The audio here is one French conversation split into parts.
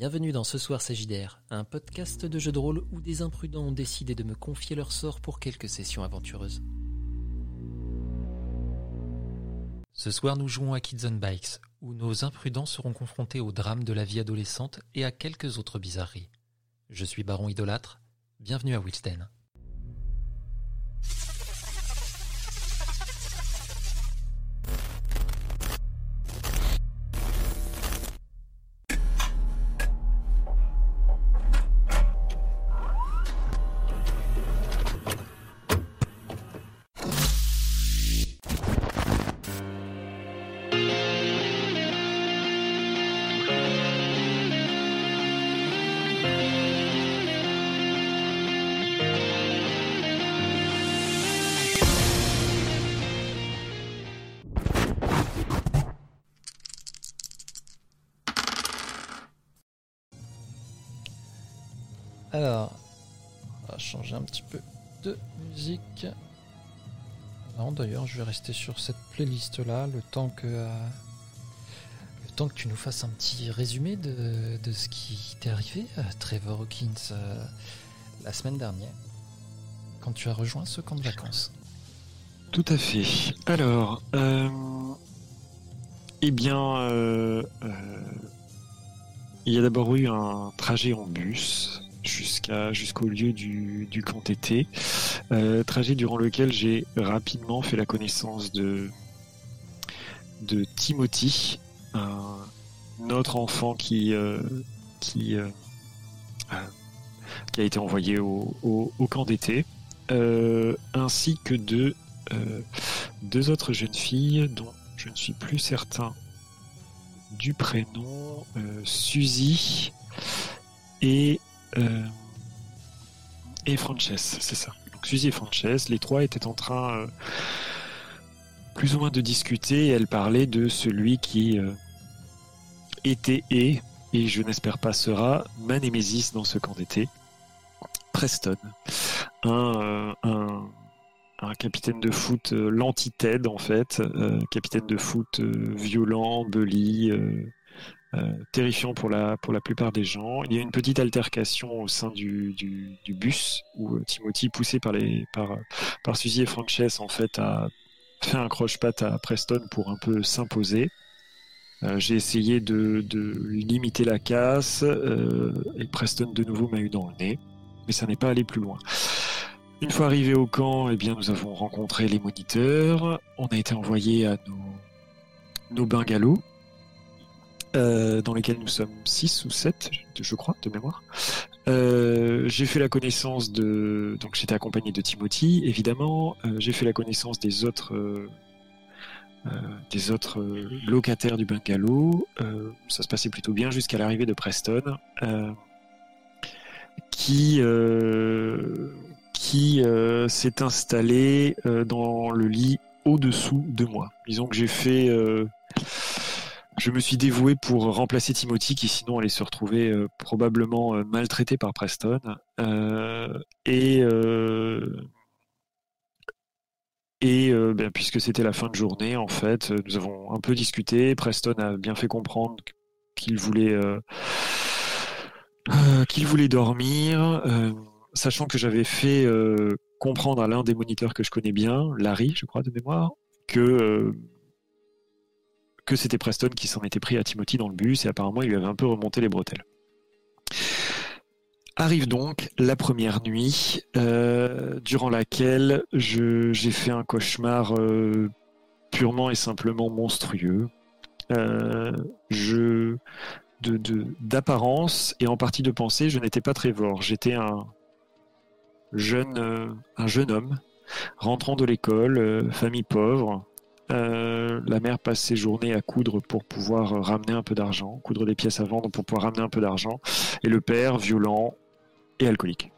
Bienvenue dans Ce Soir Sagidaire, un podcast de jeux de rôle où des imprudents ont décidé de me confier leur sort pour quelques sessions aventureuses. Ce soir, nous jouons à Kids on Bikes, où nos imprudents seront confrontés au drame de la vie adolescente et à quelques autres bizarreries. Je suis Baron Idolâtre, bienvenue à Wilsten. Je vais rester sur cette playlist là, le temps que euh, le temps que tu nous fasses un petit résumé de, ce qui t'est arrivé, Trevor Hawkins, euh, la semaine dernière, quand tu as rejoint ce camp de vacances. Tout à fait. Alors, euh, eh bien, il y a d'abord eu un trajet en bus jusqu'à jusqu'au lieu du, camp d'été, euh, trajet durant lequel j'ai rapidement fait la connaissance de de Timothy, un autre enfant qui euh, euh, qui a été envoyé au, au, camp d'été, ainsi que de deux autres jeunes filles dont je ne suis plus certain du prénom, Suzy et euh, et Frances, c'est ça. Suzy et Frances, les trois étaient en train euh, plus ou moins de discuter et elles parlaient de celui qui euh, était et et je n'espère pas sera ma némésis dans ce camp d'été, Preston, un, capitaine de foot, l'anti-Ted en fait, capitaine de foot violent, bully, terrifiant pour la, pour la plupart des gens. Il y a une petite altercation au sein du, du, du bus où euh, Timothy, poussé par, les, par, par Suzy et Frances, en fait, a fait un croche-patte à Preston pour un peu s'imposer. Euh, J'ai essayé de, de limiter la casse euh, et Preston de nouveau m'a eu dans le nez, mais ça n'est pas allé plus loin. Une fois arrivé au camp, eh bien, nous avons rencontré les moniteurs. On a été envoyé à nos, nos bungalows, euh, dans lesquels nous sommes 6 ou 7, je crois, de mémoire. Euh, j'ai fait la connaissance de... Donc j'étais accompagné de Timothy, évidemment. Euh, j'ai fait la connaissance des autres... des autres locataires du bungalow. Ça se passait plutôt bien jusqu'à l'arrivée de Preston, qui qui s'est installé dans le lit au-dessous de moi. Disons que j'ai fait, je me suis dévoué pour remplacer Timothy, qui sinon allait se retrouver euh, probablement euh, maltraité par Preston. Euh, et et ben, puisque c'était la fin de journée, en fait, nous avons un peu discuté. Preston a bien fait comprendre qu'il voulait qu'il voulait dormir. sachant que j'avais fait comprendre à l'un des moniteurs que je connais bien, Larry, je crois de mémoire, que que c'était Preston qui s'en était pris à Timothy dans le bus et apparemment il lui avait un peu remonté les bretelles. Arrive donc la première nuit, euh, durant laquelle j'ai fait un cauchemar euh, purement et simplement monstrueux. Euh, je de de- d'apparence et en partie de pensée, je n'étais pas Trevor. J'étais un jeune, un jeune homme rentrant de l'école, famille pauvre. Euh, la mère passe ses journées à coudre pour pouvoir ramener un peu d'argent, coudre des pièces à vendre pour pouvoir ramener un peu d'argent. Et le père, violent et alcoolique.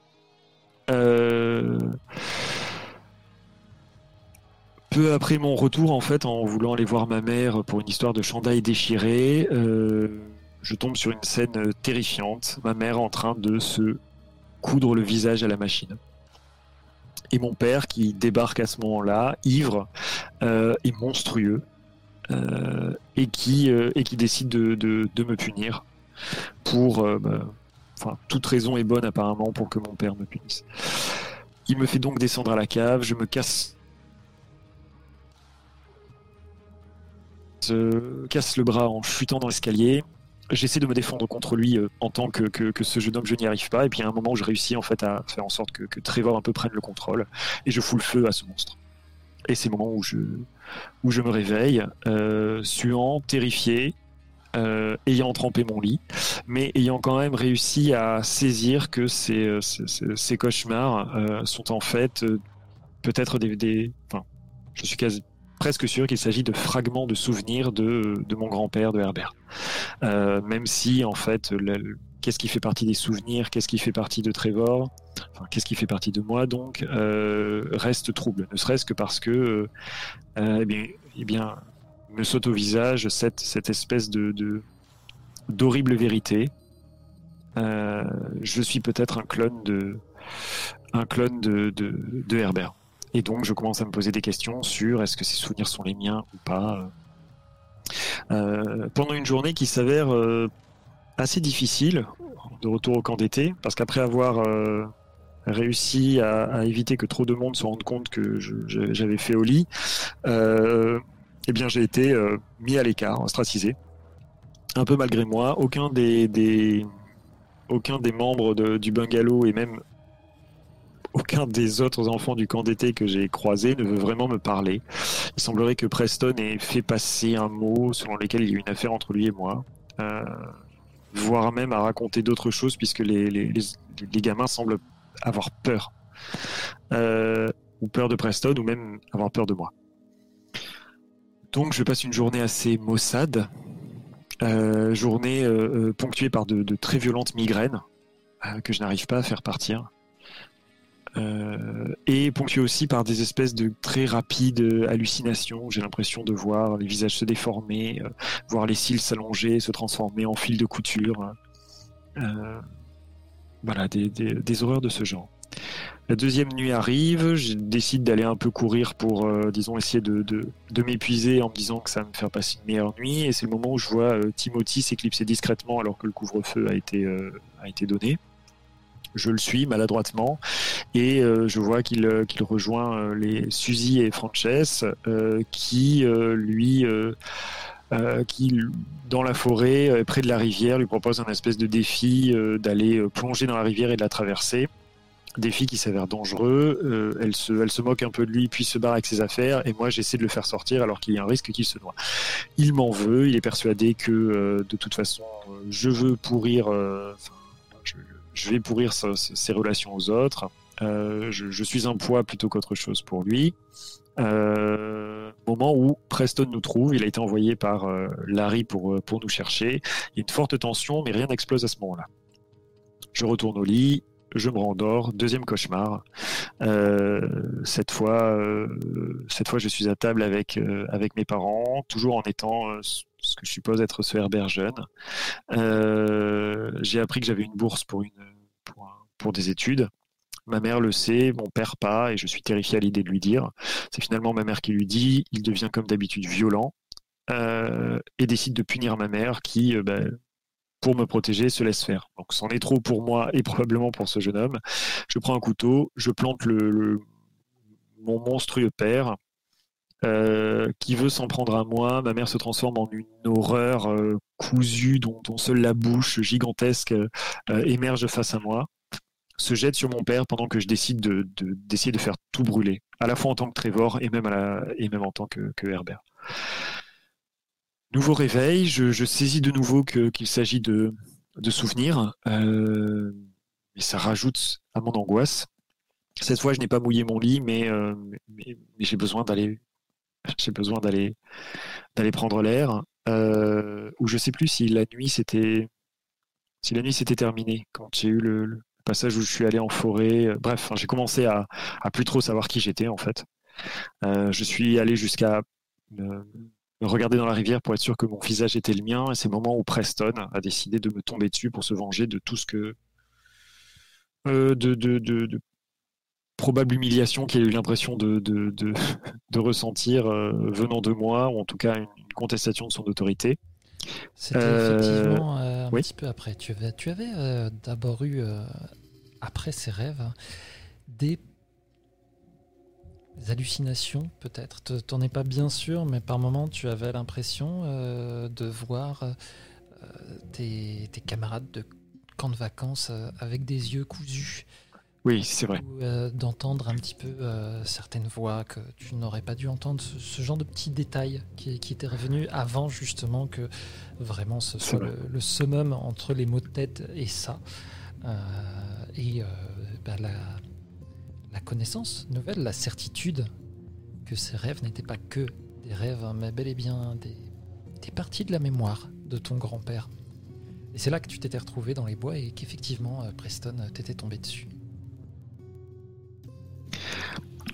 Euh, Peu après mon retour, en fait, en voulant aller voir ma mère pour une histoire de chandail déchiré, euh, je tombe sur une scène terrifiante. Ma mère en train de se coudre le visage à la machine. Et mon père qui débarque à ce moment-là, ivre euh, et monstrueux, euh, et, qui, euh, et qui décide de, me punir pour, bah, toute raison est bonne apparemment pour que mon père me punisse. Il me fait donc descendre à la cave, je me casse casse le bras en chutant dans l'escalier. J'essaie de me défendre contre lui euh, en tant que, que, ce jeune homme, je n'y arrive pas. Et puis à un moment où je réussis en fait à faire en sorte que, Trevor un peu prenne le contrôle et je fous le feu à ce monstre. Et c'est le moment où je, où je me réveille, euh, suant, terrifié, euh, ayant trempé mon lit, mais ayant quand même réussi à saisir que ces, ces, cauchemars sont en fait peut-être des, des, Enfin, je suis quasi presque sûr qu'il s'agit de fragments de souvenirs de, de mon grand-père, de Herbert. Euh, même si, en fait, qu'est-ce qui fait partie des souvenirs, qu'est-ce qui fait partie de Trevor, enfin, qu'est-ce qui fait partie de moi, donc, euh, reste trouble. Ne serait-ce que parce que, euh, eh, bien, eh bien, me saute au visage cette, cette espèce d'horrible vérité. je suis peut-être un clone de, de Herbert. Et donc, je commence à me poser des questions sur est-ce que ces souvenirs sont les miens ou pas. Euh, pendant une journée qui s'avère euh, assez difficile, de retour au camp d'été, parce qu'après avoir euh, réussi à, éviter que trop de monde se rende compte que j'avais fait au lit, eh bien, j'ai été mis à l'écart, ostracisé. Un peu malgré moi, aucun des, aucun des membres du bungalow et même aucun des autres enfants du camp d'été que j'ai croisé ne veut vraiment me parler. Il semblerait que Preston ait fait passer un mot selon lequel il y a eu une affaire entre lui et moi, euh, voire même à raconter d'autres choses puisque les, gamins semblent avoir peur. Euh, ou peur de Preston, ou même avoir peur de moi. Donc je passe une journée assez maussade, euh, journée ponctuée par de, très violentes migraines que je n'arrive pas à faire partir. Euh, et ponctué aussi par des espèces de très rapides hallucinations. J'ai l'impression de voir les visages se déformer, euh, voir les cils s'allonger, se transformer en fils de couture. Euh, voilà, des, horreurs de ce genre. La deuxième nuit arrive, je décide d'aller un peu courir pour, disons, essayer de, m'épuiser en me disant que ça va me faire passer une meilleure nuit. Et c'est le moment où je vois Timothy s'éclipser discrètement alors que le couvre-feu a été donné je le suis maladroitement et euh, je vois qu'il euh, rejoint euh, les Suzy et Frances qui lui qui dans la forêt près de la rivière lui propose un espèce de défi d'aller plonger dans la rivière et de la traverser défi qui s'avère dangereux. elle, se, elle se moque un peu de lui, puis se barre avec ses affaires, et moi j'essaie de le faire sortir alors qu'il y a un risque qu'il se noie. Il m'en veut, il est persuadé que de toute façon je veux pourrir, je vais pourrir ses relations aux autres. Euh, je, suis un poids plutôt qu'autre chose pour lui. Euh, moment où Preston nous trouve, il a été envoyé par euh, Larry pour, pour nous chercher. Il y a une forte tension, mais rien n'explose à ce moment-là. Je retourne au lit, je me rendors, deuxième cauchemar. cette fois, cette fois, je suis à table avec avec mes parents, toujours en étant ce que je suppose être ce Herbert jeune. Euh, j'ai appris que j'avais une bourse pour, des études. Ma mère le sait, mon père pas, et je suis terrifié à l'idée de lui dire. C'est finalement ma mère qui lui dit, il devient comme d'habitude violent, euh, et décide de punir ma mère qui, euh, bah, pour me protéger, se laisse faire. Donc c'en est trop pour moi et probablement pour ce jeune homme. Je prends un couteau, je plante mon monstrueux père, euh, qui veut s'en prendre à moi. Ma mère se transforme en une horreur euh, cousue dont, seule la bouche gigantesque euh, émerge face à moi. Se jette sur mon père pendant que je décide de, d'essayer de, faire tout brûler, à la fois en tant que Trevor et même, à la, et même en tant que, Herbert. Nouveau réveil, je, saisis de nouveau qu'il s'agit de, de souvenirs, et ça rajoute à mon angoisse. Cette fois, je n'ai pas mouillé mon lit, mais j'ai besoin d'aller j'ai besoin d'aller d'aller prendre l'air. Euh, ou je sais plus si la nuit c'était si la nuit s'était terminée quand j'ai eu le, passage où je suis allé en forêt. Euh, bref, j'ai commencé à, à plus trop savoir qui j'étais en fait. Euh, je suis allé jusqu'à me, regarder dans la rivière pour être sûr que mon visage était le mien. Et c'est le moment où Preston a décidé de me tomber dessus pour se venger de tout ce que de, de, probable humiliation qu'il a eu l'impression de, de, de, ressentir euh, venant de moi, ou en tout cas une, contestation de son autorité. C'était Euh, effectivement euh, un oui. petit peu après. Tu avais, tu avais euh, d'abord eu, euh, après ces rêves, des hallucinations peut-être. Te- T'en es pas bien sûr, mais par moments tu avais l'impression euh, de voir euh, tes, tes camarades de camp de vacances euh, avec des yeux cousus. Oui, c'est vrai. euh, d'entendre un petit peu euh, certaines voix que tu n'aurais pas dû entendre, ce, ce genre de petits détails qui, qui étaient revenus avant justement que vraiment ce soit vrai. le, le summum entre les mots de tête et ça. Euh, et euh, bah, la, la connaissance nouvelle, la certitude que ces rêves n'étaient pas que des rêves, hein, mais bel et bien des, des parties de la mémoire de ton grand-père. Et c'est là que tu t'étais retrouvé dans les bois et qu'effectivement, Preston t'était tombé dessus.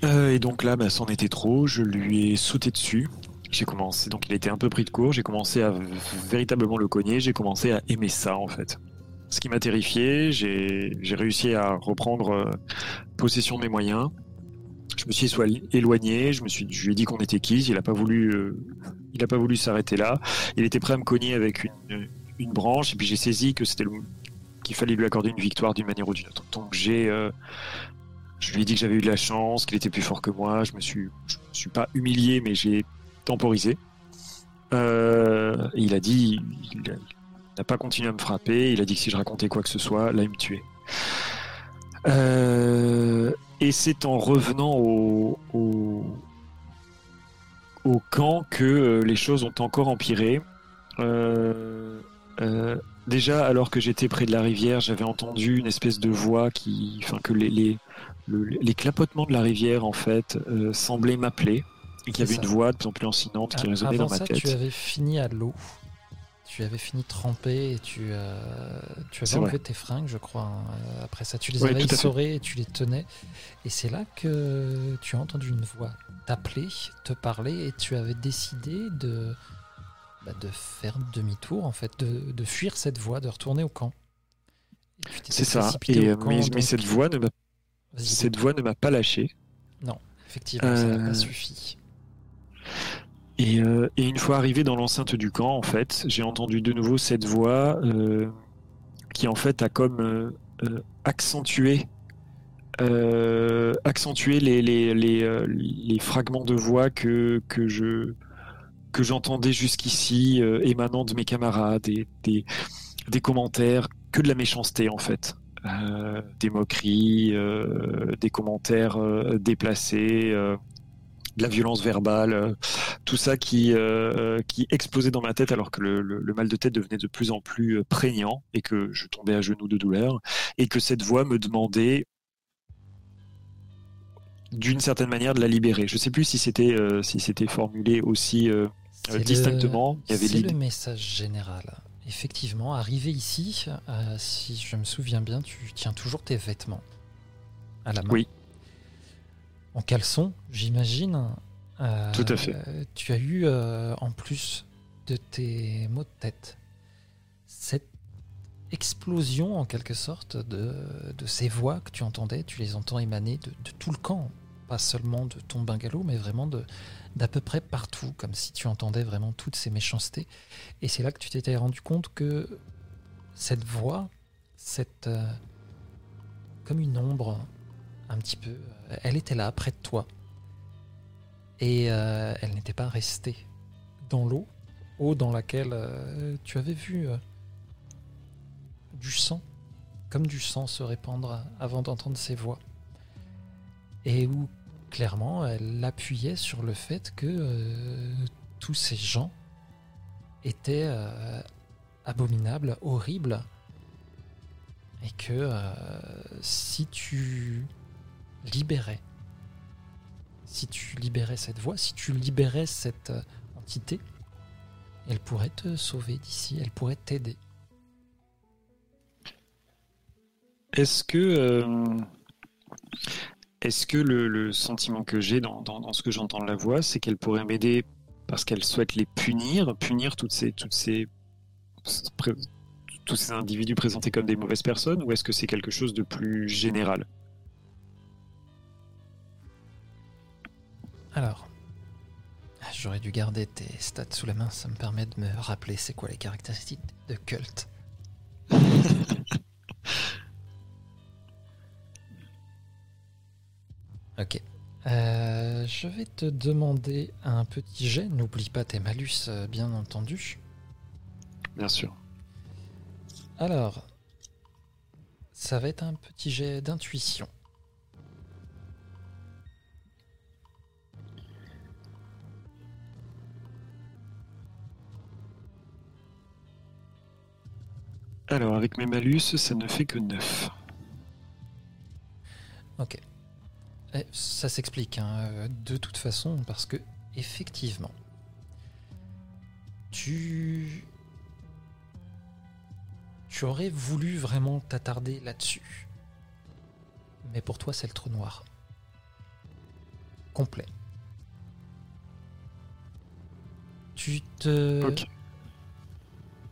Euh, et donc là, bah, c'en était trop. Je lui ai sauté dessus. J'ai commencé, donc il était un peu pris de court. J'ai commencé à véritablement le cogner. J'ai commencé à aimer ça en fait. Ce qui m'a terrifié. J'ai réussi à reprendre euh, possession de mes moyens. Je me suis éloigné-. Je me suis, je lui ai dit qu'on était quitte. Il a pas voulu, euh, voulu s'arrêter là. Il était prêt à me cogner avec une, branche. Et puis j'ai saisi que c'était qu'il fallait lui accorder une victoire d'une manière ou d'une autre. Donc j'ai je lui ai dit que j'avais eu de la chance, qu'il était plus fort que moi. Je me suis, je me suis pas humilié, mais j'ai temporisé. Euh, il a dit, il n'a pas continué à me frapper. Il a dit que si je racontais quoi que ce soit, là, il me tuait. Euh, et c'est en revenant au, au, camp que euh, les choses ont encore empiré. Déjà, alors que j'étais près de la rivière, j'avais entendu une espèce de voix qui, enfin, que les, le- les clapotements de la rivière en fait euh, semblaient m'appeler et qu'il y avait une voix de plus en plus lancinante qui Ah, résonnait dans ma ça, tête. tu avais fini à l'eau. Tu avais fini trempé et tu, euh, tu avais enlevé vrai. tes fringues, je crois. hein. Après ça, tu les Ouais, avais essorées et tu les tenais. Et c'est là que tu as entendu une voix t'appeler, te parler et tu avais décidé de, bah, de faire demi-tour, en fait, de, de fuir cette voie, de retourner au camp. C'est ça. Et, euh, camp, mais, donc- cette voix ne m'a cette voix ne m'a pas lâché. effectivement, ça n'a Euh, pas suffi. Et, euh, et une fois arrivé dans l'enceinte du camp, en fait, j'ai entendu de nouveau cette voix euh, qui en fait a comme euh, euh, accentué euh, accentué les, les, les, euh, les fragments de voix que, que je que j'entendais jusqu'ici euh, émanant de mes camarades et des, des commentaires que de la méchanceté en fait Euh, des moqueries euh, des commentaires euh, déplacés de la violence verbale tout ça qui, qui explosait dans ma tête alors que le, le- le mal de tête devenait de plus en plus prégnant et que je tombais à genoux de douleur et que cette voix me demandait d'une certaine manière de la libérer. Je sais plus si c'était si c'était formulé aussi le- distinctement. Il y avait C'est l'idée. le message général. Effectivement, arrivé ici, euh, si je me souviens bien, tu tiens toujours tes vêtements à la main. Oui. En caleçon, j'imagine. Euh, Tout à fait. Tu as eu, euh, en plus de tes mots de tête, cette explosion en quelque sorte de, de ces voix que tu entendais. Tu les entends émaner de, de tout le camp, pas seulement de ton bungalow, mais vraiment de d'à peu près partout, comme si tu entendais vraiment toutes ces méchancetés. Et c'est là que tu t'étais rendu compte que cette voix, cette euh, comme une ombre, un petit peu, euh, elle était là, près de toi. Et euh, elle n'était pas restée dans l'eau, eau dans laquelle tu avais vu du sang, comme du sang se répandre avant d'entendre ces voix. Et où clairement elle appuyait sur le fait que euh, tous ces gens étaient euh, abominables, horribles, et que euh, si tu libérais, si tu libérais cette voix, si tu libérais cette entité, elle pourrait te sauver d'ici, elle pourrait t'aider. Est-ce que est-ce que le, le sentiment que j'ai dans, dans- dans ce que j'entends de la voix, c'est qu'elle pourrait m'aider parce qu'elle souhaite les punir, punir toutes ces toutes ces pré- tous ces individus présentés comme des mauvaises personnes, ou est-ce que c'est quelque chose de plus général? Alors, j'aurais dû garder tes stats sous la main. Ça me permet de me rappeler c'est quoi les caractéristiques de culte. ok. Euh, je vais te demander un petit jet. N'oublie pas tes malus, euh, bien entendu. Bien sûr. Alors, ça va être un petit jet d'intuition. Alors, avec mes malus, ça ne fait que 9. Ça s'explique, hein, de toute façon, parce que, effectivement, tu. Tu aurais voulu vraiment t'attarder là-dessus. Mais pour toi, c'est le trou noir. Complet. Tu te Ok.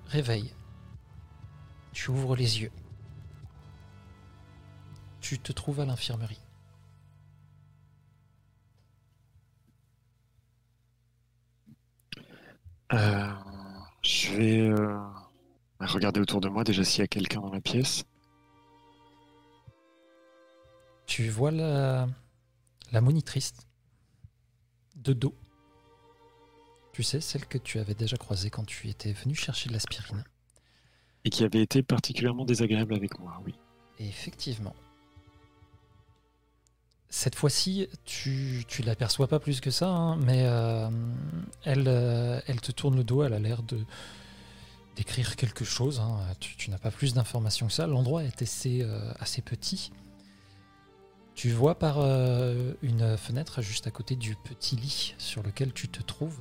réveilles. Tu ouvres les yeux. Tu te trouves à l'infirmerie. Euh, je vais euh, regarder autour de moi déjà s'il y a quelqu'un dans la pièce. Tu vois la, la monitrice de dos. Tu sais, celle que tu avais déjà croisée quand tu étais venu chercher de l'aspirine. Et qui avait été particulièrement désagréable avec moi, oui. Et effectivement. Cette fois-ci, tu, tu l'aperçois pas plus que ça, hein, mais euh, elle, euh, elle te tourne le dos, elle a l'air de d'écrire quelque chose. hein. Tu, n'as pas plus d'informations que ça. L'endroit est assez, euh, assez petit. Tu vois par une fenêtre juste à côté du petit lit sur lequel tu te trouves.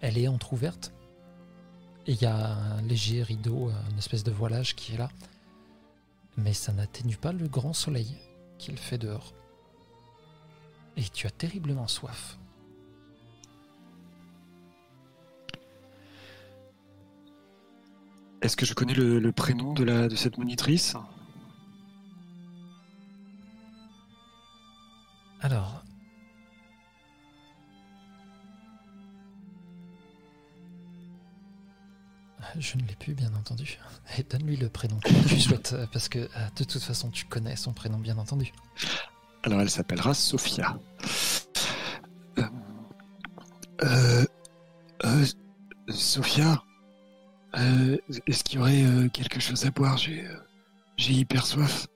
Elle est entr'ouverte. Et il y a un léger rideau, une espèce de voilage qui est là. Mais ça n'atténue pas le grand soleil qu'il fait dehors. Et tu as terriblement soif. Est-ce que je connais le, le prénom de, la, de cette monitrice? Alors. Je ne l'ai plus, bien entendu. Et donne-lui le prénom que tu souhaites, euh, parce que euh, de toute façon, tu connais son prénom, bien entendu. Alors, elle s'appellera Sophia. Euh, euh, euh, Sophia, est-ce qu'il y aurait quelque chose à boire? J'ai j'ai hyper soif.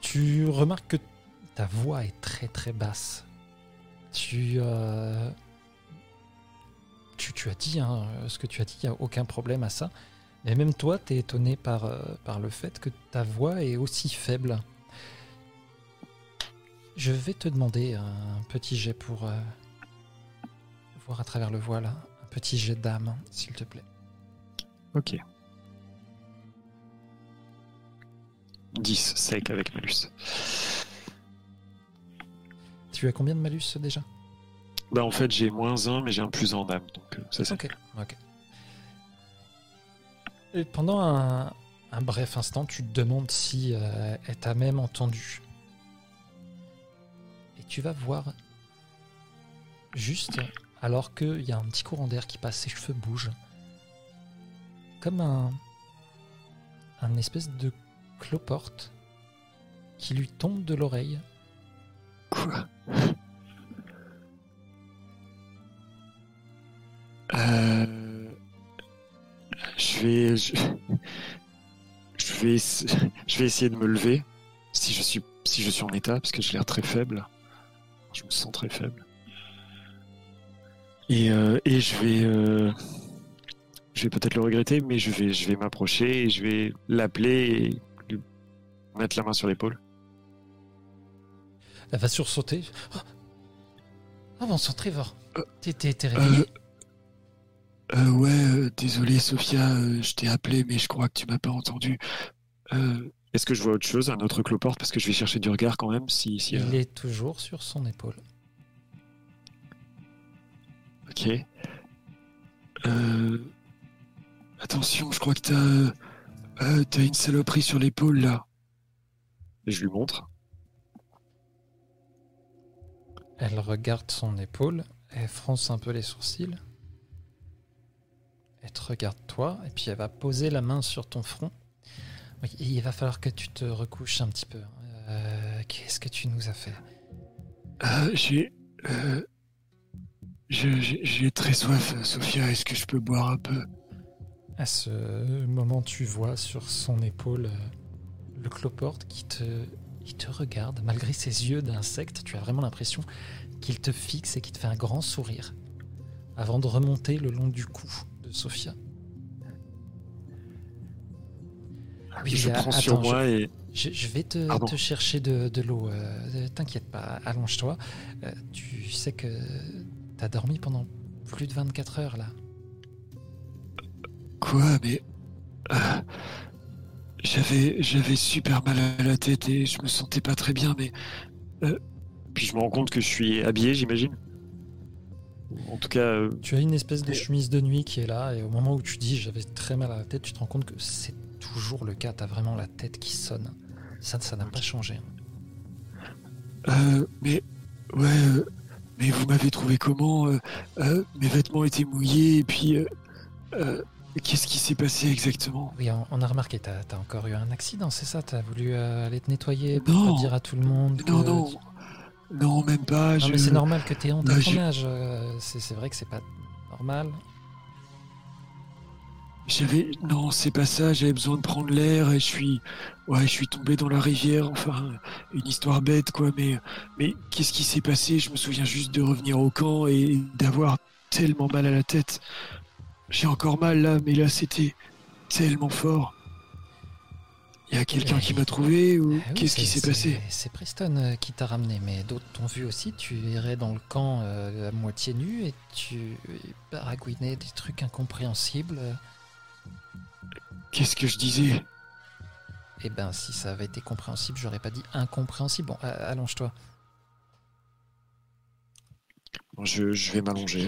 Tu remarques que ta voix est très très basse. Tu, tu, tu as dit hein, ce que tu as dit, il n'y a aucun problème à ça. Mais même toi, tu es étonné par, euh, par le fait que ta voix est aussi faible. Je vais te demander un petit jet pour euh, voir à travers le voile. Un petit jet d'âme, s'il te plaît. Ok. 10 sec avec malus. Tu as combien de malus déjà? Bah en fait j'ai moins 1 mais j'ai un plus 1 en âme donc euh, ça c'est Ok, ok. Et pendant un, un bref instant, tu te demandes si euh, elle t'a même entendu. Et tu vas voir, juste alors qu'il y a un petit courant d'air qui passe, ses cheveux bougent, comme un, un espèce de cloporte qui lui tombe de l'oreille. Quoi? Euh, Je vais. Je... je vais. Je vais essayer de me lever si je suis si je suis en état parce que j'ai l'air très faible. Je me sens très faible. Et, euh, et je vais. euh, Je vais peut-être le regretter, mais je vais je vais m'approcher et je vais l'appeler et lui mettre la main sur l'épaule. Elle va sursauter. Oh Ah bon sang, Trevor, Euh, t'es t'es- t'es réveillé? Euh, ouais, euh, désolé Sophia, euh, je t'ai appelé, mais je crois que tu m'as pas entendu. Euh, Est-ce que je vois autre chose, un autre cloporte, parce que je vais chercher du regard quand même, si, si Il est toujours sur son épaule. Ok. Euh, Attention, je crois que t'as, t'as une saloperie sur l'épaule là. Et je lui montre. Elle regarde son épaule, elle fronce un peu les sourcils. Elle te regarde toi, et puis elle va poser la main sur ton front. Oui, il va falloir que tu te recouches un petit peu. Euh, Qu'est-ce que tu nous as fait? Euh, j'ai. euh, j'ai très soif, Sophia. Est-ce que je peux boire un peu? À ce moment, tu vois sur son épaule euh, le cloporte qui te, il te regarde. Malgré ses yeux d'insecte, tu as vraiment l'impression qu'il te fixe et qu'il te fait un grand sourire avant de remonter le long du cou de Sophia. Oui, Je euh, prends attends, sur je- moi et. Je, je vais te, chercher de, de l'eau. euh, T'inquiète pas, allonge-toi. Euh, tu sais que t'as dormi pendant plus de 24 heures là. Quoi Mais. euh, j'avais, j'avais super mal à la tête et je me sentais pas très bien, mais. euh, puis je me rends compte que je suis habillé, j'imagine. En tout cas, euh, Tu as une espèce de chemise de nuit qui est là, et au moment où tu dis j'avais très mal à la tête, tu te rends compte que c'est toujours le cas. T'as vraiment la tête qui sonne. Ça, ça n'a pas changé. euh, mais. Ouais. euh, mais vous m'avez trouvé comment Euh, euh, Mes vêtements étaient mouillés et puis. euh, euh, qu'est-ce qui s'est passé exactement? Oui, on, on a remarqué, t'as as encore eu un accident, c'est ça? T'as voulu euh, aller te nettoyer pour Non. pas dire à tout le monde que Non, non. tu- Non, même pas. Non, je... mais c'est normal que t'aies honte à ton âge. euh, C'est c'est vrai que c'est pas normal. J'avais non, c'est pas ça. J'avais besoin de prendre l'air et je suis, ouais, je suis tombé dans la rivière. Enfin, une histoire bête quoi. Mais, mais qu'est-ce qui s'est passé? Je me souviens juste de revenir au camp et d'avoir tellement mal à la tête. J'ai encore mal là, mais là c'était tellement fort. Il y a quelqu'un qui m'a trouvé ou Ah oui, qu'est-ce qui s'est passé? c'est- Preston euh, qui t'a ramené, mais d'autres t'ont vu aussi. Tu irais dans le camp euh, à moitié nu et tu baragouinais des trucs incompréhensibles. Qu'est-ce que je disais? Eh ben, si ça avait été compréhensible, j'aurais pas dit incompréhensible. Bon, allonge-toi. je, je vais m'allonger.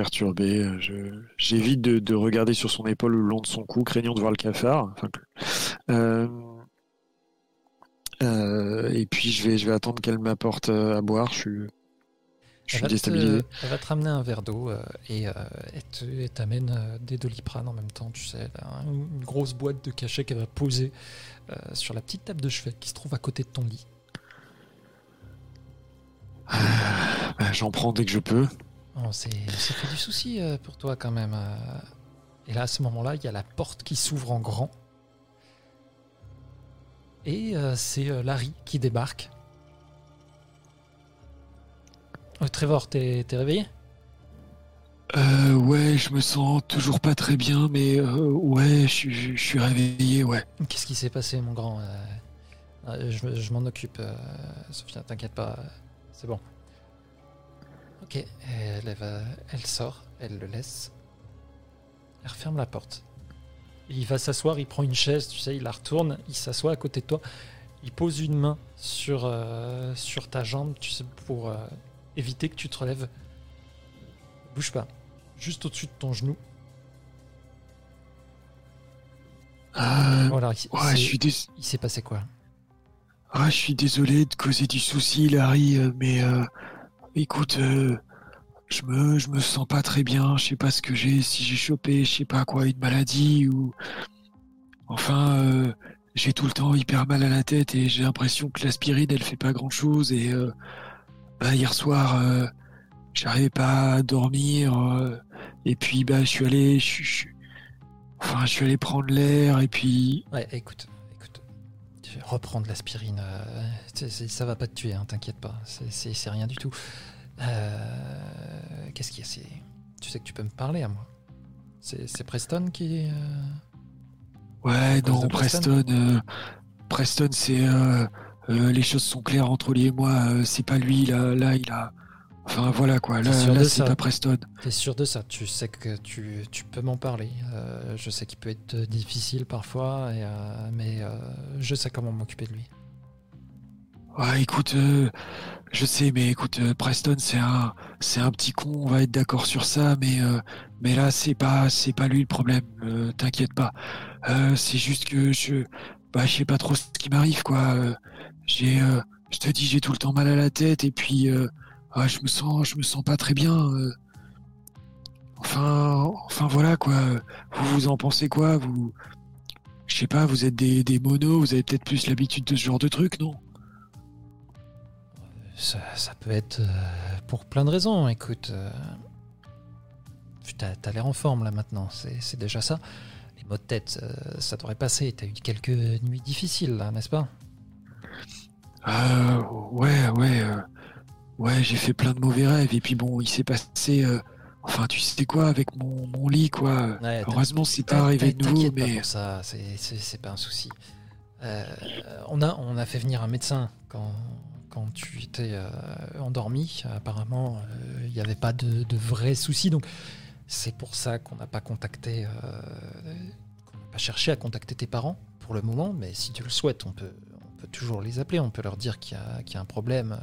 Perturbé, euh, j'évite de, de regarder sur son épaule le long de son cou, craignant de voir le cafard. Enfin, euh, euh, et puis je vais, je vais attendre qu'elle m'apporte à boire. Je suis, je Elle suis va, te, déstabilisé. elle va te ramener un verre d'eau et elle t'amène des doliprane en même temps, tu sais. une grosse boîte de cachet qu'elle va poser sur la petite table de chevet qui se trouve à côté de ton lit. Bah, J'en prends dès que je peux. Oh, c'est c'est fait du souci euh, pour toi quand même. euh. Et là, à ce moment-là, il y a la porte qui s'ouvre en grand. Et euh, c'est Larry qui débarque. Oh, Trevor, t'es réveillé? Euh, ouais, je me sens toujours pas très bien, mais euh, ouais, je, suis- je, je suis réveillé, ouais. Qu'est-ce qui s'est passé, mon grand? Euh, Je, je m'en occupe, euh, Sophia, t'inquiète pas, c'est bon. Ok, elle, elle va- elle sort, elle le laisse. Elle referme la porte. Il va s'asseoir, il prend une chaise, tu sais, il la retourne, il s'assoit à côté de toi. Il pose une main sur, euh, sur ta jambe, tu sais, pour euh, éviter que tu te relèves. Bouge pas, juste au-dessus de ton genou. Euh, Voilà, il- il ouais, je s'est- suis, dés- il s'est passé quoi? Ah, je suis désolé de causer du souci, Larry, euh, mais euh, écoute, euh, je me, je me sens pas très bien. Je sais pas ce que j'ai, si j'ai chopé, je sais pas quoi, une maladie ou. Enfin, euh, j'ai tout le temps hyper mal à la tête et j'ai l'impression que l'aspirine, elle fait pas grand chose. Et euh, bah, hier soir, euh, j'arrivais pas à dormir. et puis, bah, je suis allé. Je, enfin, je suis allé prendre l'air et puis. Ouais, écoute, reprendre l'aspirine. euh, c'est- c'est- ça va pas te tuer, hein, t'inquiète pas. C'est- rien du tout. Euh, Qu'est-ce qu'il y a Tu sais que tu peux me parler à moi. C'est Preston qui. euh, Ouais, non, Preston Preston, euh, Preston, c'est euh, euh, les choses sont claires entre lui et moi. euh, c'est pas lui là, là, il a. Enfin voilà quoi. Là, c'est pas Preston. T'es sûr de ça Tu sais que tu, tu peux m'en parler. Euh, je sais qu'il peut être difficile parfois, et, euh, mais euh, je sais comment m'occuper de lui. Ouais, écoute, je sais, mais écoute, Preston, c'est un, c'est un petit con. On va être d'accord sur ça, mais mais là, c'est pas, c'est pas lui le problème. T'inquiète pas. C'est juste que je, bah, je sais pas trop ce qui m'arrive quoi. j'ai, je te dis, j'ai tout le temps mal à la tête et puis ah, je me sens, je me sens pas très bien. Enfin, enfin voilà quoi. Vous vous en pensez quoi Vous, je sais pas, vous êtes des, des monos, vous avez peut-être plus l'habitude de ce genre de truc, non? Ça, ça, peut être pour plein de raisons. Écoute, t'as as, l'air en forme là maintenant, c'est déjà ça. Les maux de tête, ça devrait passer. T'as eu quelques nuits difficiles là, n'est-ce pas? Euh, Ouais, ouais. Ouais, j'ai fait plein de mauvais rêves. Et puis bon, il s'est passé. Enfin, tu sais quoi, avec mon, mon lit, quoi. Heureusement, c'est pas arrivé de nouveau, mais. Pas ça, c'est pas un souci. Euh, on, a, on a fait venir un médecin quand, quand tu étais euh, endormi. Apparemment, euh, il n'y avait pas de, de vrais soucis. Donc, c'est pour ça qu'on n'a pas contacté. qu'on n'a pas cherché à contacter tes parents pour le moment. Mais si tu le souhaites, on peut, on peut toujours les appeler. On peut leur dire qu'il y, y, a un problème.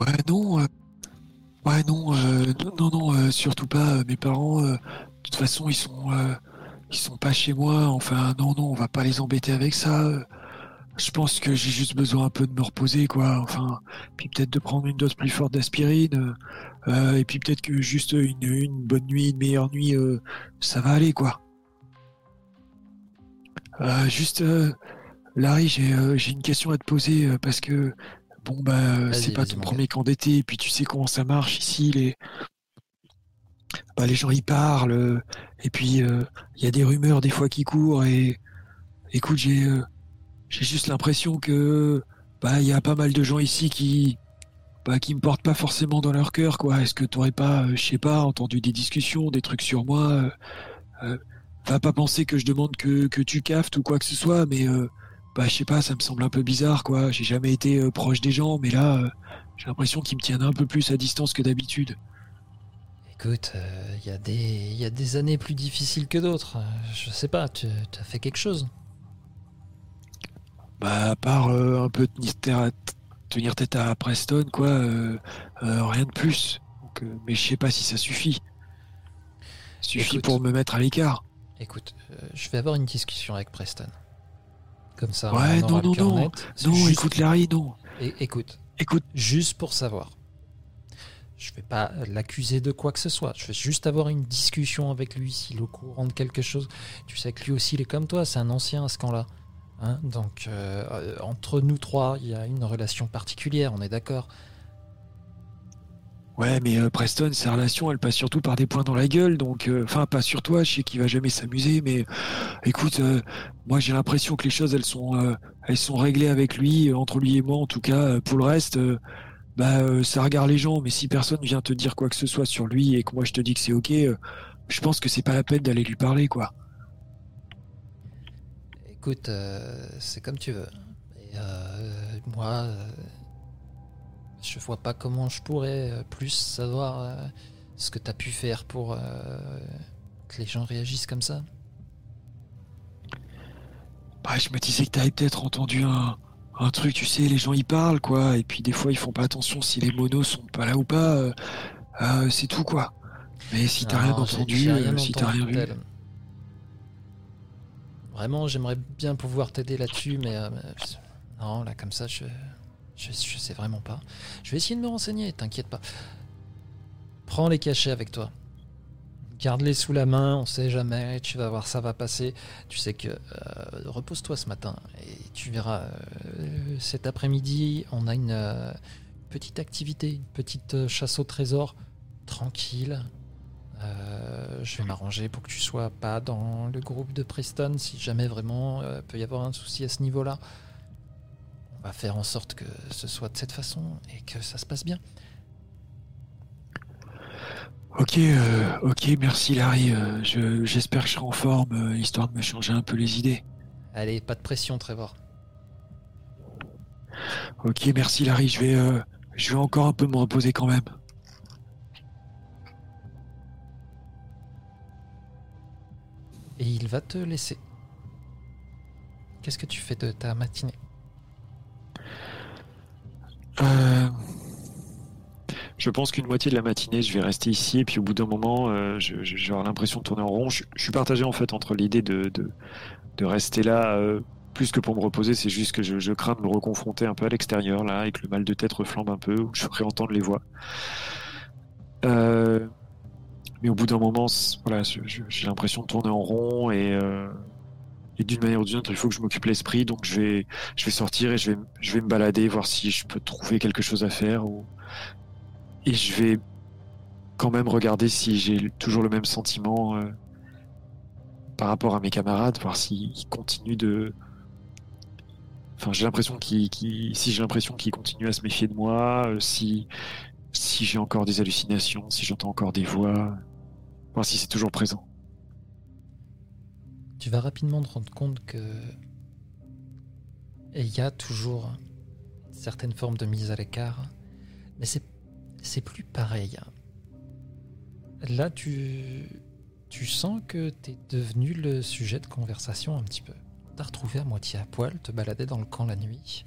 Ouais, non. Ouais, non, euh, non, non, euh, surtout pas. Euh, mes parents, de toute façon, ils sont, ils sont pas chez moi. Enfin, non, non, on va pas les embêter avec ça. Je pense que j'ai juste besoin un peu de me reposer, quoi. Enfin, puis peut-être de prendre une dose plus forte d'aspirine. et puis peut-être que juste une, une, bonne nuit, une meilleure nuit, ça va aller, quoi. juste, Larry, j'ai une question à te poser parce que bon bah c'est pas ton premier camp d'été, et puis tu sais comment ça marche ici, les bah, les gens y parlent, euh, et puis euh, il y a des rumeurs des fois qui courent, et écoute j'ai euh, j'ai juste l'impression que bah il y a pas mal de gens ici qui bah, qui me portent pas forcément dans leur cœur quoi. Est-ce que tu t'aurais pas, je sais pas, entendu des discussions, des trucs sur moi Va pas penser que je demande que, que tu caftes ou quoi que ce soit, mais bah je sais pas, ça me semble un peu bizarre quoi. J'ai jamais été euh, proche des gens, mais là, euh, j'ai l'impression qu'ils me tiennent un peu plus à distance que d'habitude. Écoute, il euh, y, a des, y a des années plus difficiles que d'autres. Je sais pas, tu as fait quelque chose? Bah à part un peu tenir, tenir, tête à Preston, quoi, rien de plus. mais je sais pas si ça suffit. Suffit pour me mettre à l'écart. Écoute, je vais avoir une discussion avec Preston. Comme ça, ouais, non, non, non. Non, écoute, Larry, non. Écoute, écoute, juste pour savoir. Je vais pas l'accuser de quoi que ce soit. Je vais juste avoir une discussion avec lui s'il est au courant de quelque chose. Tu sais que lui aussi, il est comme toi. C'est un ancien à ce camp-là. Hein Donc, euh, entre nous trois, il y a une relation particulière. On est d'accord. Ouais, mais euh, Preston, sa relation, elle passe surtout par des points dans la gueule, donc, euh, enfin, pas sur toi, je sais qu'il va jamais s'amuser, mais écoute, euh, moi j'ai l'impression que les choses, elles sont, elles sont réglées avec lui, entre lui et moi, en tout cas. Pour le reste, bah, ça regarde les gens, mais si personne vient te dire quoi que ce soit sur lui et que moi je te dis que c'est ok, je pense que c'est pas la peine d'aller lui parler, quoi. Écoute, c'est comme tu veux. Moi je vois pas comment je pourrais euh, plus savoir euh, ce que tu as pu faire pour euh, que les gens réagissent comme ça. Bah, je me disais que t'avais peut-être entendu un, truc, tu sais, les gens y parlent, quoi, et puis des fois ils font pas attention si les monos sont pas là ou pas, c'est tout, quoi. Mais si t'as rien entendu, si t'as rien vu. Vraiment, j'aimerais bien pouvoir t'aider là-dessus, mais non, là, comme ça, je, je, sais vraiment pas. Je vais essayer de me renseigner, t'inquiète pas. Prends les cachets avec toi. Garde-les sous la main, on sait jamais, tu vas voir, ça va passer. Tu sais que. Euh, repose-toi ce matin et tu verras. Euh, cet après-midi, on a une euh, petite activité, une petite chasse au trésor, tranquille. je vais m'arranger pour que tu sois pas dans le groupe de Preston si jamais vraiment peut y avoir un souci à ce niveau-là faire en sorte que ce soit de cette façon et que ça se passe bien. Ok, euh, ok, merci Larry. Euh, j'espère que je serai en forme, euh, histoire de me changer un peu les idées. Allez, pas de pression, Trevor. Ok, merci Larry. Je vais, je vais encore un peu me reposer quand même. Et il va te laisser. Qu'est-ce que tu fais de ta matinée? Euh, je pense qu'une moitié de la matinée, je vais rester ici, et puis au bout d'un moment, euh, je, l'impression de tourner en rond. Je, suis partagé en fait entre l'idée de, de, rester là, euh, plus que pour me reposer, c'est juste que je, crains de me reconfronter un peu à l'extérieur, là, et que le mal de tête reflambe un peu, ou je ferai entendre les voix. Euh, mais au bout d'un moment, voilà, j'ai l'impression de tourner en rond et, et d'une manière ou d'une autre, il faut que je m'occupe l'esprit. Donc je vais, je vais sortir et je vais, je vais me balader, voir si je peux trouver quelque chose à faire. Ou... Et je vais quand même regarder si j'ai toujours le même sentiment euh, par rapport à mes camarades, voir s'ils continuent de. Enfin, j'ai l'impression qu'ils, si j'ai l'impression qu'ils continuent à se méfier de moi, euh, si si j'ai encore des hallucinations, si j'entends encore des voix, voir si c'est toujours présent. Tu vas rapidement te rendre compte que il y a toujours certaines formes de mise à l'écart, mais c'est c'est plus pareil. Là, tu tu sens que tu es devenu le sujet de conversation un petit peu. T'as retrouvé à moitié à poil, te balader dans le camp la nuit.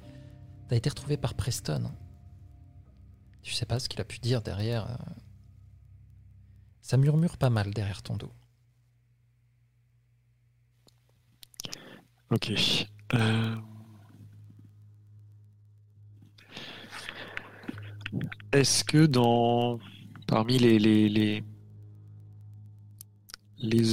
T'as été retrouvé par Preston. Tu sais pas ce qu'il a pu dire derrière. Euh. Ça murmure pas mal derrière ton dos. Ok. Euh. Est-ce que dans parmi les,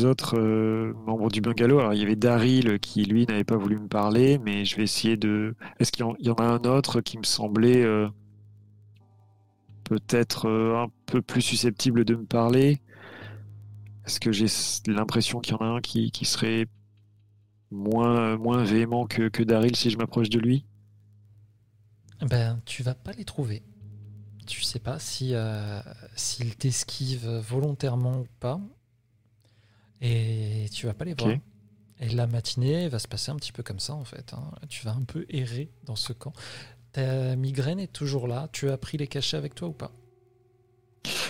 autres euh, membres du bungalow, alors il y avait Daryl qui lui n'avait pas voulu me parler, mais je vais essayer de. Est-ce qu'il y, en a un autre qui me semblait peut-être euh, un peu plus susceptible de me parler? Est-ce que j'ai l'impression qu'il y en a un qui, serait moins, moins véhément que, que Daryl si je m'approche de lui Ben, tu vas pas les trouver. Tu sais pas si euh, s'il t'esquive volontairement ou pas. Et tu vas pas les voir. Et la matinée va se passer un petit peu comme ça en fait. Hein. Tu vas un peu errer dans ce camp. Ta migraine est toujours là. Tu as pris les cachets avec toi ou pas?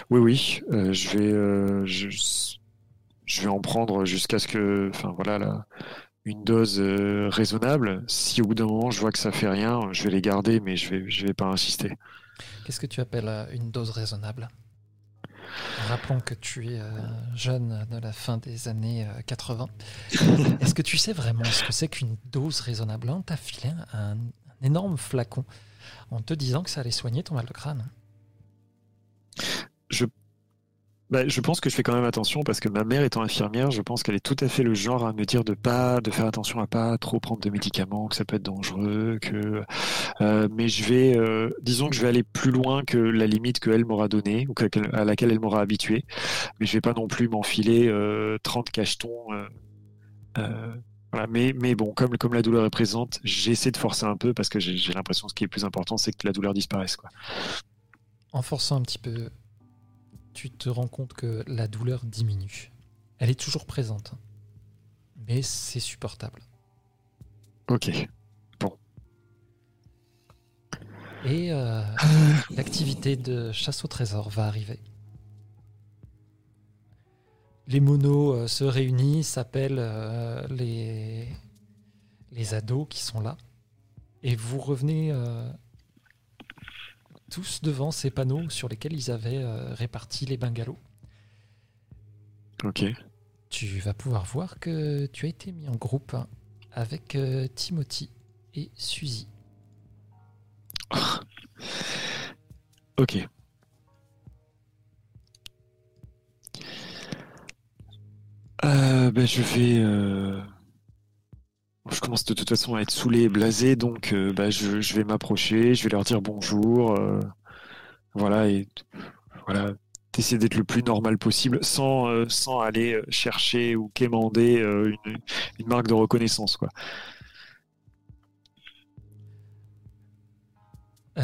Oui, oui. Euh, je vais, euh, je, vais en prendre jusqu'à ce que, enfin voilà, là, une dose euh, raisonnable. Si au bout d'un moment je vois que ça fait rien, je vais les garder, mais je vais, je vais pas insister. Qu'est-ce que tu appelles une dose raisonnable? Rappelons que tu es jeune de la fin des années 80. Est-ce que tu sais vraiment ce que c'est qu'une dose raisonnable? On t'a filé un, énorme flacon en te disant que ça allait soigner ton mal de crâne. Bah, je pense que je fais quand même attention parce que ma mère étant infirmière, je pense qu'elle est tout à fait le genre à me dire de pas, de faire attention à pas trop prendre de médicaments, que ça peut être dangereux, que. Euh, mais je vais, euh, disons que je vais aller plus loin que la limite qu'elle m'aura donnée ou à laquelle elle m'aura habitué. Mais je vais pas non plus m'enfiler 30 euh, cachetons mais, mais bon, comme, comme la douleur est présente, j'essaie de forcer un peu parce que j'ai l'impression que ce qui est plus important, c'est que la douleur disparaisse. Quoi. En forçant un petit peu, tu te rends compte que la douleur diminue. Elle est toujours présente, mais c'est supportable. Ok. Bon. Et euh, l'activité de chasse au trésor va arriver les monos euh, se réunissent, s'appellent euh, les, les ados qui sont là. Et vous revenez tous devant ces panneaux sur lesquels ils avaient réparti les bungalows. Ok. Tu vas pouvoir voir que tu as été mis en groupe avec Timothy et Suzy. ok. Euh, ben, je vais. Euh, je commence de toute façon à être saoulé et blasé, donc euh, ben, je, vais m'approcher, je vais leur dire bonjour. voilà, et voilà, d'essayer d'être le plus normal possible sans, sans aller chercher ou quémander une, une, marque de reconnaissance. Quoi.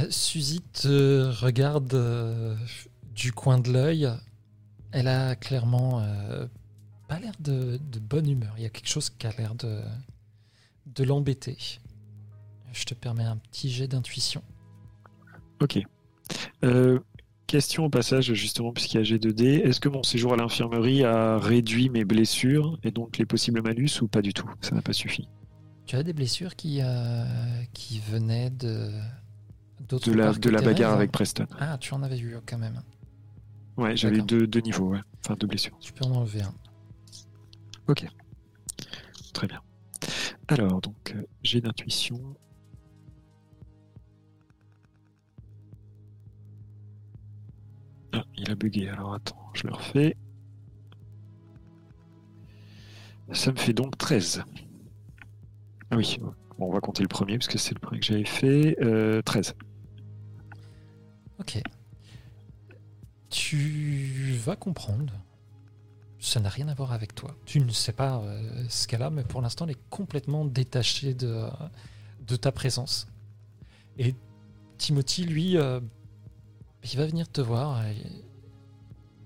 Suzy te regarde du coin de l'œil. Elle a clairement pas l'air de, bonne humeur. Il y a quelque chose qui a l'air de, de l'embêter. Je te permets un petit jet d'intuition. Ok. Euh, question au passage, justement, puisqu'il y a G2D. Est-ce que mon séjour à l'infirmerie a réduit mes blessures et donc les possibles malus ou pas du tout? Ça n'a pas suffi. Tu as des blessures qui, euh, qui venaient de. De la, de la bagarre avec Preston. Ah, tu en avais eu quand même. Ouais, j'avais deux, deux niveaux, ouais. enfin deux blessures. Tu peux en enlever un. Ok. Très bien. Alors, donc, euh, j'ai d'intuition. Ah, il a bugué, alors attends, je le refais. Ça me fait donc 13. Ah oui, on va compter le premier parce que c'est le premier que j'avais fait. 13. Ok. Tu vas comprendre. Ça n'a rien à voir avec toi. Tu ne sais pas euh, ce qu'elle a, mais pour l'instant, elle est complètement détachée de, de ta présence. Et Timothy, lui, euh, il va venir te voir.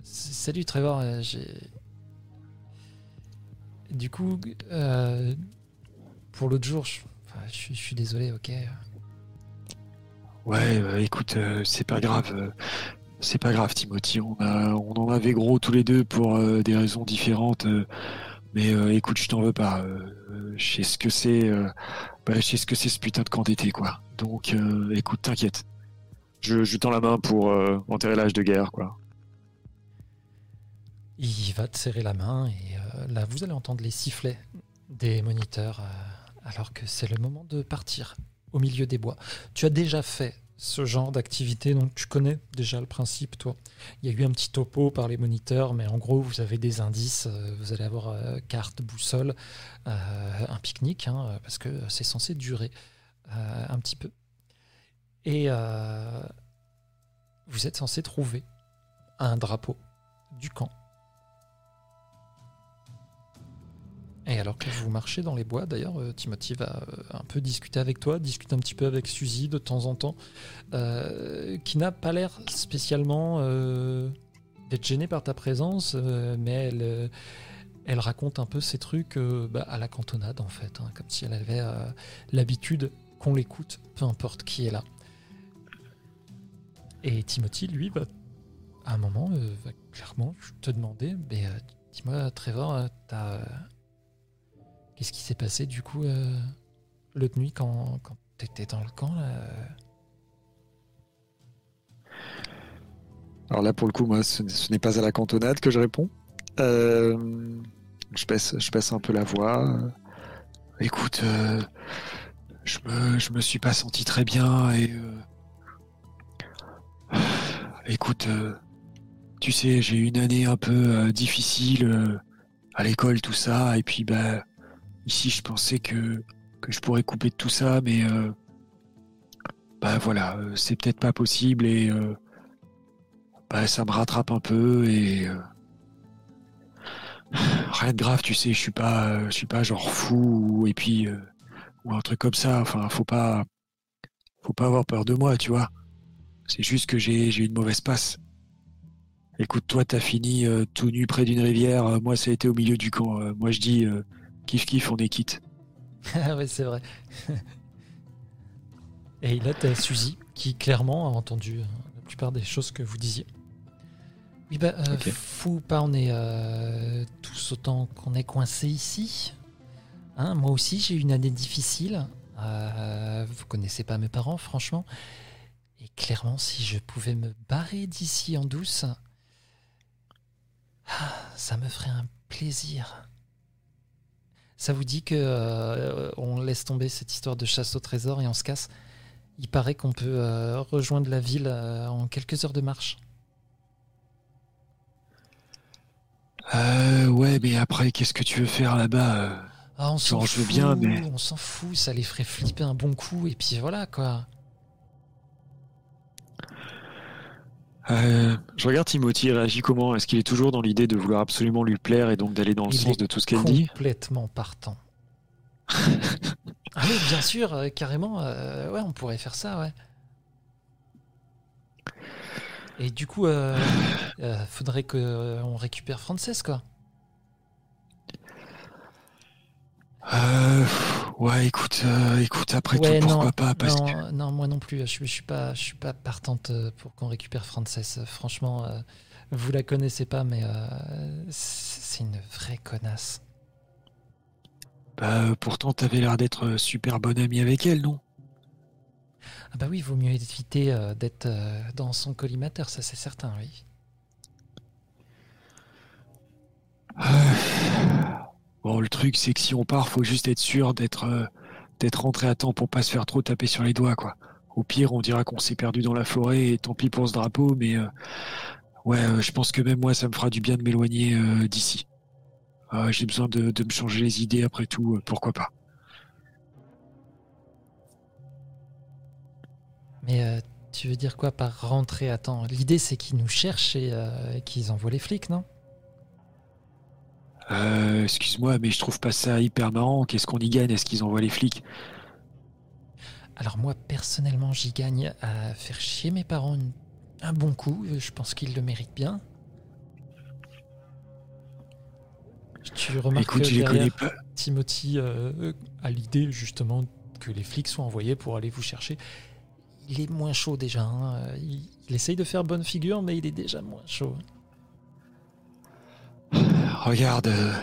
Salut Trevor, euh. Du coup, pour l'autre jour, je, je, suis désolé, ok. Ouais, bah, écoute, c'est pas grave. C'est pas grave, Timothy. On, on en avait gros tous les deux pour euh, des raisons différentes. Euh, mais euh, écoute, je t'en veux pas. je sais ce que c'est. Bah, je sais ce que c'est ce putain de camp d'été, quoi. Donc, écoute, t'inquiète. Je, tends la main pour enterrer l'âge de guerre, quoi. Il va te serrer la main et là, vous allez entendre les sifflets des moniteurs alors que c'est le moment de partir au milieu des bois. Tu as déjà fait ce genre d'activité. Donc tu connais déjà le principe, toi. Il y a eu un petit topo par les moniteurs, mais en gros, vous avez des indices. Euh, vous allez avoir euh, carte, boussole, euh, un pique-nique, hein, parce que c'est censé durer un petit peu. Et vous êtes censé trouver un drapeau du camp Et alors que vous marchez dans les bois, d'ailleurs, euh, Timothy va euh, un peu discuter avec toi, discute un petit peu avec Suzy de temps en temps, euh, qui n'a pas l'air spécialement d'être gênée par ta présence, mais elle, raconte un peu ses trucs bah, à la cantonade, en fait, hein, comme si elle avait l'habitude qu'on l'écoute, peu importe qui est là. Et Timothy, lui, va, à un moment, va clairement te demander, mais dis-moi, Trevor, t'as Qu'est-ce qui s'est passé du coup euh, l'autre nuit quand, quand tu étais dans le camp là Alors là, pour le coup, moi, ce, n'est pas à la cantonade que je réponds. Euh, je, baisse, je un peu la voix. Écoute, euh, je, me, je me suis pas senti très bien et. écoute, tu sais, j'ai eu une année un peu difficile à l'école, tout ça, et puis, bah Ici, je pensais que, que je pourrais couper de tout ça, mais euh, bah voilà, euh, c'est peut-être pas possible et euh, bah, ça me rattrape un peu et rien de grave, tu sais, je suis pas, je suis pas genre fou et puis ou un truc comme ça. Enfin, faut pas, faut pas avoir peur de moi, tu vois. C'est juste que j'ai une mauvaise passe. Écoute, toi, t'as fini tout nu près d'une rivière. moi, ça a été au milieu du camp. moi, je dis, Kiff kiff, on est quitte. ah ouais, c'est vrai. Et là, t'as Suzy qui clairement a entendu euh, la plupart des choses que vous disiez. Oui, bah, euh, fou pas, on est euh, tous autant qu'on est coincés ici. Hein, moi aussi, j'ai eu une année difficile. vous connaissez pas mes parents, franchement. Et clairement, si je pouvais me barrer d'ici en douce, ah, ça me ferait un plaisir. Ça vous dit que euh, on laisse tomber cette histoire de chasse au trésor et on se casse? Il paraît qu'on peut euh, rejoindre la ville euh, en quelques heures de marche. ouais, mais après, qu'est-ce que tu veux faire là-bas ah, On s'en fout, bien, mais... on s'en fout, ça les ferait flipper un bon coup, et puis voilà, quoi. Je regarde Timothy, il réagit comment? Est-ce qu'il est toujours dans l'idée de vouloir absolument lui plaire et donc d'aller dans le sens de tout ce qu'elle dit? Complètement partant. ah oui, bien sûr, euh, carrément. Euh, ouais, on pourrait faire ça, ouais. Et du coup, euh, faudrait qu'on récupère Frances, quoi. Euh, ouais, écoute, euh, écoute, après tout, pourquoi pas parce non, que... non, moi non plus. Je, je suis pas, je suis pas partante euh, pour qu'on récupère Frances. Franchement, vous la connaissez pas, mais c'est une vraie connasse. Bah, pourtant, t'avais l'air d'être super bonne amie avec elle, non? Ah bah oui, vaut mieux éviter d'être dans son collimateur, ça c'est certain, oui. Bon, le truc, c'est que si on part, faut juste être sûr d'être euh, d'être rentré à temps pour pas se faire trop taper sur les doigts, quoi. Au pire, on dira qu'on s'est perdu dans la forêt et tant pis pour ce drapeau, mais euh, ouais, euh, je pense que même moi, ça me fera du bien de m'éloigner d'ici. J'ai besoin de, me changer les idées après tout, pourquoi pas. Mais tu veux dire quoi par rentrer à temps? L'idée, c'est qu'ils nous cherchent et qu'ils envoient les flics, non? Euh, excuse-moi, mais je trouve pas ça hyper marrant. Qu'est-ce qu'on y gagne? Est-ce qu'ils envoient les flics? Alors moi, personnellement, j'y gagne à faire chier mes parents un bon coup. Je pense qu'ils le méritent bien. Tu remarques que derrière, Timothy euh, a l'idée justement que les flics soient envoyés pour aller vous chercher. Il est moins chaud déjà. Hein. Il, il essaye de faire bonne figure, mais il est déjà moins chaud. Regarde, euh,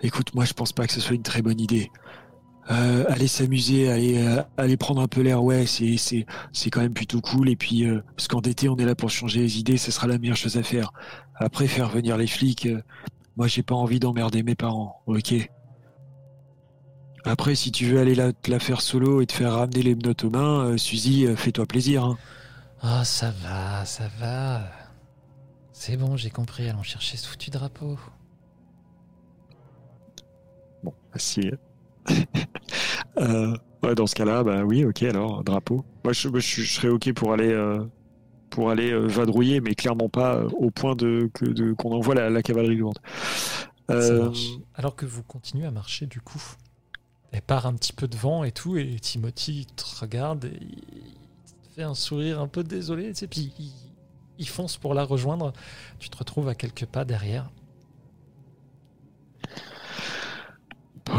écoute, moi je pense pas que ce soit une très bonne idée. Euh, aller s'amuser, aller, euh, aller prendre un peu l'air, ouais, c'est, c'est, quand même plutôt cool. Et puis, parce qu'en été, on est là pour changer les idées, ce sera la meilleure chose à faire. Après, faire venir les flics, moi j'ai pas envie d'emmerder mes parents, ok? Après, si tu veux aller la, te la faire solo et te faire ramener les menottes aux mains, Suzy, fais-toi plaisir. Hein. Oh, ça va, ça va. C'est bon, j'ai compris, allons chercher ce foutu drapeau. Bon, si. euh, dans ce cas-là, bah oui, ok, alors, drapeau. Moi, je, je, serais ok pour aller, euh, pour aller euh, vadrouiller, mais clairement pas au point de, que, qu'on envoie la, cavalerie lourde. Alors que vous continuez à marcher, du coup, elle part un petit peu devant et tout, et Timothy te regarde et il te fait un sourire un peu désolé, sais, puis il, il fonce pour la rejoindre. Tu te retrouves à quelques pas derrière.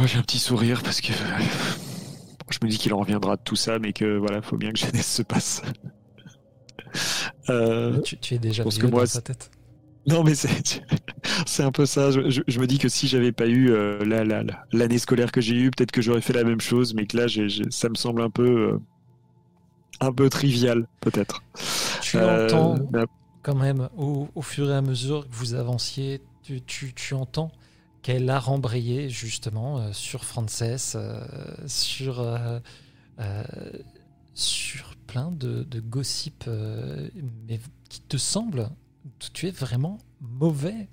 j'ai un petit sourire parce que je me dis qu'il en reviendra de tout ça, mais que voilà, faut bien que jeunesse se passe. Euh, tu, es déjà parce que moi, dans sa tête. Non, mais c'est un peu ça. Je, me dis que si j'avais pas eu euh, l'année scolaire que j'ai eue, peut-être que j'aurais fait la même chose, mais que là, ça me semble un peu, euh, un peu trivial, peut-être. Tu entends bah, quand même, au, fur et à mesure que vous avanciez, tu, tu entends qu'elle a rembrayé justement euh, sur Frances, euh, sur, euh, sur plein de, de gossip, mais qui te semble, tu es vraiment mauvais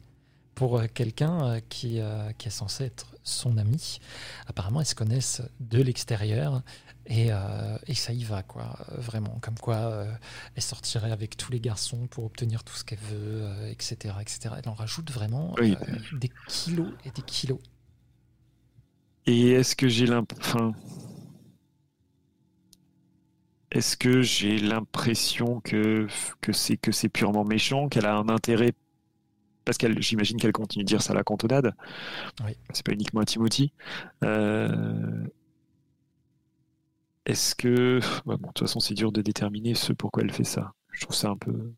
pour quelqu'un qui, qui est censé être son ami. Apparemment, ils se connaissent de l'extérieur euh, et, ça y va, quoi, vraiment. Comme quoi, euh, elle sortirait avec tous les garçons pour obtenir tout ce qu'elle veut, etc., euh, etc. Elle en rajoute vraiment des kilos et des kilos. Et est-ce que j'ai l'impression. Est-ce que j'ai l'impression que, que c'est que c'est purement méchant, qu'elle a un intérêt parce qu'elle, j'imagine qu'elle continue de dire ça à la cantonade. Oui. C'est pas uniquement à Timothy. Euh, est-ce que. Bah, bon, de toute façon, c'est dur de déterminer ce pourquoi elle fait ça. Je trouve ça un peu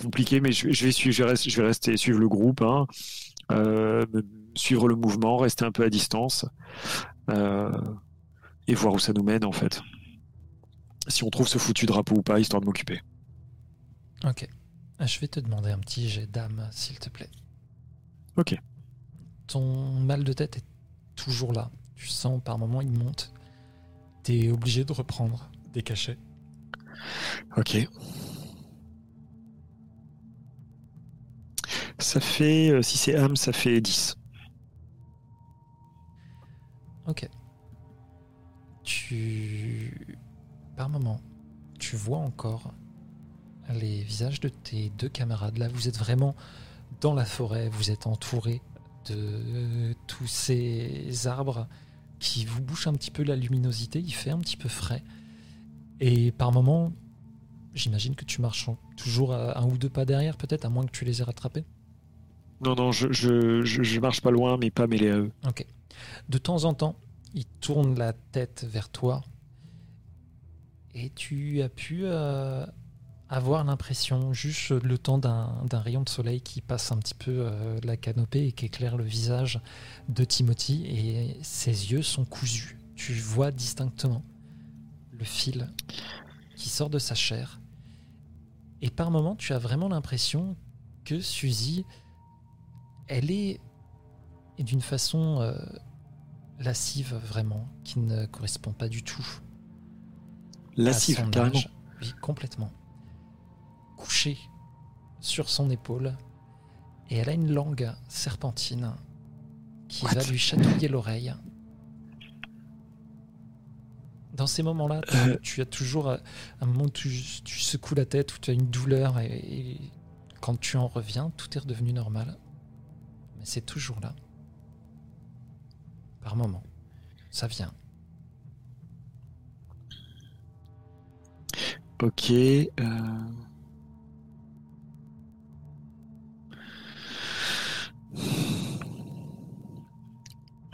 compliqué, mais je, vais, suivre, je, vais, rester, suivre le groupe, hein. euh, suivre le mouvement, rester un peu à distance euh, et voir où ça nous mène en fait. Si on trouve ce foutu drapeau ou pas, histoire de m'occuper. Ok. Ah, je vais te demander un petit jet d'âme, s'il te plaît. Ok. Ton mal de tête est toujours là. Tu sens par moments il monte t'es obligé de reprendre des cachets. Ok. Ça fait, euh, si c'est âme, ça fait 10. Ok. Tu. Par moment, tu vois encore les visages de tes deux camarades. Là, vous êtes vraiment dans la forêt, vous êtes entouré de tous ces arbres qui vous bouche un petit peu la luminosité, il fait un petit peu frais. Et par moments, j'imagine que tu marches toujours un ou deux pas derrière, peut-être, à moins que tu les aies rattrapés. Non, non, je, je, marche pas loin, mais pas mêlé à eux. Ok. De temps en temps, il tourne la tête vers toi. Et tu as pu euh, avoir l'impression, juste le temps d'un rayon de soleil qui passe un petit peu euh, la canopée et qui éclaire le visage de Timothy, et ses yeux sont cousus. Tu vois distinctement le fil qui sort de sa chair. Et par moments, tu as vraiment l'impression que Suzy, elle est d'une façon euh, lascive vraiment, qui ne correspond pas du tout. Lascive, carrément. Oui, complètement. Couché sur son épaule, et elle a une langue serpentine qui va lui chatouiller l'oreille. Dans ces moments-là, tu, euh. as toujours un moment où tu, secoues la tête, où tu as une douleur, et quand tu en reviens, tout est redevenu normal. Mais c'est toujours là. Par moment. Ça vient. Ok. Euh...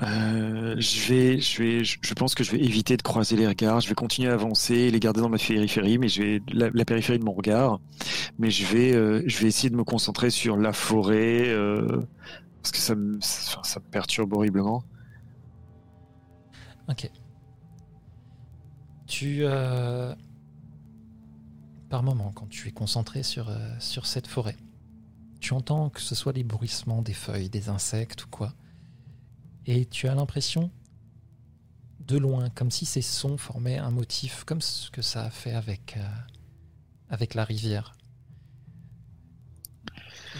Euh, je vais, je vais, je pense que je vais éviter de croiser les regards. Je vais continuer à avancer, les garder dans ma périphérie, mais je vais la, périphérie de mon regard. Mais je vais, euh, je vais essayer de me concentrer sur la forêt euh, parce que ça me, perturbe horriblement. Ok. Tu, par moment, quand tu es concentré sur sur cette forêt, tu entends que ce soit les bruissements des feuilles, des insectes ou quoi et tu as l'impression de loin, comme si ces sons formaient un motif, comme ce que ça a fait avec, euh, avec la rivière.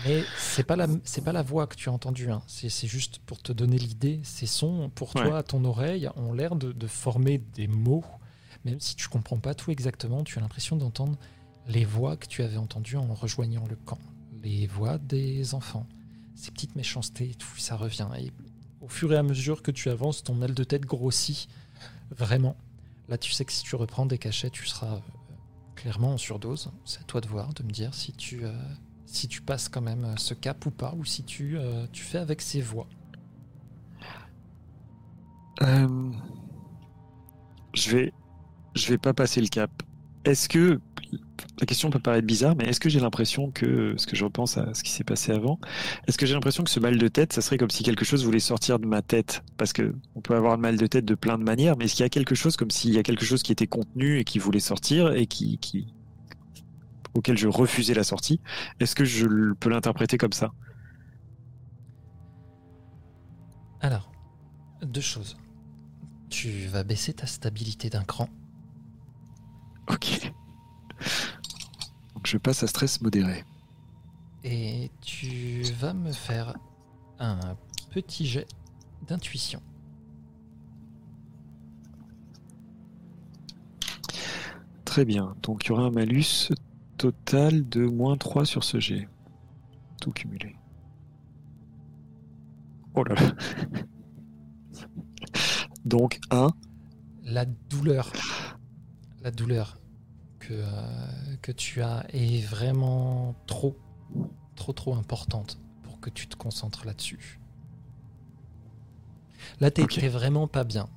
Mais c'est pas la c'est pas la voix que tu as entendue, hein. c'est juste pour te donner l'idée. Ces sons, pour toi, à ton oreille, ont l'air de, de, former des mots, même si tu comprends pas tout exactement. Tu as l'impression d'entendre les voix que tu avais entendues en rejoignant le camp, les voix des enfants, ces petites méchancetés, tout ça revient. Et au fur et à mesure que tu avances, ton aile de tête grossit vraiment. Là, tu sais que si tu reprends des cachets, tu seras euh, clairement en surdose. C'est à toi de voir, de me dire si tu, euh, passes quand même euh, ce cap ou pas, ou si tu, tu fais avec ces voix. je vais, je vais pas passer le cap. Est-ce que la question peut paraître bizarre, mais est-ce que j'ai l'impression que, ce que je repense à ce qui s'est passé avant, est-ce que j'ai l'impression que ce mal de tête, ça serait comme si quelque chose voulait sortir de ma tête? Parce que on peut avoir le mal de tête de plein de manières, mais est-ce qu'il y a quelque chose comme s'il y a quelque chose qui était contenu et qui voulait sortir et qui, qui auquel je refusais la sortie Est-ce que je peux l'interpréter comme ça? Alors, deux choses. Tu vas baisser ta stabilité d'un cran. Ok je passe à stress modéré. Et tu vas me faire un petit jet d'intuition. Très bien. Donc il y aura un malus total de moins 3 sur ce jet. Tout cumulé. Oh là là. Donc 1. La douleur. La douleur que, euh, que tu as est vraiment trop, trop, trop importante pour que tu te concentres là-dessus. Là, t'es vraiment pas bien.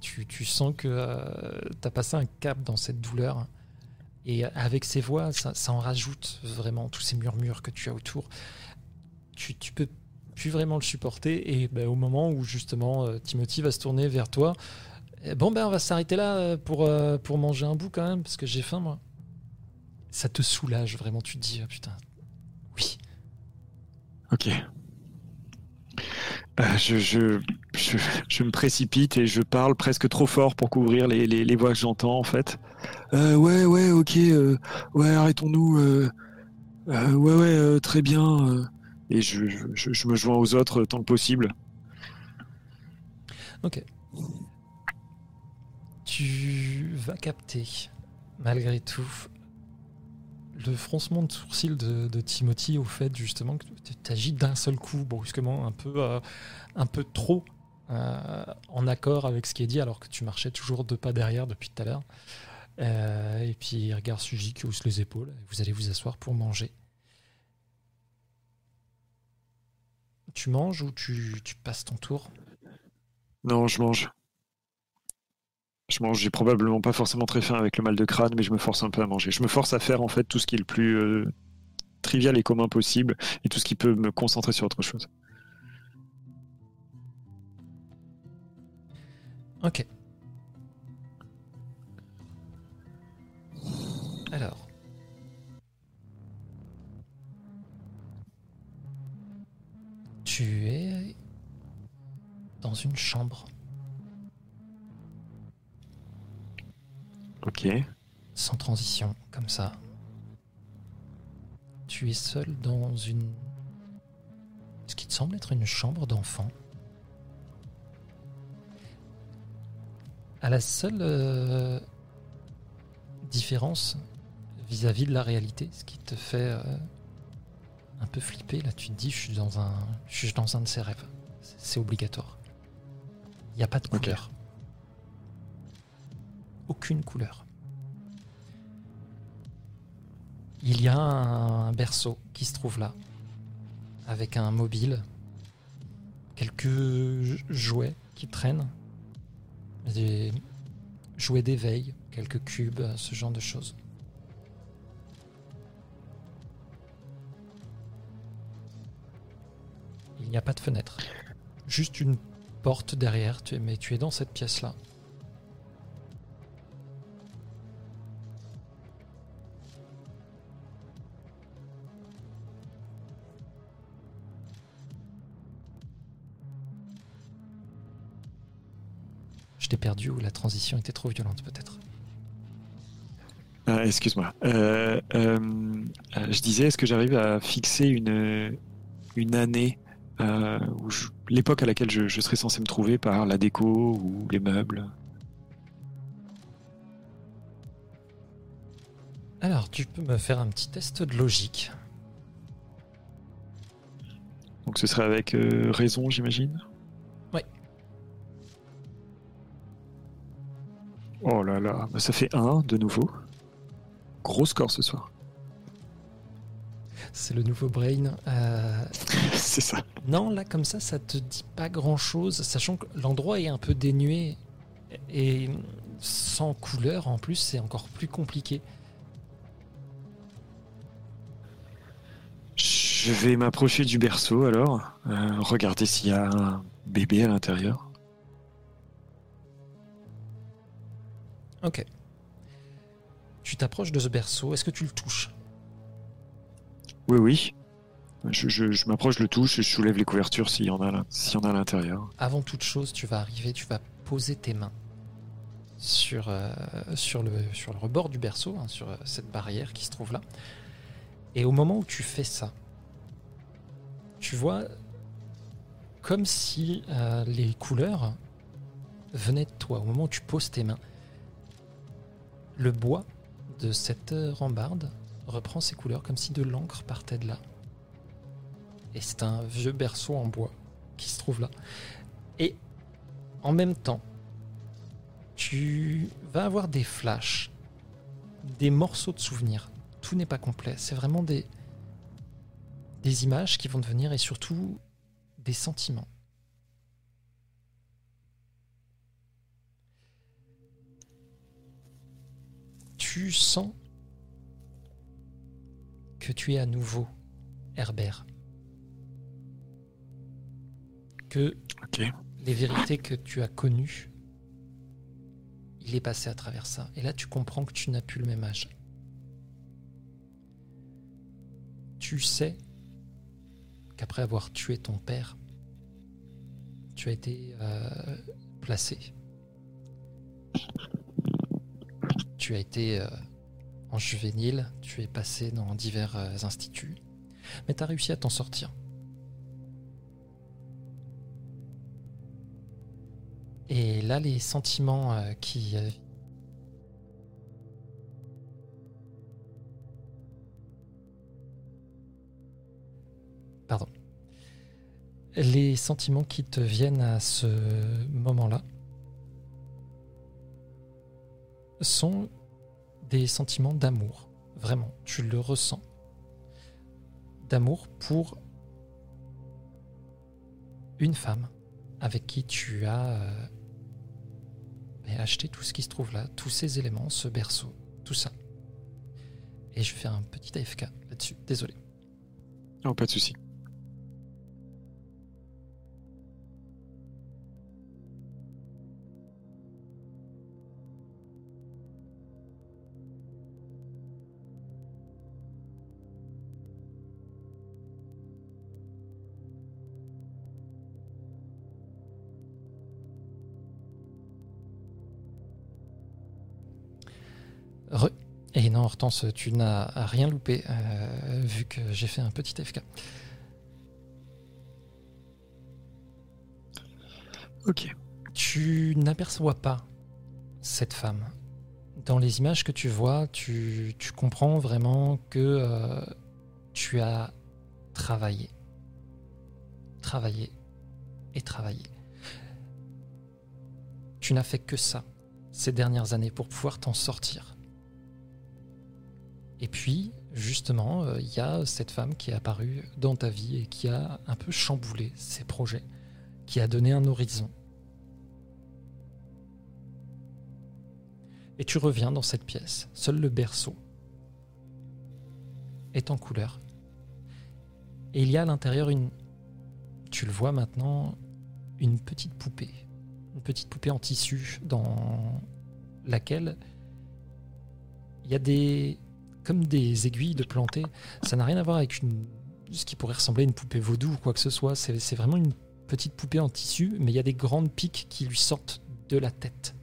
Tu, tu sens que euh, tu as passé un cap dans cette douleur. Et avec ces voix, ça, ça, en rajoute vraiment tous ces murmures que tu as autour. Tu, tu peux plus vraiment le supporter. Et ben, au moment où justement euh, Timothy va se tourner vers toi, bon, ben, on va s'arrêter là euh, pour, euh, pour manger un bout quand même, parce que j'ai faim, moi. Ça te soulage, vraiment. Tu te dis, oh, putain, oui. Ok. Euh, je, je, je, me précipite et je parle presque trop fort pour couvrir les, les, les voix que j'entends, en fait. ouais, ouais, ok. ouais, arrêtons-nous. ouais, ouais, très bien. et je, je me joins aux autres tant que possible. Ok tu vas capter, malgré tout, le froncement de sourcil de, Timothy au fait justement que tu agis d'un seul coup, brusquement, un peu, euh, un peu trop euh, en accord avec ce qui est dit, alors que tu marchais toujours deux pas derrière depuis tout à l'heure. Euh, et puis regarde Suji qui hausse les épaules. Vous allez vous asseoir pour manger. Tu manges ou tu, tu passes ton tour? Non, je mange. Je mange, j'ai probablement pas forcément très faim avec le mal de crâne, mais je me force un peu à manger. Je me force à faire en fait tout ce qui est le plus euh, trivial et commun possible, et tout ce qui peut me concentrer sur autre chose. Ok. Alors. Tu es une chambre. Ok. Sans transition, comme ça. Tu es seul dans une... Ce qui te semble être une chambre d'enfant. À la seule euh, différence vis-à-vis de la réalité, ce qui te fait euh, un peu flipper, là tu te dis je suis dans un, je suis dans un de ces rêves. C'est- obligatoire. Il n'y a pas de couleur. Aucune couleur. Il y a un berceau qui se trouve là, avec un mobile, quelques jouets qui traînent, des jouets d'éveil, quelques cubes, ce genre de choses. Il n'y a pas de fenêtre, juste une porte derrière, mais tu es dans cette pièce-là. Je t'ai perdu ou la transition était trop violente peut-être. Ah, Excuse-moi. Euh, euh, euh, je disais, est-ce que j'arrive à fixer une, une année, euh, l'époque à laquelle je, je serais censé me trouver par la déco ou les meubles? Alors, tu peux me faire un petit test de logique. Donc ce serait avec euh, raison, j'imagine? Oh là là, bah, ça fait un de nouveau. Gros score ce soir. C'est le nouveau brain. Euh, C'est ça. Non, là, comme ça, ça te dit pas grand-chose, sachant que l'endroit est un peu dénué et sans couleur en plus, c'est encore plus compliqué. Je vais m'approcher du berceau alors, euh, regarder s'il y a un bébé à l'intérieur. Ok. Tu t'approches de ce berceau, est-ce que tu le touches? Oui, oui. Je, je- je m'approche, je le touche et je soulève les couvertures s'il y en a s'il y en a à l'intérieur. Avant toute chose, tu vas arriver, tu vas poser tes mains sur, euh, sur, le, sur le rebord du berceau, hein, sur euh, cette barrière qui se trouve là. Et au moment où tu fais ça, tu vois comme si euh, les couleurs venaient de toi. Au moment où tu poses tes mains, le bois de cette rambarde reprend ses couleurs comme si de l'encre partait de là. Et c'est un vieux berceau en bois qui se trouve là. Et en même temps, tu vas avoir des flashs, des morceaux de souvenirs. Tout n'est pas complet. C'est vraiment des, des images qui vont devenir et surtout des sentiments. Tu sens que tu es à nouveau Herbert? Que les vérités que tu as connues, il est passé à travers ça. Et là, tu comprends que tu n'as plus le même âge. Tu sais qu'après avoir tué ton père, tu as été euh, placé. Tu as été euh, en juvénile, tu es passé dans divers euh, instituts, mais tu as réussi à t'en sortir. Et là, les sentiments euh, qui... Pardon. Les sentiments qui te viennent à ce moment-là sont des sentiments d'amour. Vraiment, tu le ressens. D'amour pour une femme avec qui tu as euh, acheté tout ce qui se trouve là, tous ces éléments, ce berceau, tout ça. Et je faire un petit AFK là-dessus, désolé. Non, pas de souci. Hortense, tu n'as rien loupé, euh, vu que j'ai fait un petit FK. Ok. Tu n'aperçois pas cette femme. Dans les images que tu vois, tu, tu comprends vraiment que euh, tu as travaillé. Travaillé. Et travaillé. Tu n'as fait que ça ces dernières années pour pouvoir t'en sortir. Et puis, justement, euh, il y a cette femme qui est apparue dans ta vie et qui a un peu chamboulé ses projets, qui a donné un horizon. Et tu reviens dans cette pièce. Seul le berceau est en couleur. Et il y a à l'intérieur une... Tu le vois maintenant, une petite poupée. Une petite poupée en tissu dans laquelle il y a des... comme des aiguilles de planter. Ça n'a rien à voir avec une... ce qui pourrait ressembler à une poupée vaudou ou quoi que ce soit. C'est vraiment une petite poupée en tissu, mais il y a des grandes piques qui lui sortent de la tête.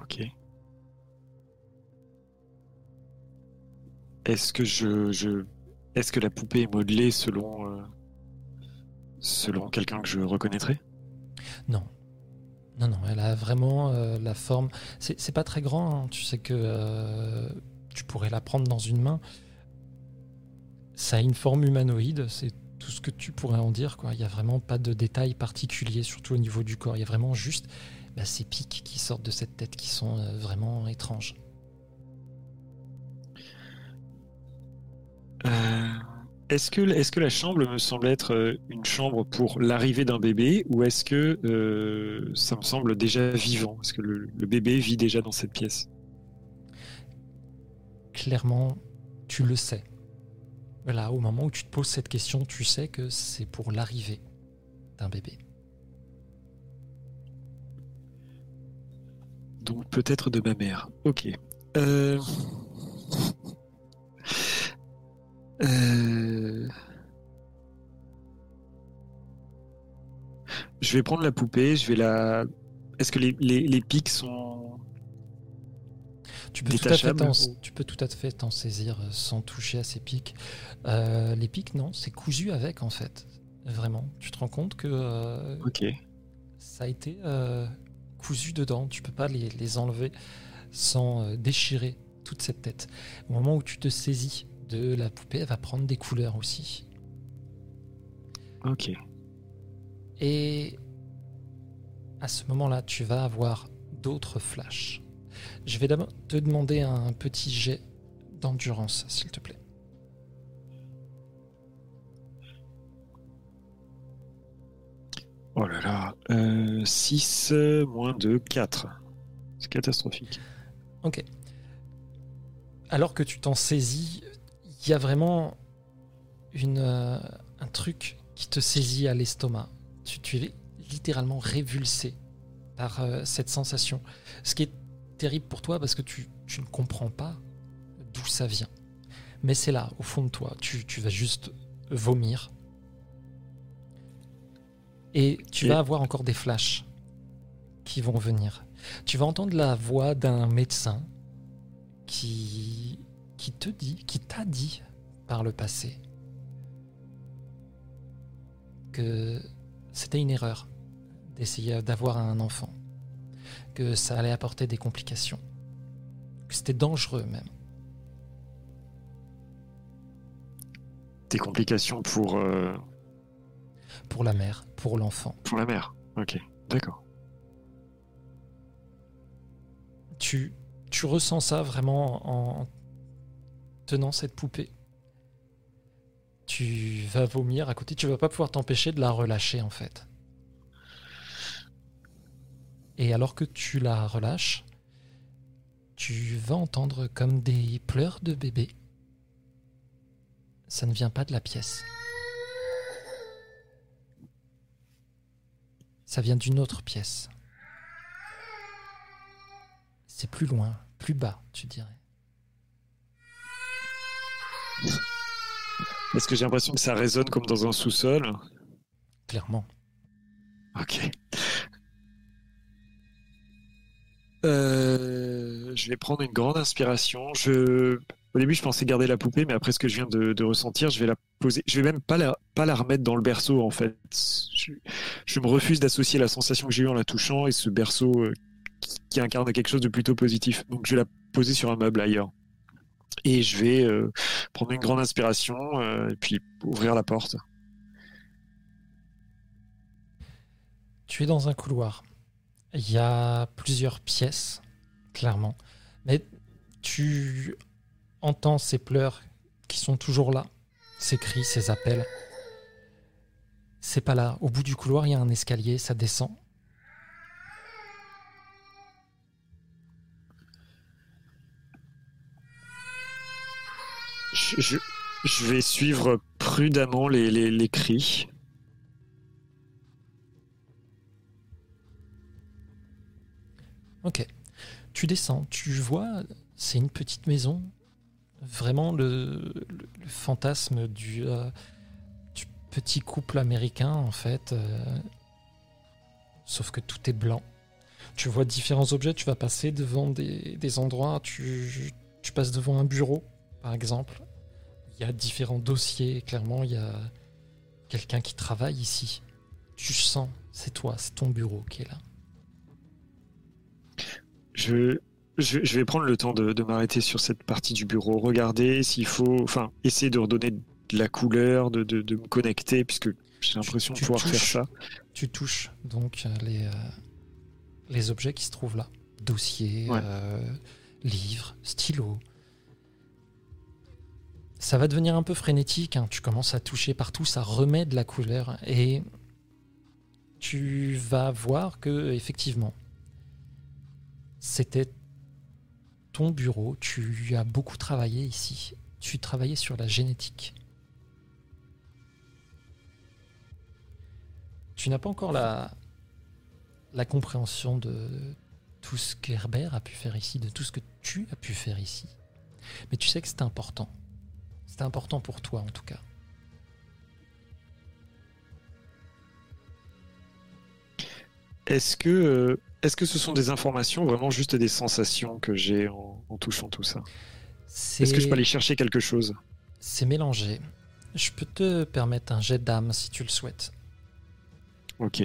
Ok. Est-ce que je, je- est-ce que la poupée est modelée selon euh, selon quelqu'un que je reconnaîtrais Non. Non, non, elle a vraiment euh, la forme. C'est pas très grand, hein. tu sais que euh, tu pourrais la prendre dans une main. Ça a une forme humanoïde, c'est tout ce que tu pourrais en dire. quoi. Il n'y a vraiment pas de détails particuliers, surtout au niveau du corps. Il y a vraiment juste bah, ces pics qui sortent de cette tête qui sont euh, vraiment étranges. Euh, Est-ce que la chambre me semble être euh, une chambre pour l'arrivée d'un bébé ou est-ce que euh, ça me semble déjà vivant? Est-ce que le, le bébé vit déjà dans cette pièce? Clairement, tu le sais. Là, au moment où tu te poses cette question, tu sais que c'est pour l'arrivée d'un bébé. Donc peut-être de ma mère. Ok. Euh... Euh, Je vais prendre la poupée, je vais la... Est-ce que les, les, les pics sont... Tu peux, tout à fait tu peux tout à fait t'en saisir euh, sans toucher à ces pics. Euh, les pics, non, c'est cousu avec en fait. Vraiment. Tu te rends compte que euh, Ok. ça a été cousu dedans. Tu peux pas les, les enlever sans déchirer toute cette tête. Au moment où tu te saisis de la poupée, elle va prendre des couleurs aussi. Ok. Et à ce moment-là, tu vas avoir d'autres flashs. Je vais d'abord te demander un petit jet d'endurance, s'il te plaît. Oh là là. 6 moins 2, 4. C'est catastrophique. Ok. Alors que tu t'en saisis, il y a vraiment une, euh, un truc qui te saisit à l'estomac. Tu, tu es littéralement révulsé par euh, cette sensation. Ce qui est terrible pour toi parce que tu, tu ne comprends pas d'où ça vient. Mais c'est là, au fond de toi. Tu, tu vas juste vomir. Et tu Et- vas avoir encore des flashs qui vont venir. Tu vas entendre la voix d'un médecin qui, qui te dit, qui t'a dit par le passé que c'était une erreur d'essayer d'avoir un enfant, que ça allait apporter des complications, que c'était dangereux même. Des complications pour, euh, Pour la mère, pour l'enfant. pour la mère. Ok. D'accord. Tu, tu ressens ça vraiment en cette poupée. Tu vas vomir à côté, tu vas pas pouvoir t'empêcher de la relâcher en fait. Et alors que tu la relâches, tu vas entendre comme des pleurs de bébé. Ça ne vient pas de la pièce. Ça vient d'une autre pièce. C'est plus loin, plus bas, tu dirais. Est-ce que j'ai l'impression que ça résonne comme dans un sous-sol Clairement. Ok. Euh, je vais prendre une grande inspiration. Je, au début, je pensais garder la poupée, mais après ce que je viens de, ressentir, je vais la poser. Je vais même pas la, pas la remettre dans le berceau, en fait. Je, me refuse d'associer la sensation que j'ai eue en la touchant et ce berceau euh, qui, incarne quelque chose de plutôt positif. Donc, je vais la poser sur un meuble ailleurs. Et je vais euh, prendre une grande inspiration et puis ouvrir la porte. Tu es dans un couloir. Il y a plusieurs pièces, clairement. Mais tu entends ces pleurs qui sont toujours là, ces cris, ces appels. C'est pas là. Au bout du couloir, il y a un escalier, ça descend. Je, vais suivre prudemment les, les cris. Ok. Tu descends, tu vois, c'est une petite maison. Vraiment le, fantasme du, euh, du, petit couple américain, en fait. Euh, sauf que tout est blanc. Tu vois différents objets, tu vas passer devant des, des endroits, tu passes devant un bureau, par exemple. Il y a différents dossiers, clairement, il y a quelqu'un qui travaille ici. Tu sens, c'est toi, c'est ton bureau qui est là. Je, je, vais prendre le temps de, m'arrêter sur cette partie du bureau, regarder s'il faut, enfin, essayer de redonner de la couleur, de, de, me connecter, puisque j'ai l'impression de pouvoir faire ça. Tu touches donc euh, les, euh, les objets qui se trouvent là. Dossiers, euh, livres, stylos. Ça va devenir un peu frénétique, hein. tu commences à toucher partout, ça remet de la couleur et tu vas voir que effectivement c'était ton bureau, tu as beaucoup travaillé ici, tu travaillais sur la génétique. Tu n'as pas encore la, la compréhension de tout ce qu'Herbert a pu faire ici, de tout ce que tu as pu faire ici. Mais tu sais que c'est important. C'est important pour toi en tout cas. Est-ce que euh, est-ce que ce sont des informations vraiment juste des sensations que j'ai en, touchant tout ça? Est-ce que je peux aller chercher quelque chose? C'est mélangé. Je peux te permettre un jet d'âme si tu le souhaites. Ok.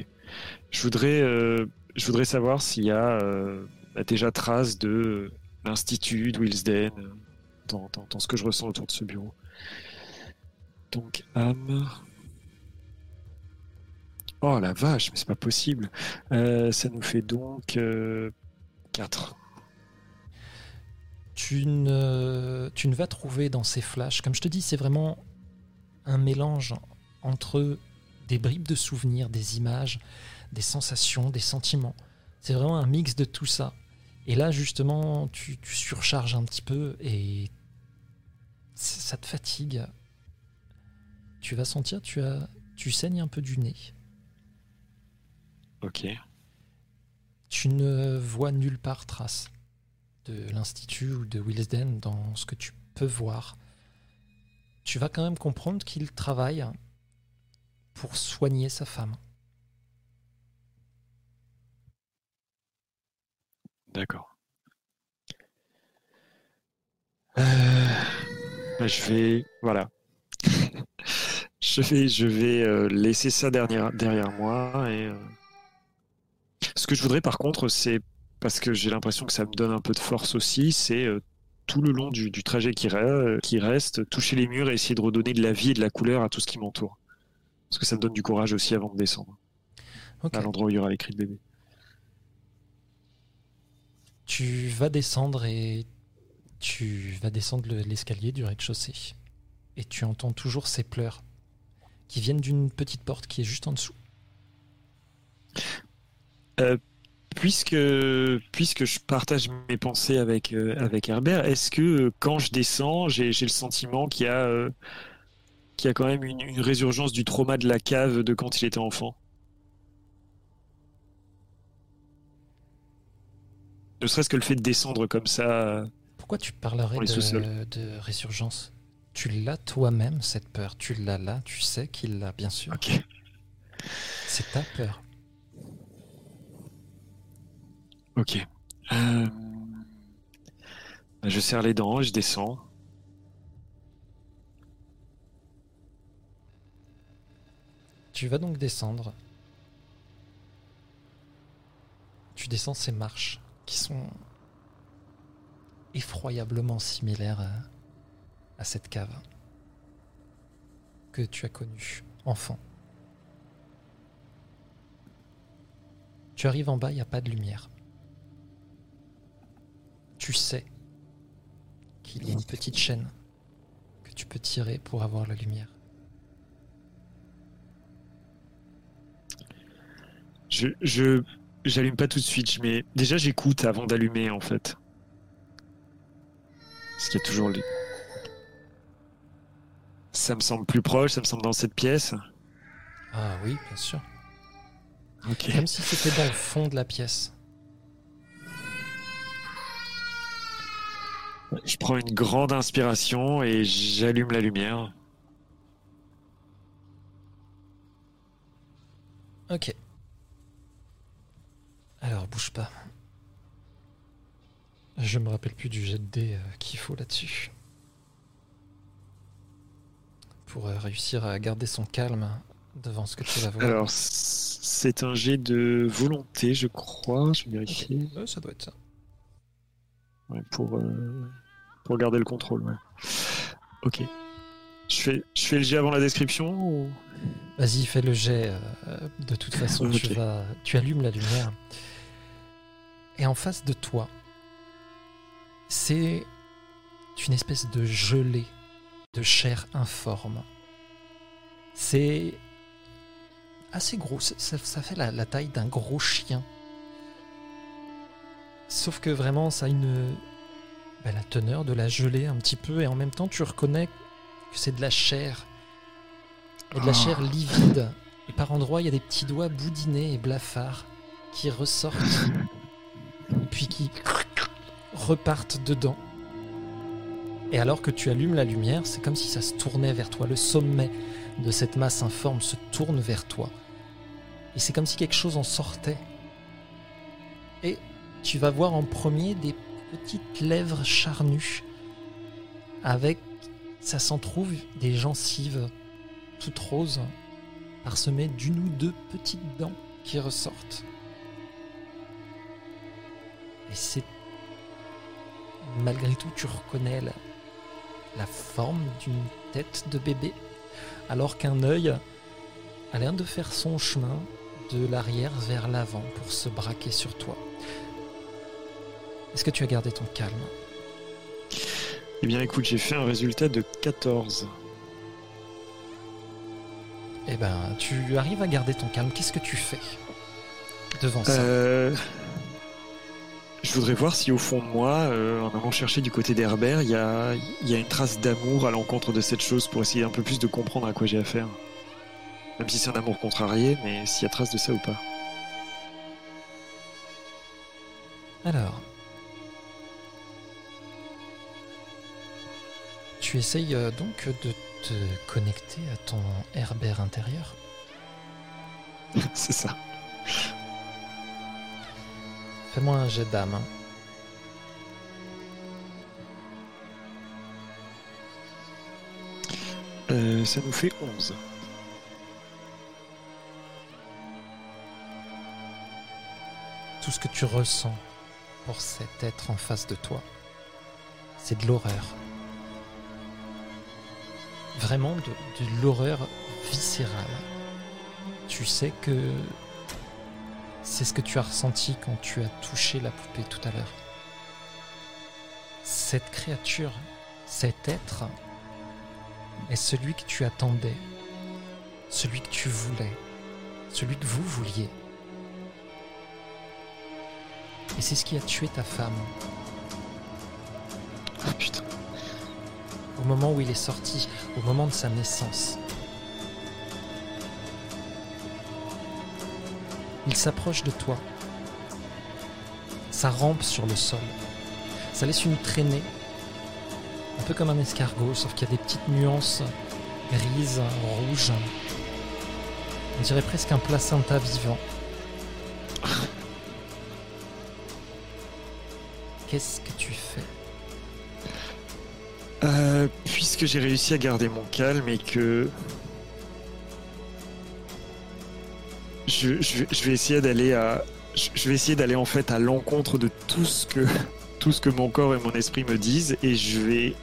Je voudrais, euh, je voudrais savoir s'il y a euh, déjà trace de l'Institut de Wilsden dans, ce que je ressens autour de ce bureau. Donc, âme. Oh la vache, mais c'est pas possible. Euh, ça nous fait donc 4. Euh, tu ne, tu ne vas trouver dans ces flashs, comme je te dis, c'est vraiment un mélange entre des bribes de souvenirs, des images, des sensations, des sentiments. C'est vraiment un mix de tout ça. Et là, justement, tu, tu surcharges un petit peu et ça te fatigue. Tu vas sentir, tu, as, tu saignes un peu du nez. Ok. Tu ne vois nulle part trace de l'Institut ou de Willesden dans ce que tu peux voir. Tu vas quand même comprendre qu'il travaille pour soigner sa femme. D'accord. Euh, bah, je vais. Voilà. je vais, je vais euh, laisser ça derrière, derrière moi et. Euh, ce que je voudrais par contre, c'est parce que j'ai l'impression que ça me donne un peu de force aussi, c'est euh, tout le long du, trajet qui, reste, toucher les murs et essayer de redonner de la vie et de la couleur à tout ce qui m'entoure. Parce que ça me donne du courage aussi avant de descendre. À l'endroit où il y aura les cris de bébé. Tu vas descendre et tu vas descendre l'escalier du rez-de-chaussée. Et tu entends toujours ces pleurs qui viennent d'une petite porte qui est juste en dessous. Euh, puisque, puisque je partage mes pensées avec, euh, Herbert, est-ce que euh, quand je descends, j'ai le sentiment qu'il y, a, a quand même une, une, résurgence du trauma de la cave de quand il était enfant? Ne serait-ce que le fait de descendre comme ça. Pourquoi tu parlerais de, de, résurgence? Tu l'as toi-même, cette peur? Tu l'as là, tu sais qu'il l'a, bien sûr. C'est ta peur. Ok. Euh, Je serre les dents, je descends. Tu vas donc descendre. Tu descends ces marches qui sont effroyablement similaires à, à cette cave que tu as connue enfant. Tu arrives en bas, il n'y a pas de lumière. Tu sais qu'il y a une petite chaîne que tu peux tirer pour avoir la lumière. Je, je, j'allume pas tout de suite, mais déjà j'écoute avant d'allumer en fait. Qu'il y a toujours les. Ça me semble plus proche, ça me semble dans cette pièce. Ah oui, bien sûr. Comme si c'était dans le fond de la pièce. Je prends une grande inspiration et j'allume la lumière. Ok. Alors, bouge pas. Je me rappelle plus du jet de dés euh, qu'il faut là-dessus. Pour euh, réussir à garder son calme devant ce que tu vas voir. Alors, c'est un jet de volonté, je crois. Je vais vérifier. Ça doit être ça. Ouais, pour, euh, pour garder le contrôle. Ouais. Ok. Je fais, je fais le jet avant la description ou... Vas-y, fais le jet. euh, de toute façon, tu, vas, tu allumes la lumière. Et en face de toi, c'est une espèce de gelée de chair informe. C'est assez gros. Ça, fait la, la taille d'un gros chien. Sauf que vraiment, ça a une. ben, la teneur de la gelée un petit peu. Et en même temps, tu reconnais que c'est de la chair. Et de la Ah. chair livide. Et par endroits, il y a des petits doigts boudinés et blafards qui ressortent. puis qui repartent dedans. Et alors que tu allumes la lumière, c'est comme si ça se tournait vers toi. Le sommet de cette masse informe se tourne vers toi. Et c'est comme si quelque chose en sortait. Et tu vas voir en premier des petites lèvres charnues avec, ça s'en trouve, des gencives toutes roses parsemées d'une ou deux petites dents qui ressortent. Et c'est malgré tout, tu reconnais la, la forme d'une tête de bébé, alors qu'un œil a l'air de faire son chemin de l'arrière vers l'avant pour se braquer sur toi. Est-ce que tu as gardé ton calme? Eh bien, écoute, j'ai fait un résultat de 14. Eh ben, tu arrives à garder ton calme. Qu'est-ce que tu fais devant ça? Euh, Je voudrais voir si au fond de moi, euh, en allant chercher du côté d'Herbert, il y a, y a une trace d'amour à l'encontre de cette chose pour essayer un peu plus de comprendre à quoi j'ai affaire. Même si c'est un amour contrarié, mais s'il y a trace de ça ou pas. Alors. Tu essayes euh, donc de te connecter à ton Herbert intérieur? c'est ça. Fais-moi un jet d'âme. hein. Euh, ça nous fait 11. Tout ce que tu ressens pour cet être en face de toi, c'est de l'horreur. Vraiment de, de l'horreur viscérale. Tu sais que c'est ce que tu as ressenti quand tu as touché la poupée tout à l'heure. Cette créature, cet être, est celui que tu attendais, celui que tu voulais, celui que vous vouliez. Et c'est ce qui a tué ta femme Oh putain. au moment où il est sorti, au moment de sa naissance. Il s'approche de toi. Ça rampe sur le sol. Ça laisse une traînée, un peu comme un escargot, sauf qu'il y a des petites nuances grises, rouges. On dirait presque un placenta vivant. Qu'est-ce que tu fais? Euh, puisque j'ai réussi à garder mon calme et que je, vais- essayer d'aller à je je vais essayer d'aller en fait à l'encontre de tout ce que tout ce que mon corps et mon esprit me disent et je vais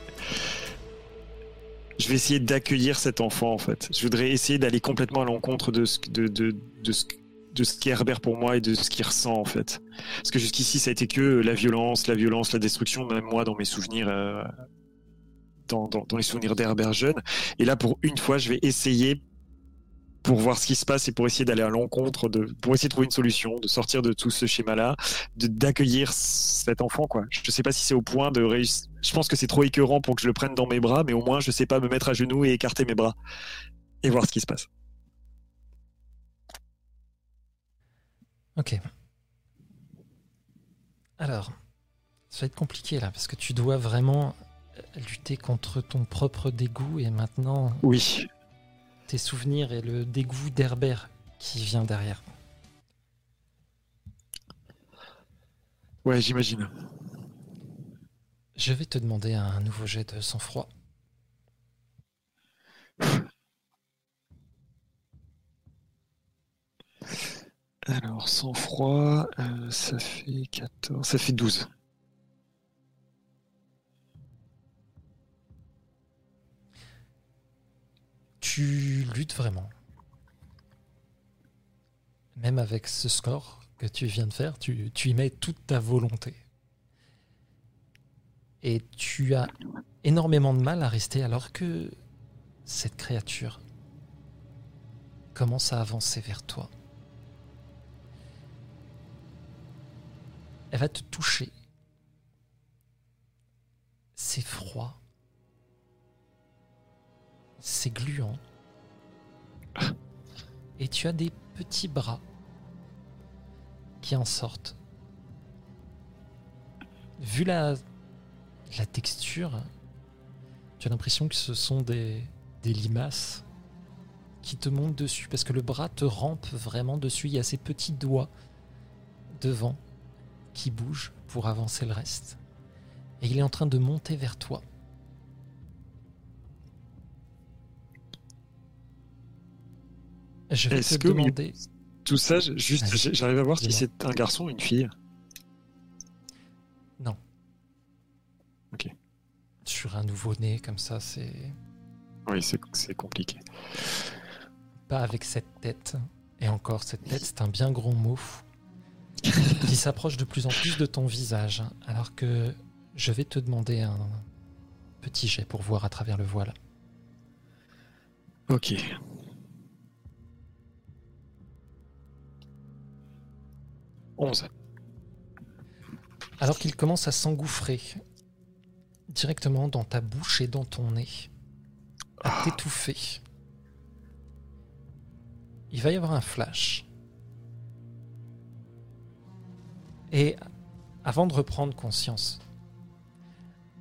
je vais essayer d'accueillir cet enfant en fait. Je voudrais essayer d'aller complètement à l'encontre de ce de, de, ce de ce qu'est Herbert pour moi et de ce qu'il ressent en fait. Parce que jusqu'ici ça a été que la violence, la violence, la destruction, même moi dans mes souvenirs euh, dans, dans les souvenirs d'Herbert jeune. Et là, pour une fois, je vais essayer pour voir ce qui se passe et pour essayer d'aller à l'encontre de, pour essayer de trouver une solution, de sortir de tout ce schéma-là, de d'accueillir cet enfant, quoi. Je sais pas si c'est au point de réussir. Je pense que c'est trop écœurant pour que je le prenne dans mes bras, mais au moins, je sais pas me mettre à genoux et écarter mes bras et voir ce qui se passe. Ok. Alors, ça va être compliqué là, parce que tu dois vraiment lutter contre ton propre dégoût et maintenant Oui. Tes souvenirs et le dégoût d'Herbert qui vient derrière. Ouais, j'imagine. Je vais te demander un nouveau jet de sang-froid. Alors, sans froid, euh, ça fait 14, ça fait 12. Tu luttes vraiment. Même avec ce score que tu viens de faire, tu, y mets toute ta volonté. Et tu as énormément de mal à rester alors que cette créature commence à avancer vers toi. Elle va te toucher. C'est froid. Gluant. Et tu as des petits bras qui en sortent. Vu la, la texture, tu as l'impression que ce sont des, des limaces qui te montent dessus parce que le bras te rampe vraiment dessus. Il y a ces petits doigts devant qui bougent pour avancer le reste. Et il est en train de monter vers toi. Je vais te que- demander. Tout ça, juste, j'arrive à voir si c'est un garçon ou une fille. Sur un nouveau-né comme ça, c'est Oui, c'est c'est compliqué. pas avec cette tête. Et encore, cette tête, c'est un bien gros mot qui s'approche de plus en plus de ton visage. Alors que je vais te demander un petit jet pour voir à travers le voile. Ok. Onze. Alors qu'il commence à s'engouffrer directement dans ta bouche et dans ton nez, à t'étouffer. Il va y avoir un flash. Et avant de reprendre conscience,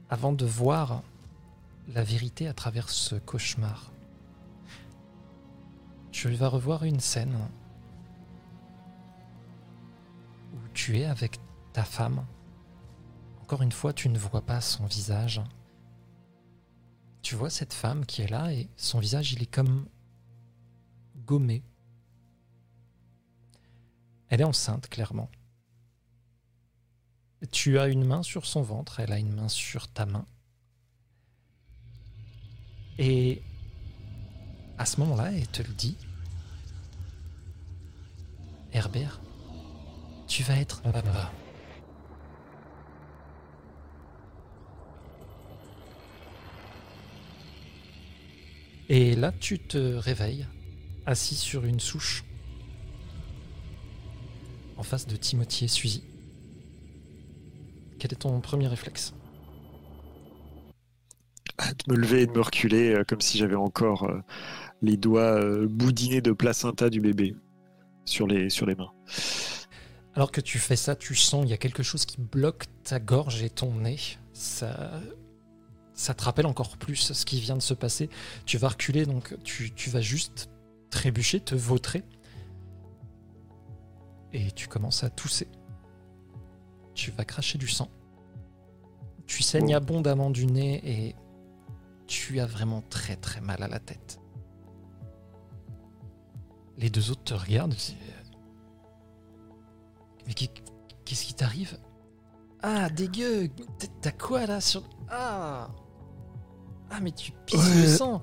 avant de voir la vérité à travers ce cauchemar, tu vas revoir une scène tu es avec ta femme. Encore une fois, tu ne vois pas son visage. Tu vois cette femme qui est là et son visage, il est comme gommé. Elle est enceinte, clairement. Tu as une main sur son ventre, elle a une main sur ta main. Et à ce moment-là, elle te le dit. Herbert, tu vas être. Et là, tu te réveilles, assis sur une souche, en face de Timothy et Suzy. Quel est ton premier réflexe? De me lever et de me reculer euh, comme si j'avais encore euh, les doigts euh, boudinés de placenta du bébé sur les mains. Alors que tu fais ça, tu sens il y a quelque chose qui bloque ta gorge et ton nez. Ça, ça te rappelle encore plus ce qui vient de se passer. Tu vas reculer, donc tu, tu vas juste trébucher, te vautrer. Et tu commences à tousser. Tu vas cracher du sang. Tu saignes Bon. abondamment du nez et tu as vraiment très très mal à la tête. Les deux autres te regardent. Mais qu'est- qu'est-ce qui t'arrive? Ah, dégueu T'as- quoi là sur... Ah Ah, mais tu pisses le Ouais. sang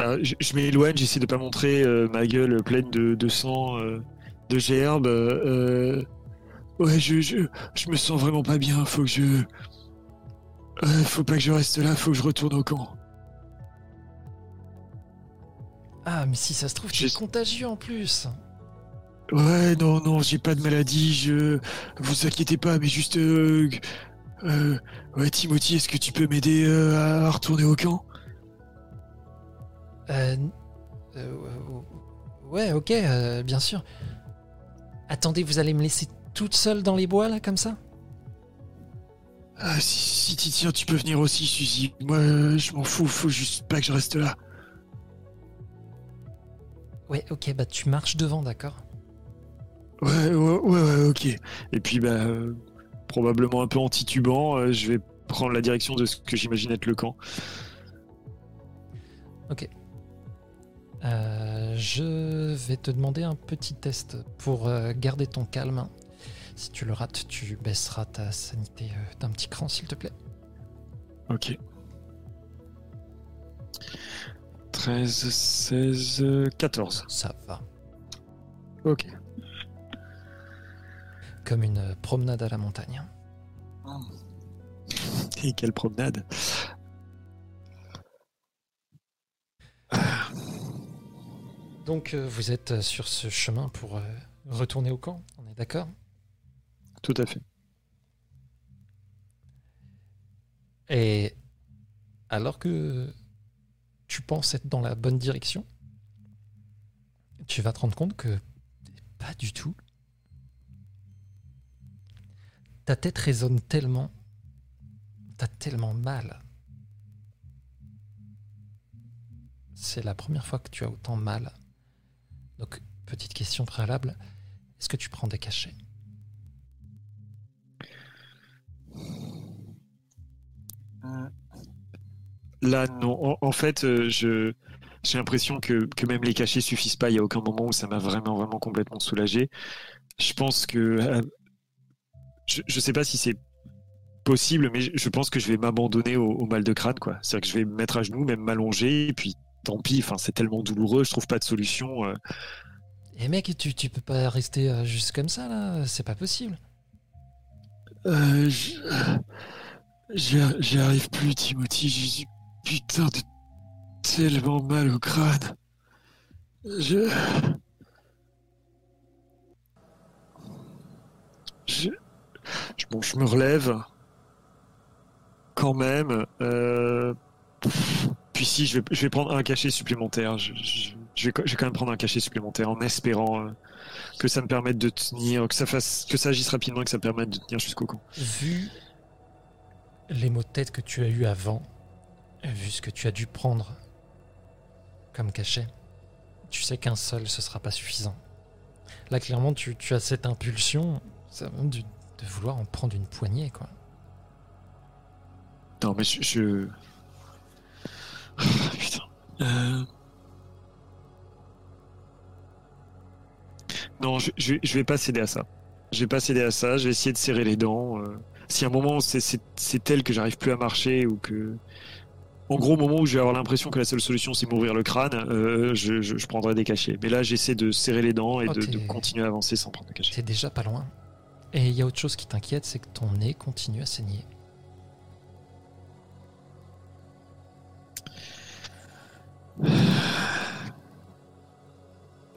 Ah, je je m'éloigne, j'essaie de pas montrer euh, ma gueule pleine de, de sang, euh, de gerbes. euh, ouais, je, je, je me sens vraiment pas bien. Faut que je. Faut pas que je reste là, faut que je retourne au camp. Ah, mais si ça se trouve, tu es contagieux en plus Ouais, non, non, j'ai pas de maladie, je. Vous inquiétez pas, mais juste. Euh, euh, ouais, Timothy, est-ce que tu peux m'aider euh, à retourner au camp? Euh, euh, ouais, ok, euh, bien sûr. Attendez, vous allez me laisser toute seule dans les bois, là, comme ça? Ah, si, si tiens, tu peux venir aussi, Suzy. Moi, je m'en fous, faut juste pas que je reste là. Ouais, ok, bah tu marches devant, d'accord? Ouais, ouais, ouais, ok. Et puis, bah, euh, probablement un peu en titubant, euh, je vais prendre la direction de ce que j'imagine être le camp. Euh, Je vais te demander un petit test pour euh, garder ton calme. Si tu le rates, tu baisseras ta sanité d'un petit cran, s'il te plaît. Ok. 13, 16, euh, 14. Ça va. Ok. Comme une promenade à la montagne. Et quelle promenade. Donc euh, vous êtes sur ce chemin pour euh, retourner au camp, on est d'accord? Tout à fait. Et alors que tu penses être dans la bonne direction, tu vas te rendre compte que pas du tout. Ta tête résonne tellement, t'as tellement mal. C'est la première fois que tu as autant mal. Donc, petite question préalable, est-ce que tu prends des cachets? Là, non. En, fait, euh, je j'ai l'impression que, que même les cachets suffisent pas. Il y a aucun moment où ça m'a vraiment, vraiment complètement soulagé. Je pense que euh, je, je sais pas si c'est possible, mais je, pense que je vais m'abandonner au, au mal de crâne, quoi. C'est-à-dire que je vais me mettre à genoux, même m'allonger, et puis tant pis. Enfin, c'est tellement douloureux. Je trouve pas de solution. euh. Eh mec, tu, tu peux pas rester euh, juste comme ça là, c'est pas possible. Euh, j'y arrive plus, Timothy. J'ai putain de tellement mal au crâne. Je. Je. Je- Bon, je me relève. Quand même. Euh... Puis si, je vais, prendre un cachet supplémentaire. Je, vais, quand même prendre un cachet supplémentaire en espérant euh, que ça me permette de tenir, que ça fasse, que ça agisse rapidement et que ça me permette de tenir jusqu'au camp. Vu les maux de tête que tu as eu avant, vu ce que tu as dû prendre comme cachet, tu sais qu'un seul ce sera pas suffisant. Là, clairement, tu, as cette impulsion ça, de vouloir en prendre une poignée, quoi. Non, mais je. je- Ah, Putain. Euh, Non, je, je, vais- je vais pas céder à ça. Je vais pas céder à ça. Je vais essayer de serrer les dents. euh. Si à un moment c'est- tel que j'arrive plus à marcher ou que. En gros, au moment où je vais avoir l'impression que la seule solution c'est m'ouvrir le crâne, euh, je, je, je prendrai des cachets. Mais là, j'essaie de serrer les dents et Oh, de continuer à avancer sans prendre de cachets. T'es déjà pas loin. Et il y a autre chose qui t'inquiète, c'est que ton nez continue à saigner.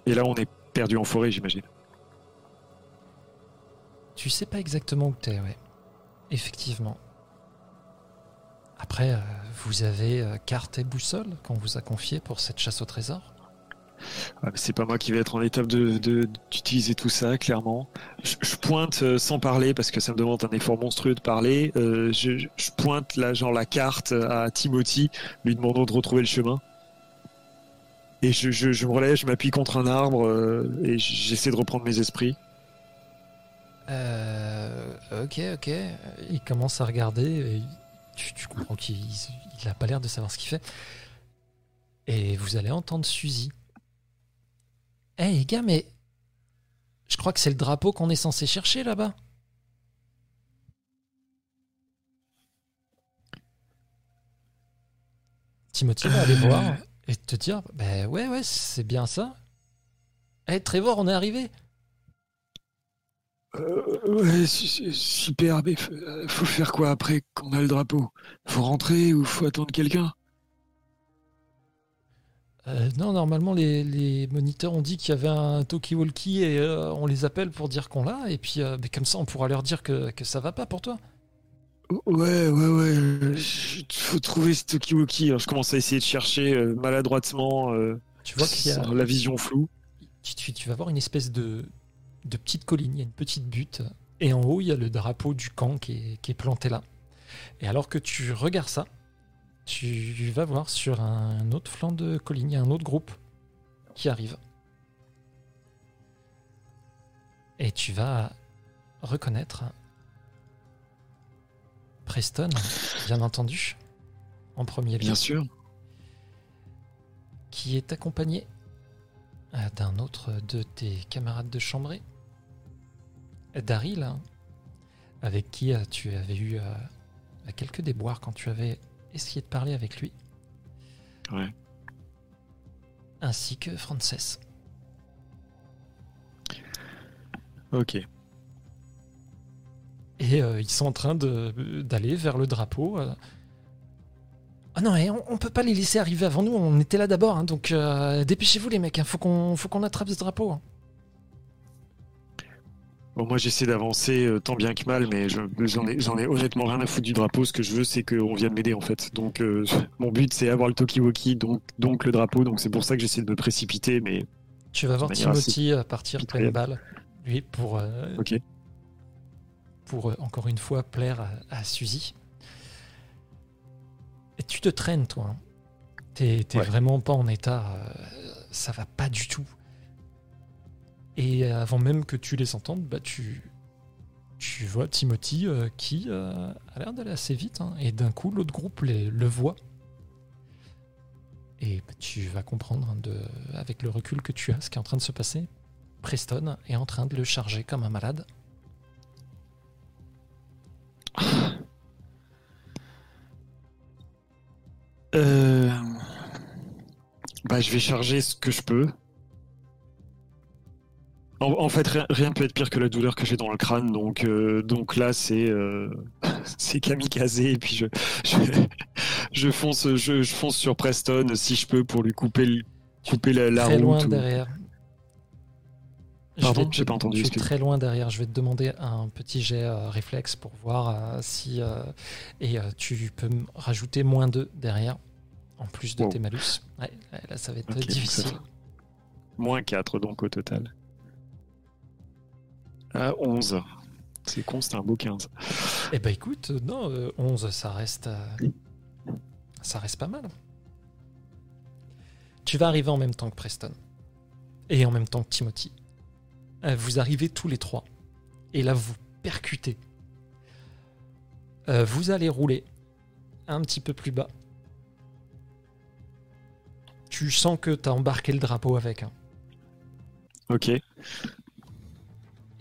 Et là, on est perdu en forêt, j'imagine. Tu sais pas exactement où t'es, ouais. Effectivement. Après, euh, vous avez euh, carte et boussole qu'on vous a confié pour cette chasse au trésor? C'est pas moi qui vais être en étape de de- d'utiliser tout ça, clairement. Je, pointe euh, sans parler parce que ça me demande un effort monstrueux de parler. Euh, je, pointe là, genre la carte à Timothy, lui demandant de retrouver le chemin. Et je, je, me relève, je m'appuie contre un arbre euh, et j'essaie de reprendre mes esprits. Ok, ok. Il commence à regarder. Tu, tu comprends qu'il il a pas l'air de savoir ce qu'il fait. Et vous allez entendre Suzy. Hé les gars, mais je crois que c'est le drapeau qu'on est censé chercher là-bas. Timothy va aller voir et te dire Ben ouais, ouais, c'est bien ça. Hé Trevor, on est arrivé. Euh, ouais, su- su- super, mais euh, faut faire quoi après qu'on a le drapeau? Faut rentrer ou faut attendre quelqu'un? Euh, non, normalement, les, les moniteurs ont dit qu'il y avait un talkie-walkie et euh, on les appelle pour dire qu'on l'a. Et puis, euh, ben, comme ça, on pourra leur dire que, que ça va pas pour toi. Ouais, ouais, ouais. j- faut trouver ce Tokiwoki. Alors, je commence à essayer de chercher maladroitement Tu vois qu'il y a. sans la vision floue. Tu, tu- tu vas voir une espèce de, de petite colline, il y a une petite butte. Et en haut, il y a le drapeau du camp qui est, qui est planté là. Et alors que tu regardes ça, tu vas voir sur un autre flanc de colline, il y a un autre groupe qui arrive. Et tu vas reconnaître Preston, bien entendu, en premier lieu, Bien sûr. qui est accompagné euh, d'un autre de tes camarades de chambrée, Daryl, hein, avec qui euh, tu avais eu euh, quelques déboires quand tu avais essayé de parler avec lui. Ouais. Ainsi que Frances. Ok. Et euh, ils sont en train d'aller vers le drapeau. euh. Ah non, et on, on peut pas les laisser arriver avant nous, on était là d'abord, hein, donc euh, dépêchez-vous les mecs, hein, faut qu'on faut qu'on attrape ce drapeau. hein. Bon, moi, j'essaie d'avancer euh, tant bien que mal, mais je- j'en ai, j'en ai honnêtement rien à foutre du drapeau. Ce que je veux, c'est qu'on vienne m'aider, en fait. Donc, euh, mon but, c'est avoir le Tokiwoki, donc, donc le drapeau. Donc, c'est pour ça que j'essaie de me précipiter, mais Tu vas voir De Timothy euh, partir pleine pitoyable. balle, lui, pour, euh, ok. pour euh, encore une fois plaire à, à Suzy. Et tu te traînes, toi. hein. T'es Ouais. vraiment pas en état. euh, ça va pas du tout. Et avant même que tu les entendes, bah tu, tu vois Timothy euh, qui euh, a l'air d'aller assez vite. hein. et d'un coup, l'autre groupe le voit. Et bah, tu vas comprendre hein, avec le recul que tu as ce qui est en train de se passer. Preston est en train de le charger comme un malade. Euh... Bah, je vais charger ce que je peux. En, en fait, rien, rien peut être pire que la douleur que j'ai dans le crâne, donc, euh, donc là, c'est euh, c'est kamikaze, et puis je, je, je fonce, je, je fonce sur Preston si je peux pour lui couper, couper la, la très route. loin ou- derrière. Je Pardon, j'ai pas entendu, es excuse. très loin derrière. Je vais te demander un petit jet euh, réflexe pour voir si. et tu peux rajouter moins 2 derrière, en plus de Wow. tes malus. Ouais, là, ça va être difficile. Moins 4 donc au total. Ah, 11. C'est con, c'était un beau 15. Eh ben écoute, euh, non, euh, 11, ça reste. euh, ça reste pas mal. Tu vas arriver en même temps que Preston. Et en même temps que Timothy. Euh, Vous arrivez tous les trois. Et là, vous percutez. Euh, vous allez rouler un petit peu plus bas. Tu sens que tu as embarqué le drapeau avec. hein. Ok.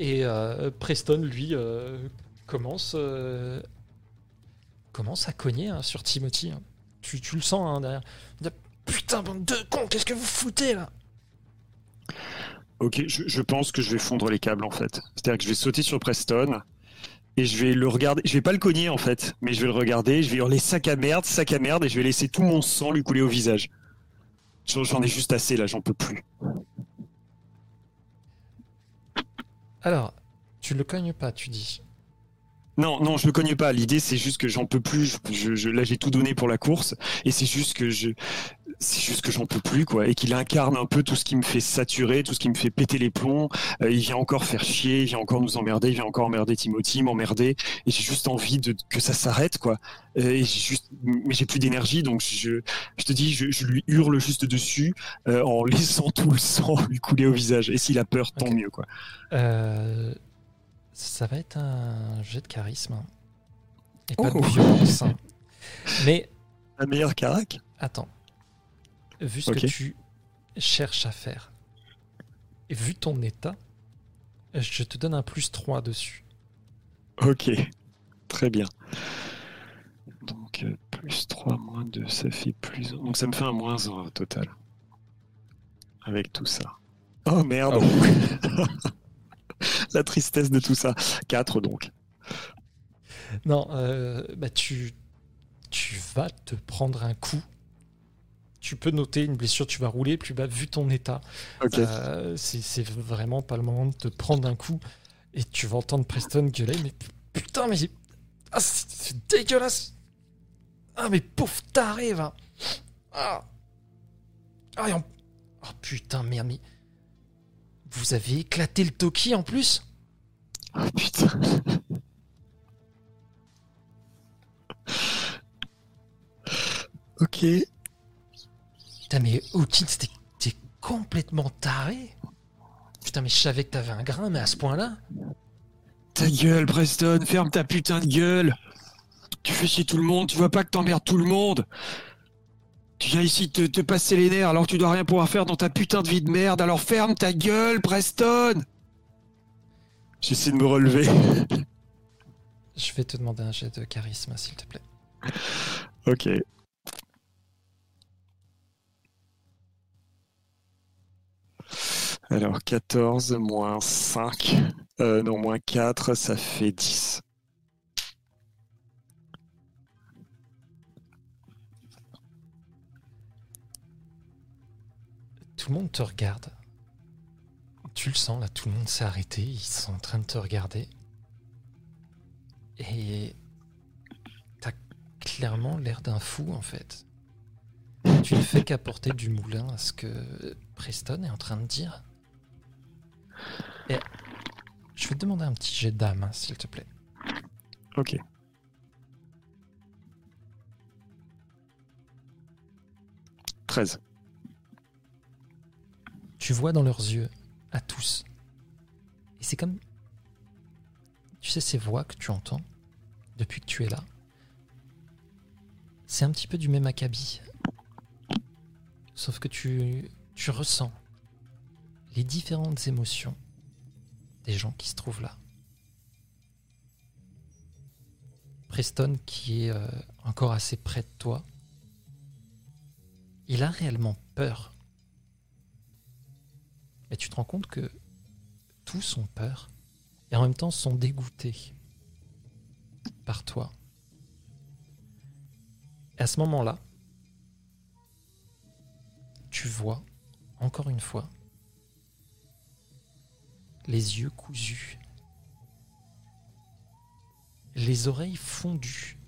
Et euh, Preston, lui, euh, commence, euh, commence à cogner hein, sur Timothy. hein. Tu, tu le sens hein, derrière. Putain, bande de cons, qu'est-ce que vous foutez là? Ok, je, je pense que je vais fondre les câbles en fait. C'est-à-dire que je vais sauter sur Preston et je vais le regarder. Je vais pas le cogner en fait, mais je vais le regarder. Je vais hurler sac à merde, sac à merde, et je vais laisser tout mon sang lui couler au visage. J'en ai juste assez là, j'en peux plus. Alors, tu le cognes pas, tu dis. Non, non, je le cogne pas. L'idée, c'est juste que j'en peux plus. Je, je- là, j'ai tout donné pour la course, et c'est juste que je, c'est juste que j'en peux plus, quoi. Et qu'il incarne un peu tout ce qui me fait saturer, tout ce qui me fait péter les plombs. Euh, il vient encore faire chier, il vient encore nous emmerder, il vient encore emmerder Timothy, m'emmerder. Et j'ai juste envie de que ça s'arrête, quoi. Euh, et j'ai juste, mais j'ai plus d'énergie, donc je, je te dis, je, je lui hurle juste dessus euh, en laissant tout le sang lui couler au visage. Et s'il a peur, tant mieux, quoi. Ça va être un jet de charisme. hein. Et pas Oh. de violence. hein. Mais La meilleure carac? Attends. Vu ce que tu cherches à faire, et vu ton état, je te donne un plus 3 dessus. Ok, très bien. Donc, euh, plus 3, moins 2, ça fait plus... Donc ça me fait un moins 1 au total. Avec tout ça. Oh merde La tristesse de tout ça. 4 donc. Non, euh, bah tu, tu vas te prendre un coup. Tu peux noter une blessure, tu vas rouler, puis bah, vu ton état, euh, c'est vraiment pas le moment de te prendre un coup. Et tu vas entendre Preston gueuler, mais putain, mais ah, c'est c'est dégueulasse! Ah, mais pauvre taré, va! Ah! Ah, et en- Oh putain, merde, mais. Vous avez éclaté le Toki en plus? Oh putain. ok. Putain, mais Hawkins, t'es t'es complètement taré. Putain, mais je savais que t'avais un grain, mais à ce point-là. Ta gueule, Preston, ferme ta putain de gueule. Tu fais chier tout le monde, tu vois pas que t'emmerdes tout le monde. Tu viens ici te, te passer les nerfs alors que tu dois rien pouvoir faire dans ta putain de vie de merde, alors ferme ta gueule, Preston J'essaie de me relever. Je vais te demander un jet de charisme, s'il te plaît. ok. Alors 14 moins 5, euh, non moins 4, ça fait 10. Tout le monde te regarde. Tu le sens, là, tout le monde s'est arrêté. Ils sont en train de te regarder. Et. T'as clairement l'air d'un fou, en fait. Tu ne fais qu'apporter du moulin à ce que Preston est en train de dire. Et. Je vais te demander un petit jet d'âme, hein, s'il te plaît. Ok. « 13. tu vois dans leurs yeux, à tous. Et c'est comme. Tu sais, ces voix que tu entends depuis que tu es là, c'est un petit peu du même acabit. Sauf que tu, tu ressens les différentes émotions des gens qui se trouvent là. Preston, qui est euh, encore assez près de toi, il a réellement peur. Mais tu te rends compte que tous ont peur et en même temps sont dégoûtés par toi. Et à ce moment-là, tu vois, encore une fois, les yeux cousus, les oreilles fondues,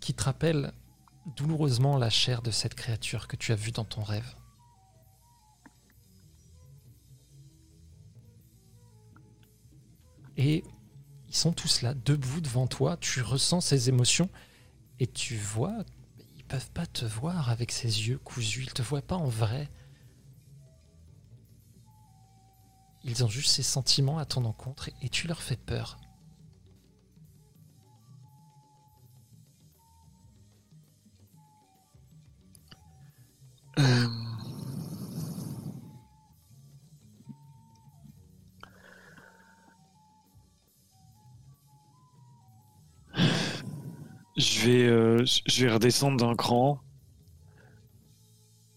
qui te rappellent douloureusement la chair de cette créature que tu as vue dans ton rêve. Et ils sont tous là, debout devant toi, tu ressens ces émotions et tu vois, ils peuvent pas te voir avec ces yeux cousus, ils te voient pas en vrai. Ils ont juste ces sentiments à ton encontre et tu leur fais peur. Euh, Je vais, euh, je vais redescendre d'un cran.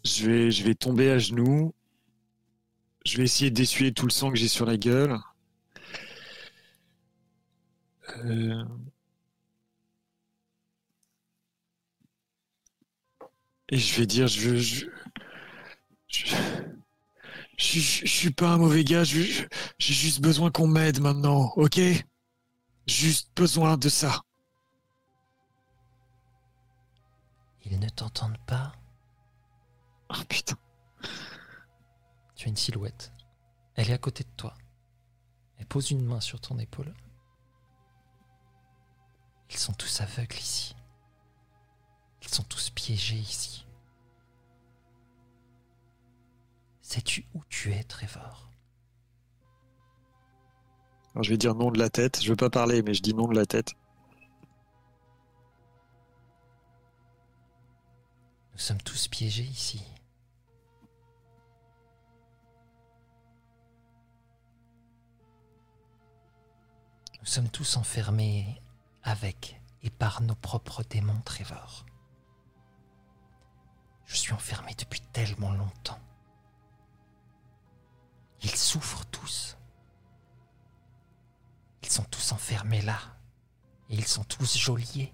Je vais, je vais tomber à genoux. Je vais essayer d'essuyer tout le sang que j'ai sur la gueule. Euh, Et je vais dire, je, je, je, je, suis pas un mauvais gars. J'ai juste besoin qu'on m'aide maintenant, ok? Juste besoin de ça. Ils ne t'entendent pas? Oh putain. Tu as une silhouette. Elle est à côté de toi. Elle pose une main sur ton épaule. Ils sont tous aveugles ici. Ils sont tous piégés ici. Sais-tu où tu es, Trevor? Alors, je vais dire non de la tête. Je veux pas parler, mais je dis non de la tête. Nous sommes tous piégés ici. Nous sommes tous enfermés avec et par nos propres démons, Trevor. Je suis enfermé depuis tellement longtemps. Ils souffrent tous. Ils sont tous enfermés là. Et ils sont tous geôliers.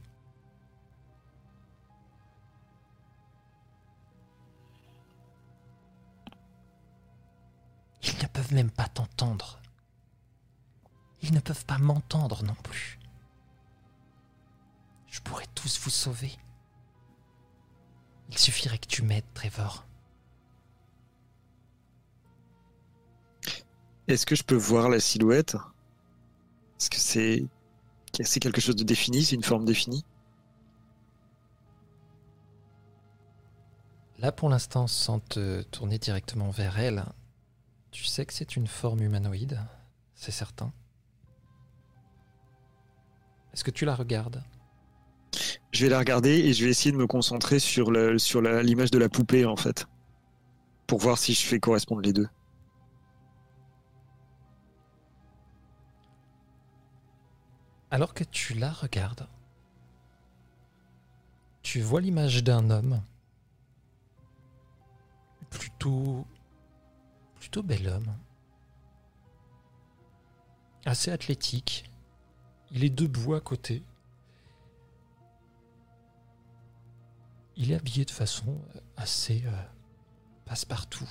Ils ne peuvent même pas t'entendre. Ils ne peuvent pas m'entendre non plus. Je pourrais tous vous sauver. Il suffirait que tu m'aides, Trevor. Est-ce que je peux voir la silhouette? Est-ce que c'est c'est quelque chose de défini? C'est une forme définie? Là, pour l'instant, sans te tourner directement vers elle, tu sais que c'est une forme humanoïde, c'est certain. Est-ce que tu la regardes? Je vais la regarder et je vais essayer de me concentrer sur l'image de la poupée en fait, pour voir si je fais correspondre les deux. Alors que tu la regardes, tu vois l'image d'un homme. Plutôt. plutôt bel homme. Assez athlétique. Il est debout à côté. Il est habillé de façon assez euh, passe-partout.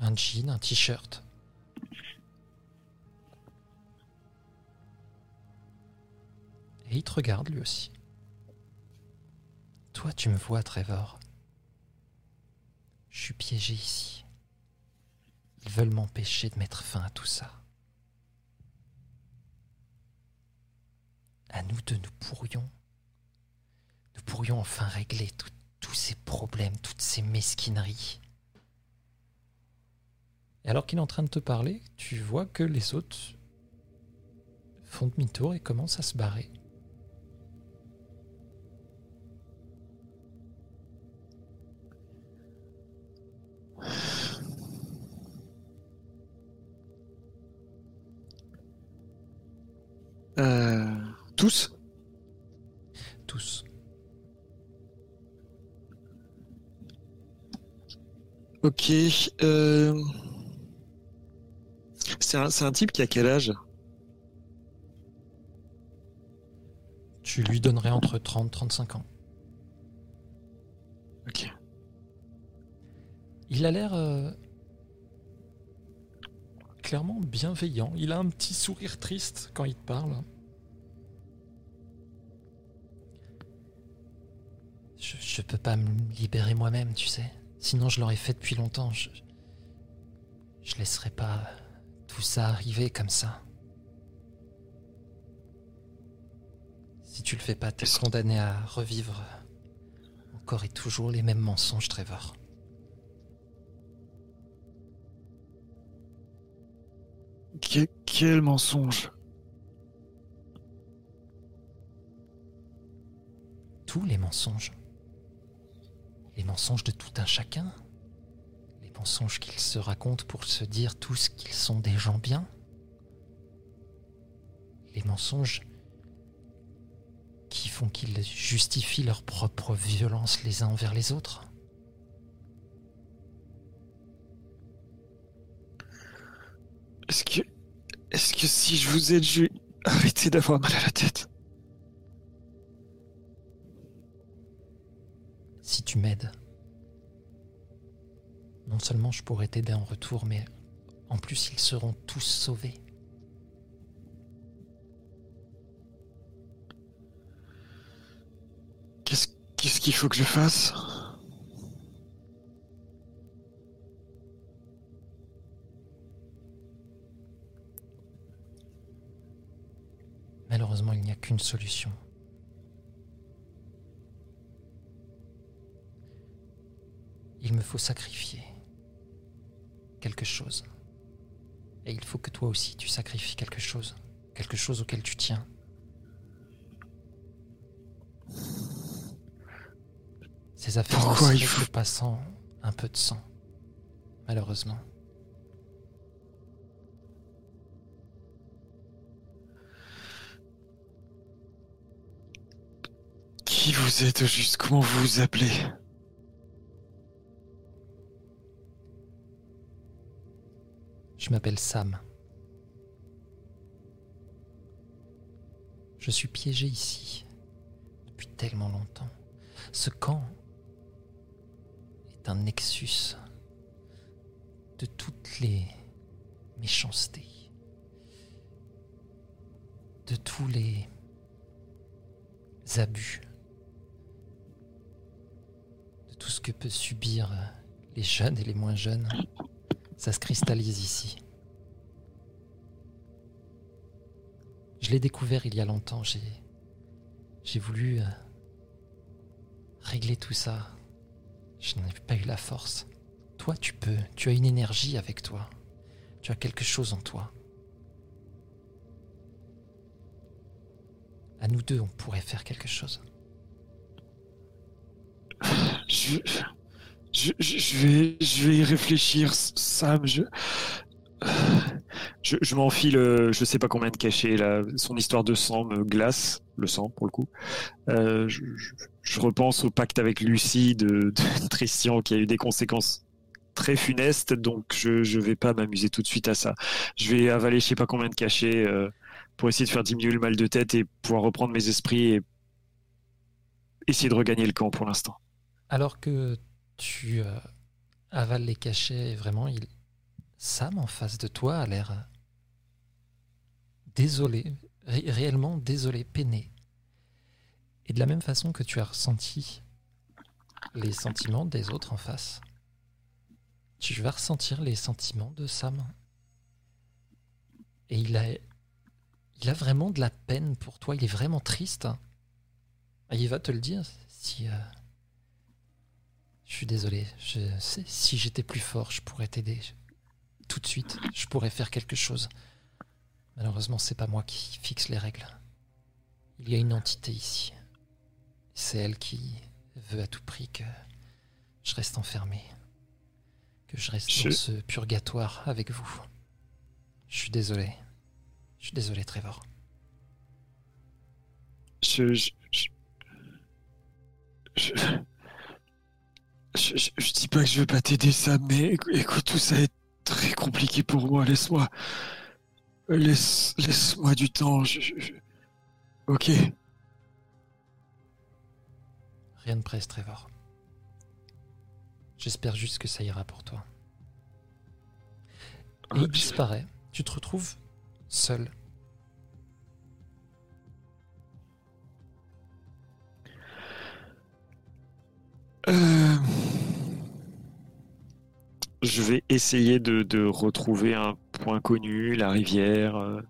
Un jean, un t-shirt. Et il te regarde lui aussi. Toi, tu me vois, Trevor. Je suis piégé ici. Ils veulent m'empêcher de mettre fin à tout ça. À nous deux, nous pourrions. Nous pourrions enfin régler tous ces problèmes, toutes ces mesquineries. Et alors qu'il est en train de te parler, tu vois que les autres font demi-tour et commencent à se barrer. Euh, tous Tous. Ok. euh, C'est un, type qui a quel âge? Tu lui donnerais entre 30 et 35 ans. Ok. Il a l'air euh, clairement bienveillant. Il a un petit sourire triste quand il te parle. Je, je peux pas me libérer moi-même, tu sais. Sinon, je l'aurais fait depuis longtemps. Je, je laisserai pas tout ça arriver comme ça. Si tu le fais pas, t'es condamné à revivre encore et toujours les mêmes mensonges, Trevor. Que- quel mensonge tous les mensonges. Les mensonges de tout un chacun. Les mensonges qu'ils se racontent pour se dire tous qu'ils sont des gens bien. Les mensonges qui font qu'ils justifient leur propre violence les uns envers les autres. Est-ce que. Est-ce que si je vous aide, je vais arrêter d'avoir mal à la tête Si tu m'aides, non seulement je pourrais t'aider en retour, mais en plus ils seront tous sauvés. Qu'est-ce qu'est-ce qu'il faut que je fasse? Malheureusement, il n'y a qu'une solution. Il me faut sacrifier quelque chose. Et il faut que toi aussi tu sacrifies quelque chose. quelque chose auquel tu tiens. Ces affaires Pourquoi il faut- passant un peu de sang, malheureusement. Qui vous êtes juste Comment vous vous appelez? Je m'appelle Sam. Je suis piégé ici depuis tellement longtemps. Ce camp est un nexus de toutes les méchancetés, de tous les abus, de tout ce que peut subir les jeunes et les moins jeunes. Ça se cristallise ici. Je l'ai découvert il y a longtemps. J'ai, j'ai voulu euh, régler tout ça. Je n'ai pas eu la force. Toi, tu peux. Tu as une énergie avec toi. Tu as quelque chose en toi. À nous deux, on pourrait faire quelque chose. je, je, vais, je vais y réfléchir, Sam. Je, je, je m'enfile, euh, je sais pas combien de cachets là. Son histoire de sang me glace, le sang pour le coup. Euh, je, repense au pacte avec Lucie de, de qui a eu des conséquences très funestes, donc je, je vais pas m'amuser tout de suite à ça. Je vais avaler je sais pas combien de cachets euh, pour essayer de faire diminuer le mal de tête et pouvoir reprendre mes esprits et essayer de regagner le camp pour l'instant. Alors que tu euh, avales les cachets, vraiment, il... Sam en face de toi a l'air euh, désolé, ré- réellement désolé, peiné. Et de la même façon que tu as ressenti les sentiments des autres en face, tu vas ressentir les sentiments de Sam. Et il a, il a vraiment de la peine pour toi, il est vraiment triste. Et il va te le dire si... euh, je suis désolé. Je si j'étais plus fort, je pourrais t'aider. Tout de suite, je pourrais faire quelque chose. Malheureusement, c'est pas moi qui fixe les règles. Il y a une entité ici. C'est elle qui veut à tout prix que je reste enfermé. Que je reste Je- dans ce purgatoire avec vous. Je suis désolé. Je suis désolé, Trevor. Je, je, je, je, je- je- je dis pas que je veux pas t'aider, Sam, mais écou- écoute, tout ça est très compliqué pour moi. Laisse-moi, laisse, laisse-moi du temps. Je, je- je- Ok. Rien ne presse, Trevor. J'espère juste que ça ira pour toi. Et il disparaît. Tu te retrouves seul. Euh, Je vais essayer de, de retrouver un point connu, la rivière. euh,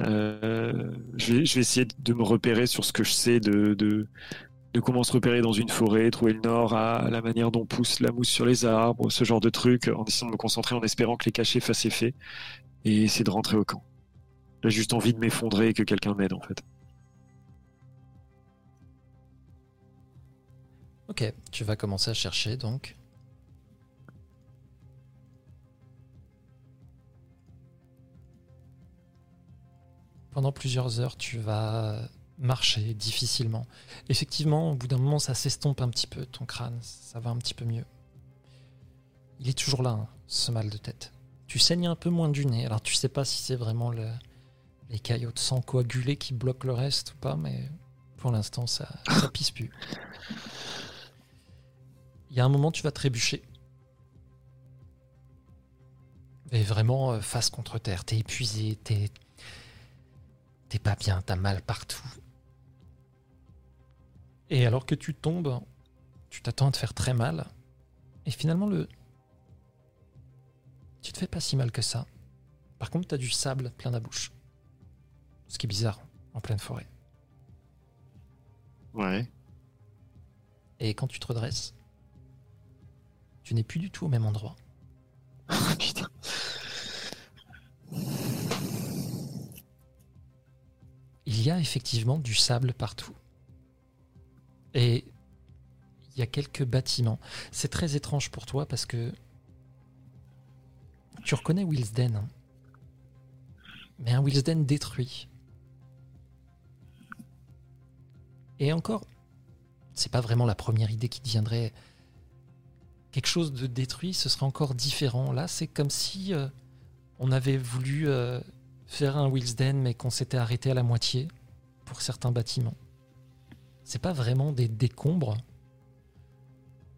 euh, je, vais, essayer de me repérer sur ce que je sais de, de, de comment se repérer dans une forêt, trouver le nord à la manière dont pousse la mousse sur les arbres, ce genre de trucs, en essayant de me concentrer, en espérant que les cachets fassent effet, et essayer de rentrer au camp. J'ai juste envie de m'effondrer et que quelqu'un m'aide en fait. Ok, tu vas commencer à chercher donc. Pendant plusieurs heures, tu vas marcher difficilement. Effectivement, au bout d'un moment, ça s'estompe un petit peu, ton crâne, ça va un petit peu mieux. Il est toujours là, hein, ce mal de tête. Tu saignes un peu moins du nez, alors tu sais pas si c'est vraiment le- les caillots de sang coagulés qui bloquent le reste ou pas, mais pour l'instant, ça, ça pisse plus. Il y a un moment, tu vas trébucher. Et vraiment euh, face contre terre. T'es épuisé, t'es. T'es pas bien, t'as mal partout. Et alors que tu tombes, tu t'attends à te faire très mal. Et finalement, le. Tu te fais pas si mal que ça. Par contre, t'as du sable plein la bouche. Ce qui est bizarre, en pleine forêt. Ouais. Et quand tu te redresses, tu n'es plus du tout au même endroit. Putain. Y a effectivement du sable partout. Et il y a quelques bâtiments. C'est très étrange pour toi parce que tu reconnais Wilsden. hein. Mais un Wilsden détruit. Et encore, c'est pas vraiment la première idée qui te viendrait. Quelque chose de détruit, ce serait encore différent. Là, c'est comme si euh, on avait voulu euh, faire un Wilsden, mais qu'on s'était arrêté à la moitié pour certains bâtiments. C'est pas vraiment des décombres,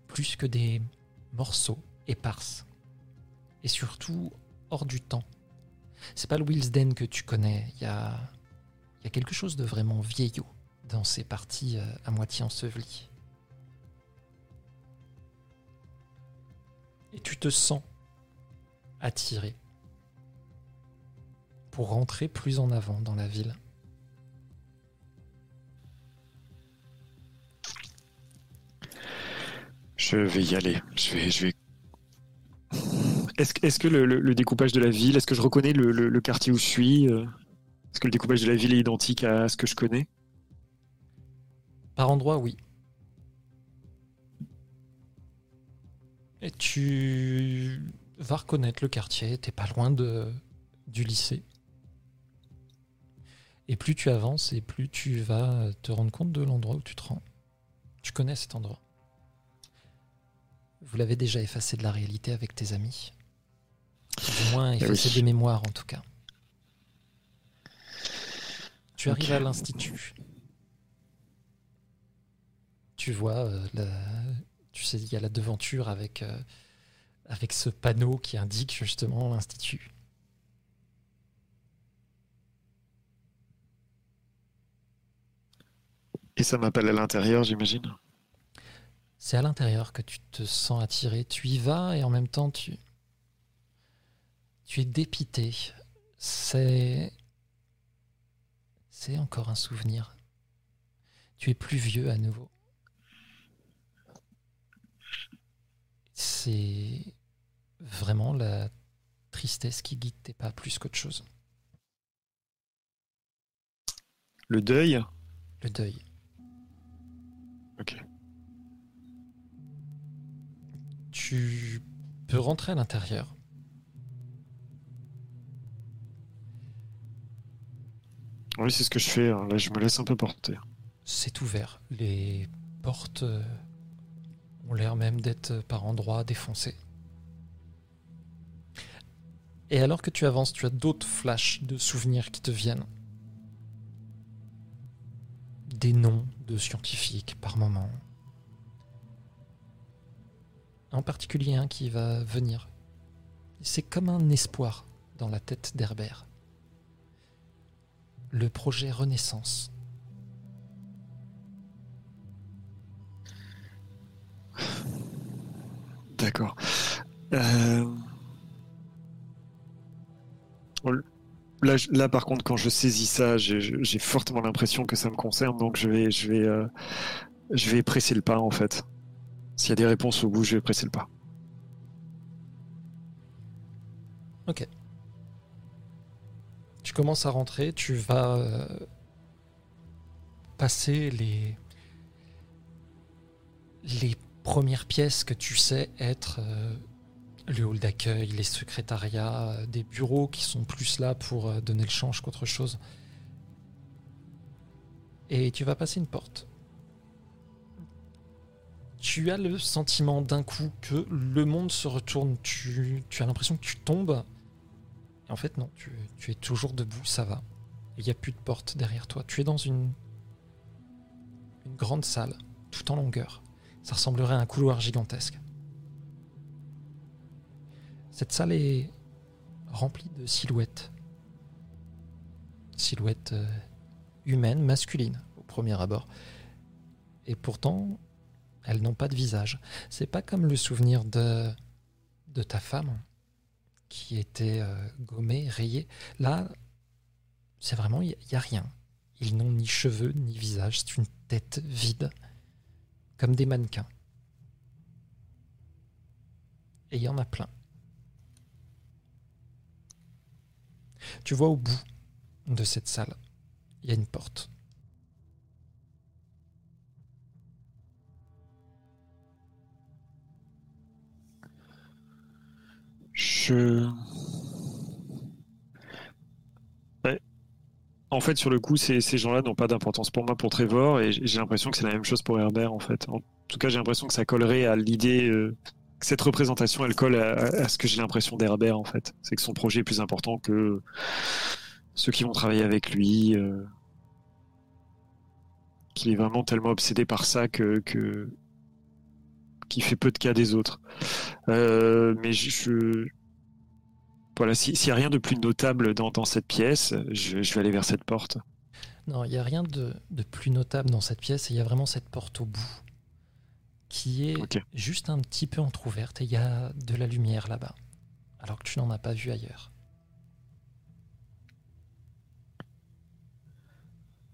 plus que des morceaux éparses. Et surtout, hors du temps. C'est pas le Wilsden que tu connais. Il y a, quelque chose de vraiment vieillot dans ces parties euh, à moitié ensevelies. Et tu te sens attiré pour rentrer plus en avant dans la ville. Je vais y aller. Je vais. Je vais... Est-ce que- est-ce que le, le- le découpage de la ville, est-ce que je reconnais le, le- le quartier où je suis euh, Est-ce que le découpage de la ville est identique à ce que je connais? Par endroits, oui. Et tu vas reconnaître le quartier, t'es pas loin de, du lycée. Et plus tu avances, et plus tu vas te rendre compte de l'endroit où tu te rends. Tu connais cet endroit. Vous l'avez déjà effacé de la réalité avec tes amis. Du moins effacé oui. des mémoires en tout cas. Tu arrives à l'institut. Tu vois, euh, la- tu sais, il y a la devanture avec, euh, avec ce panneau qui indique justement l'institut. Et ça m'appelle à l'intérieur, j'imagine. C'est à l'intérieur que tu te sens attiré. Tu y vas et en même temps tu, tu es dépité. C'est, c'est encore un souvenir. Tu es plus vieux à nouveau. C'est vraiment la tristesse qui guide tes pas plus qu'autre chose. Le deuil? Le deuil. Ok. Tu peux rentrer à l'intérieur. Oui, c'est ce que je fais. hein. Là, je me laisse un peu porter. C'est ouvert. Les portes euh, ont l'air même d'être euh, par endroits défoncées. Et alors que tu avances, tu as d'autres flashs de souvenirs qui te viennent. Des noms de scientifiques par moment. En particulier un qui va venir. C'est comme un espoir dans la tête d'Herbert. Le projet Renaissance. D'accord. Euh, Là, là, par contre, quand je saisis ça, j'ai fortement l'impression que ça me concerne, donc euh, je vais presser le pas en fait. S'il y a des réponses au bout, je vais presser le pas. Tu commences à rentrer, tu vas euh, passer les les premières pièces que tu sais être euh, le hall d'accueil, les secrétariats, euh, des bureaux qui sont plus là pour euh, donner le change qu'autre chose. Et tu vas passer une porte. Tu as le sentiment d'un coup que le monde se retourne. Tu, as l'impression que tu tombes en fait, non, tu, tu es toujours debout, ça va. Il n'y a plus de porte derrière toi. Tu es dans une, une grande salle, tout en longueur. Ça ressemblerait à un couloir gigantesque. Cette salle est remplie de silhouettes. Silhouettes euh, humaines, masculines, au premier abord. Et pourtant, elles n'ont pas de visage. C'est pas comme le souvenir de, de ta femme qui était euh, gommé, rayé. Là, c'est vraiment, il n'y a rien. Ils n'ont ni cheveux, ni visage. C'est une tête vide, comme des mannequins. Et il y en a plein. Tu vois au bout de cette salle, il y a une porte. Je. En fait, sur le coup, ces, gens-là n'ont pas d'importance pour moi, pour Trevor, et j'ai l'impression que c'est la même chose pour Herbert, en fait. En tout cas, j'ai l'impression que ça collerait à l'idée. euh, cette représentation, elle colle à, ce que j'ai l'impression d'Herbert, en fait. C'est que son projet est plus important que ceux qui vont travailler avec lui. euh, qu'il est vraiment tellement obsédé par ça que. qu'il fait peu de cas des autres. Euh, mais je, voilà, si- s'il n'y a rien de plus notable dans, dans cette pièce, je, je vais aller vers cette porte. Non, il n'y a rien de, de plus notable dans cette pièce et il y a vraiment cette porte au bout qui est juste un petit peu entr'ouverte et il y a de la lumière là-bas, alors que tu n'en as pas vu ailleurs.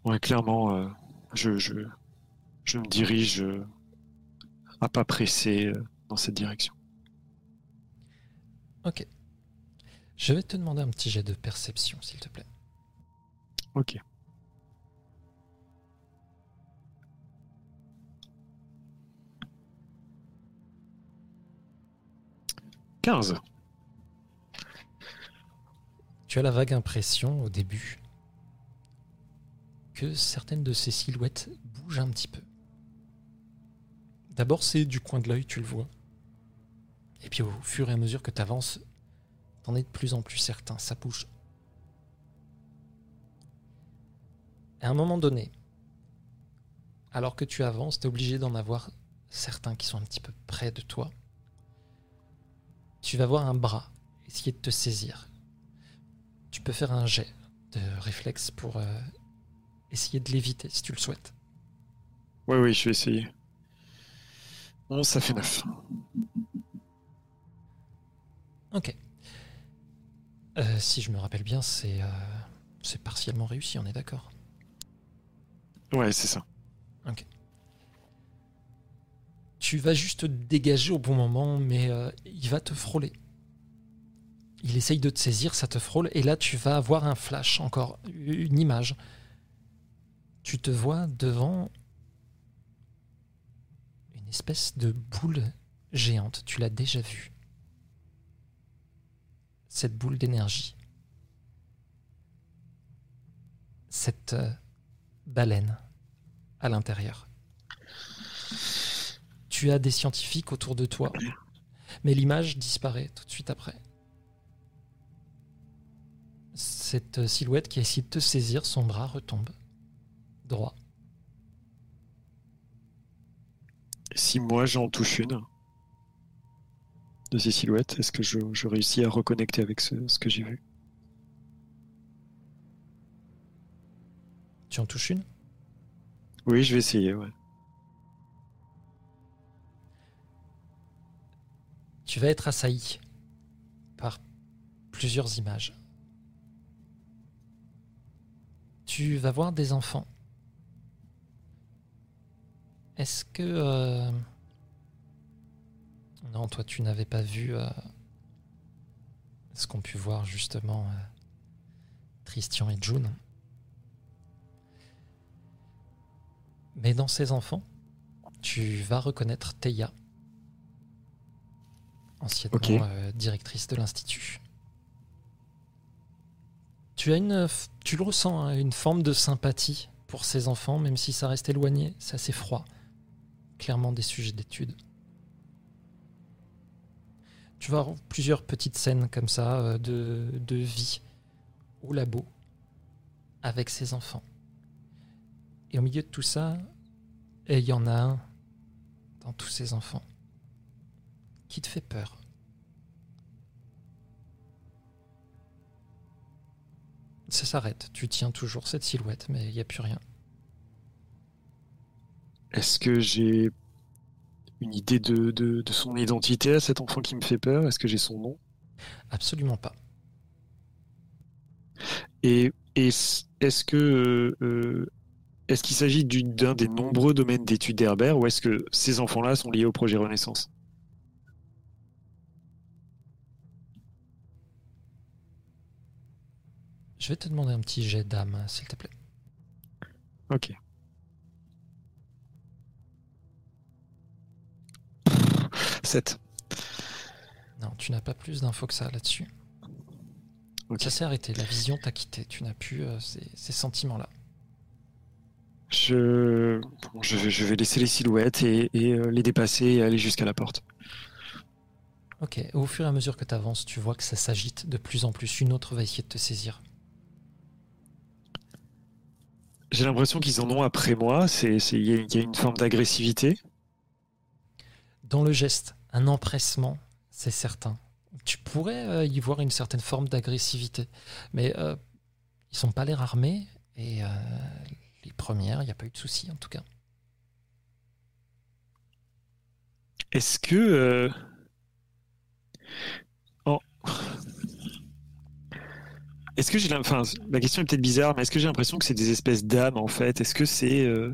Ouais, clairement, euh, je, je, je me dirige euh, à pas pressé euh, dans cette direction. Ok. Je vais te demander un petit jet de perception, s'il te plaît. Ok. Quinze. Tu as la vague impression au début que certaines de ces silhouettes bougent un petit peu. D'abord, c'est du coin de l'œil, tu le vois. Et puis au fur et à mesure que tu avances, t'en es de plus en plus certain, ça bouge. À un moment donné, alors que tu avances, tu es obligé d'en avoir certains qui sont un petit peu près de toi. Tu vas voir un bras essayer de te saisir. Tu peux faire un jet de réflexe pour euh, essayer de l'éviter si tu le souhaites. Oui, oui, je vais essayer. Bon, ça fait neuf. Ok. Euh, si je me rappelle bien, c'est euh, c'est partiellement réussi, on est d'accord? Ouais, c'est ça. Tu vas juste te dégager au bon moment, mais euh, il va te frôler. Il essaye de te saisir, ça te frôle, et là tu vas avoir un flash, encore une image. Tu te vois devant une espèce de boule géante. Tu l'as déjà vue. Cette boule d'énergie. Cette euh, baleine à l'intérieur. Tu as des scientifiques autour de toi, mais l'image disparaît tout de suite après. Cette silhouette qui a essayé de te saisir, son bras retombe droit. Si moi j'en touche une de ces silhouettes, est-ce que je, je réussis à reconnecter avec ce, ce que j'ai vu? Tu en touches une? Oui, je vais essayer, ouais. Tu vas être assailli par plusieurs images. Tu vas voir des enfants. Est-ce que... euh, Non, toi tu n'avais pas vu euh, ce qu'ont pu voir justement euh, et June? Mais dans ces enfants, tu vas reconnaître Teia anciennement euh, directrice de l'institut. Tu as une, tu le ressens, hein, une forme de sympathie pour ces enfants, même si ça reste éloigné, c'est assez froid. Clairement des sujets d'études. Tu vas avoir plusieurs petites scènes comme ça euh, de, de vie au labo avec ces enfants. Et au milieu de tout ça, et il y en a un dans tous ces enfants qui te fait peur. Ça s'arrête. Tu tiens toujours cette silhouette, mais il n'y a plus rien. Est-ce que j'ai une idée de, de, de son identité à cet enfant qui me fait peur? Est-ce que j'ai son nom? Absolument pas. Et est-ce est-ce que euh, euh, est-ce qu'il s'agit d'un des nombreux domaines d'études d'Herbert ou est-ce que ces enfants-là sont liés au projet Renaissance? Je vais te demander un petit jet d'âme, s'il te plaît. Ok. Sept. Non, tu n'as pas plus d'infos que ça là-dessus. Ça s'est arrêté, la vision t'a quitté, tu n'as plus euh, ces, ces sentiments-là. Je... bon, je, vais, je vais laisser les silhouettes et, et, euh, les dépasser et aller jusqu'à la porte. Ok, au fur et à mesure que tu avances, tu vois que ça s'agite de plus en plus. Une autre va essayer de te saisir. J'ai l'impression qu'ils en ont après moi. Il y, a- il y a une forme d'agressivité. Dans le geste, un empressement, c'est certain. Tu pourrais euh, y voir une certaine forme d'agressivité, mais euh, ils sont pas l'air armés et euh, les premières, il n'y a pas eu de souci en tout cas. Est-ce que. euh, oh. Est-ce que j'ai enfin, la question est peut-être bizarre, mais est-ce que j'ai l'impression que c'est des espèces d'âmes en fait? Est-ce que c'est. euh,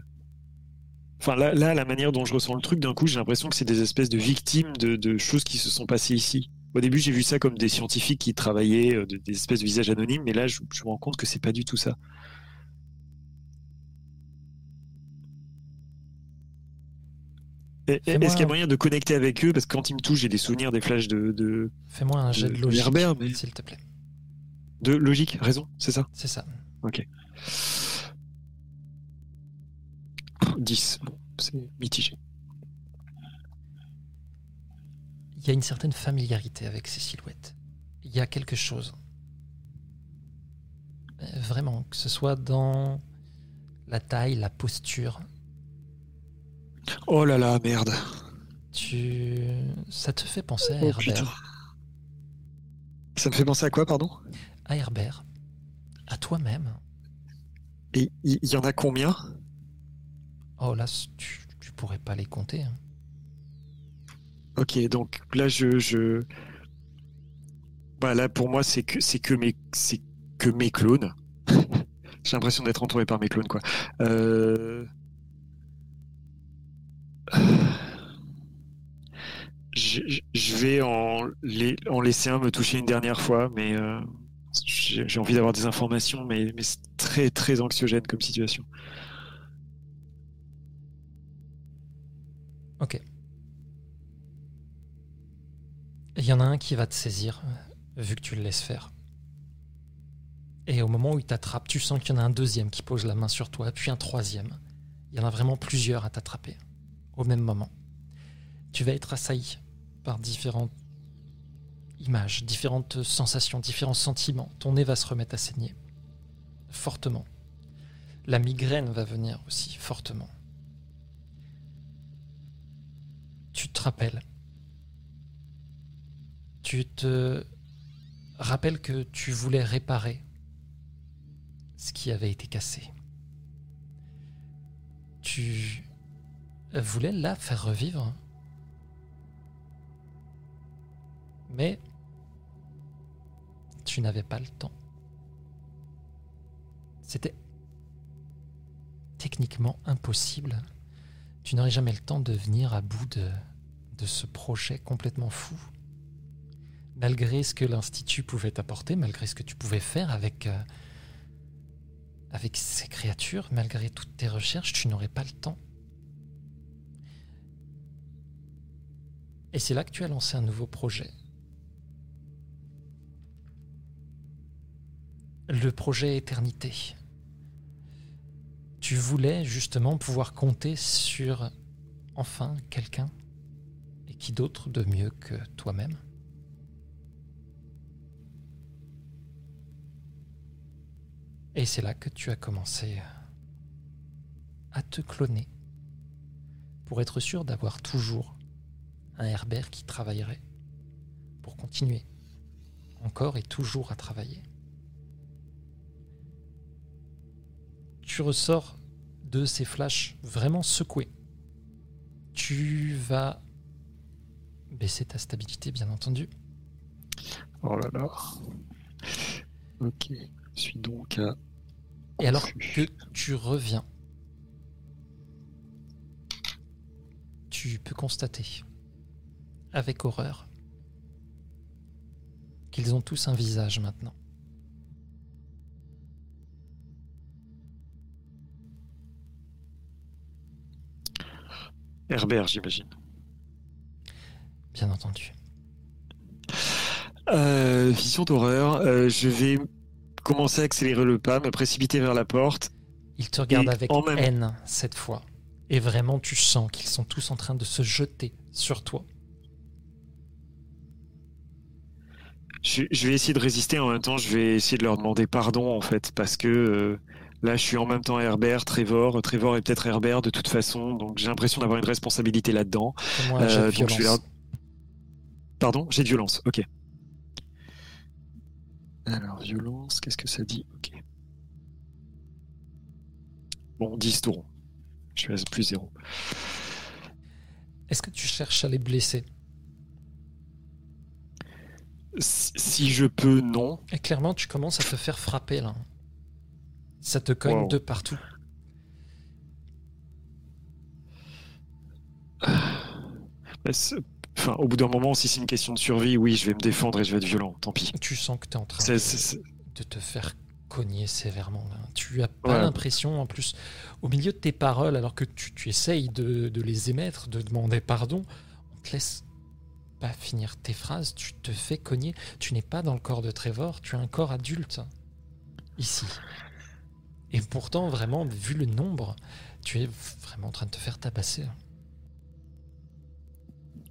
Enfin, là, là, la manière dont je ressens le truc, d'un coup, j'ai l'impression que c'est des espèces de victimes de, de choses qui se sont passées ici. Au début, j'ai vu ça comme des scientifiques qui travaillaient, euh, de- des espèces de visages anonymes, mais là, je, je me rends compte que c'est pas du tout ça. Est-ce qu'il y a moyen de connecter avec eux? Parce que quand ils me touchent, j'ai des souvenirs, des flashs de, de, Fais-moi un jet de de logique, s'il te plaît. De logique, raison, c'est ça C'est ça. 10. Bon, c'est mitigé. Il y a une certaine familiarité avec ces silhouettes. Il y a quelque chose. Euh, Vraiment, que ce soit dans la taille, la posture, Oh là là, merde. tu... ça te fait penser à Oh, Herbert. putain. Ça me fait penser à quoi, pardon? À Herbert. À toi-même. Et il y, en a combien? Oh là, tu, tu pourrais pas les compter. hein. Ok, donc là, je. je... Bah, là, pour moi, c'est que, c'est que, mes, c'est que mes clones. J'ai l'impression d'être entouré par mes clones, quoi. Euh... Je, je- je vais en, les- en laisser un me toucher une dernière fois, mais euh, j'ai envie d'avoir des informations, mais, mais c'est très très anxiogène comme situation. Ok. Il y en a un qui va te saisir, euh, vu que tu le laisses faire. Et au moment où il t'attrape, tu sens qu'il y en a un deuxième qui pose la main sur toi, puis un troisième. Il y en a vraiment plusieurs à t'attraper, au même moment. Tu vas être assailli par différentes images, différentes sensations, différents sentiments. Ton nez va se remettre à saigner, fortement. La migraine va venir aussi, fortement. tu te rappelles. Tu te rappelles que tu voulais réparer ce qui avait été cassé. Tu voulais la faire revivre. Mais tu n'avais pas le temps. C'était techniquement impossible tu n'aurais jamais le temps de venir à bout de, ce projet complètement fou. Malgré ce que l'Institut pouvait t'apporter, malgré ce que tu pouvais faire avec, euh, avec ces créatures, malgré toutes tes recherches, tu n'aurais pas le temps. Et c'est là que tu as lancé un nouveau projet. Le projet Éternité tu voulais justement pouvoir compter sur enfin quelqu'un et qui d'autre de mieux que toi-même? Et c'est là que tu as commencé à te cloner pour être sûr d'avoir toujours un Herbert qui travaillerait pour continuer encore et toujours à travailler. Tu ressors de ces flashs vraiment secoués. Tu vas baisser ta stabilité, bien entendu. Oh là là. Ok. Je suis donc à. Et alors que tu reviens, tu peux constater, avec horreur, qu'ils ont tous un visage maintenant. Herbert, j'imagine. Bien entendu. Euh, vision d'horreur. Euh, je vais commencer à accélérer le pas, me précipiter vers la porte. Il te regarde Et avec en même- haine cette fois. Et vraiment, tu sens qu'ils sont tous en train de se jeter sur toi. Je, je vais essayer de résister en même temps. Je vais essayer de leur demander pardon en fait, parce que euh, là, je suis en même temps Herbert, Trevor. Trevor est peut-être Herbert de toute façon, donc j'ai l'impression d'avoir une responsabilité là-dedans. Euh, donc je violence. leur- Pardon, j'ai de violence. Ok. Alors violence, qu'est-ce que ça dit? Ok. Bon, 10 tours. Je suis à plus 0. Est-ce que tu cherches à les blesser? Si, si je peux, non. Et clairement, tu commences à te faire frapper là. Ça te cogne Wow. de partout. Enfin, au bout d'un moment, si c'est une question de survie, oui, je vais me défendre et je vais être violent. Tant pis. Tu sens que tu es en train de, te faire cogner sévèrement. là. Tu as pas Ouais. l'impression, en plus, au milieu de tes paroles, alors que tu, tu essayes de, de les émettre, de demander pardon, on te laisse pas finir tes phrases, tu te fais cogner. Tu n'es pas dans le corps de Trevor, tu as un corps adulte ici. Et pourtant, vraiment, vu le nombre, tu es vraiment en train de te faire tabasser.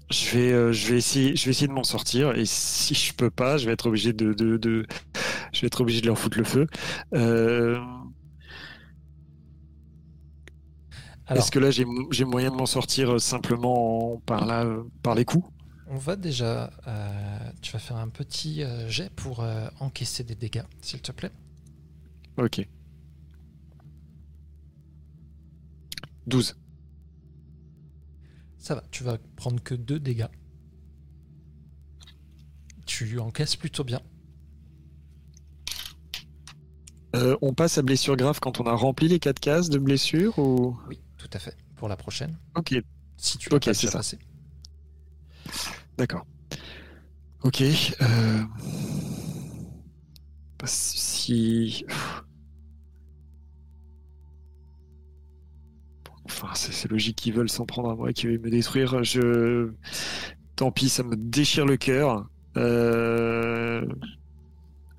Je vais, euh, je vais essayer, je vais essayer de m'en sortir. Et si je peux pas, je vais être obligé de, de, de- je vais être obligé de leur foutre le feu. Euh, Est-ce que là, j'ai, moyen de m'en sortir euh, simplement en- par là, par les coups? On va déjà. euh, tu vas faire un petit jet pour encaisser des dégâts, s'il te plaît. Ok. 12. Ça va, tu vas prendre que deux dégâts. Tu encaisses plutôt bien. Euh, on passe à blessure grave quand on a rempli les 4 cases de blessure ou? Oui, tout à fait. Pour la prochaine. Ok, Si tu l'as Ok, pas c'est déjà ça. d'accord. Ok. euh, Si. Enfin, c'est logique qu'ils veulent s'en prendre à moi, qu'ils veulent me détruire. Je. Tant pis, ça me déchire le cœur. Euh,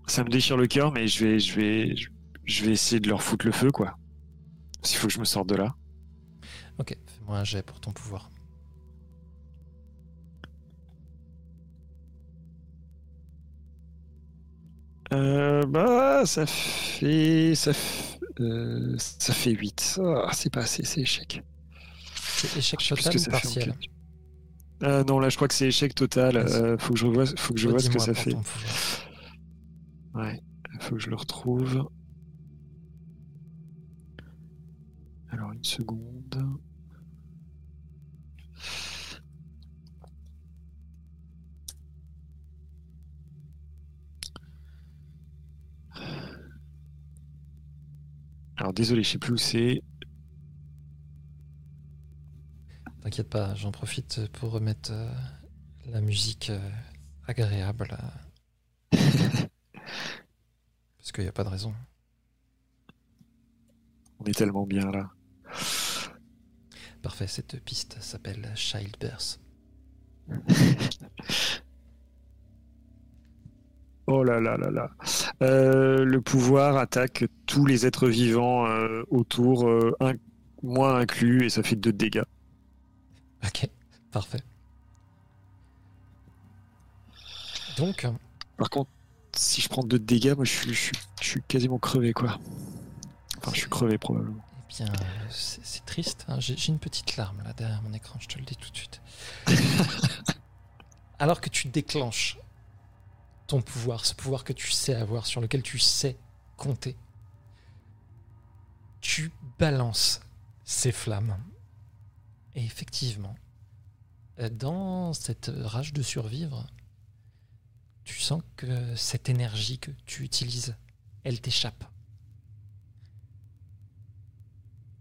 Ça me déchire le cœur, mais je vais, je vais, je vais essayer de leur foutre le feu, quoi. S'il faut que je me sorte de là. Ok, fais-moi un jet pour ton pouvoir. Euh, bah, ça fait, ça, f- euh, ça fait 8. Ah, c'est pas assez, c'est échec. C'est échec total que ou partiel. Euh, non, là, je crois que c'est échec total. Euh, faut que je revoie, faut que je vois ce que ça fait. Ouais, faut que je le retrouve. Alors, une seconde. Alors, désolé, je sais plus où c'est. T'inquiète pas, j'en profite pour remettre euh, la musique euh, agréable. euh, Parce qu'il n'y a pas de raison. On est tellement bien là. Parfait, cette piste s'appelle Childbirth. Oh là là là là. Euh, le pouvoir attaque tous les êtres vivants euh, autour, euh, un- moi inclus, et ça fait 2 dégâts. Ok, parfait. Donc, Par contre, si je prends 2 dégâts, moi je suis, je, suis, je suis quasiment crevé quoi. Enfin, je suis crevé probablement. eh bien, c'est triste. hein. J'ai j'ai une petite larme là derrière mon écran, je te le dis tout de suite. Alors que tu déclenches ton pouvoir, ce pouvoir que tu sais avoir, sur lequel tu sais compter, tu balances ces flammes. Et effectivement, euh, dans cette rage de survivre, tu sens que cette énergie que tu utilises, elle t'échappe.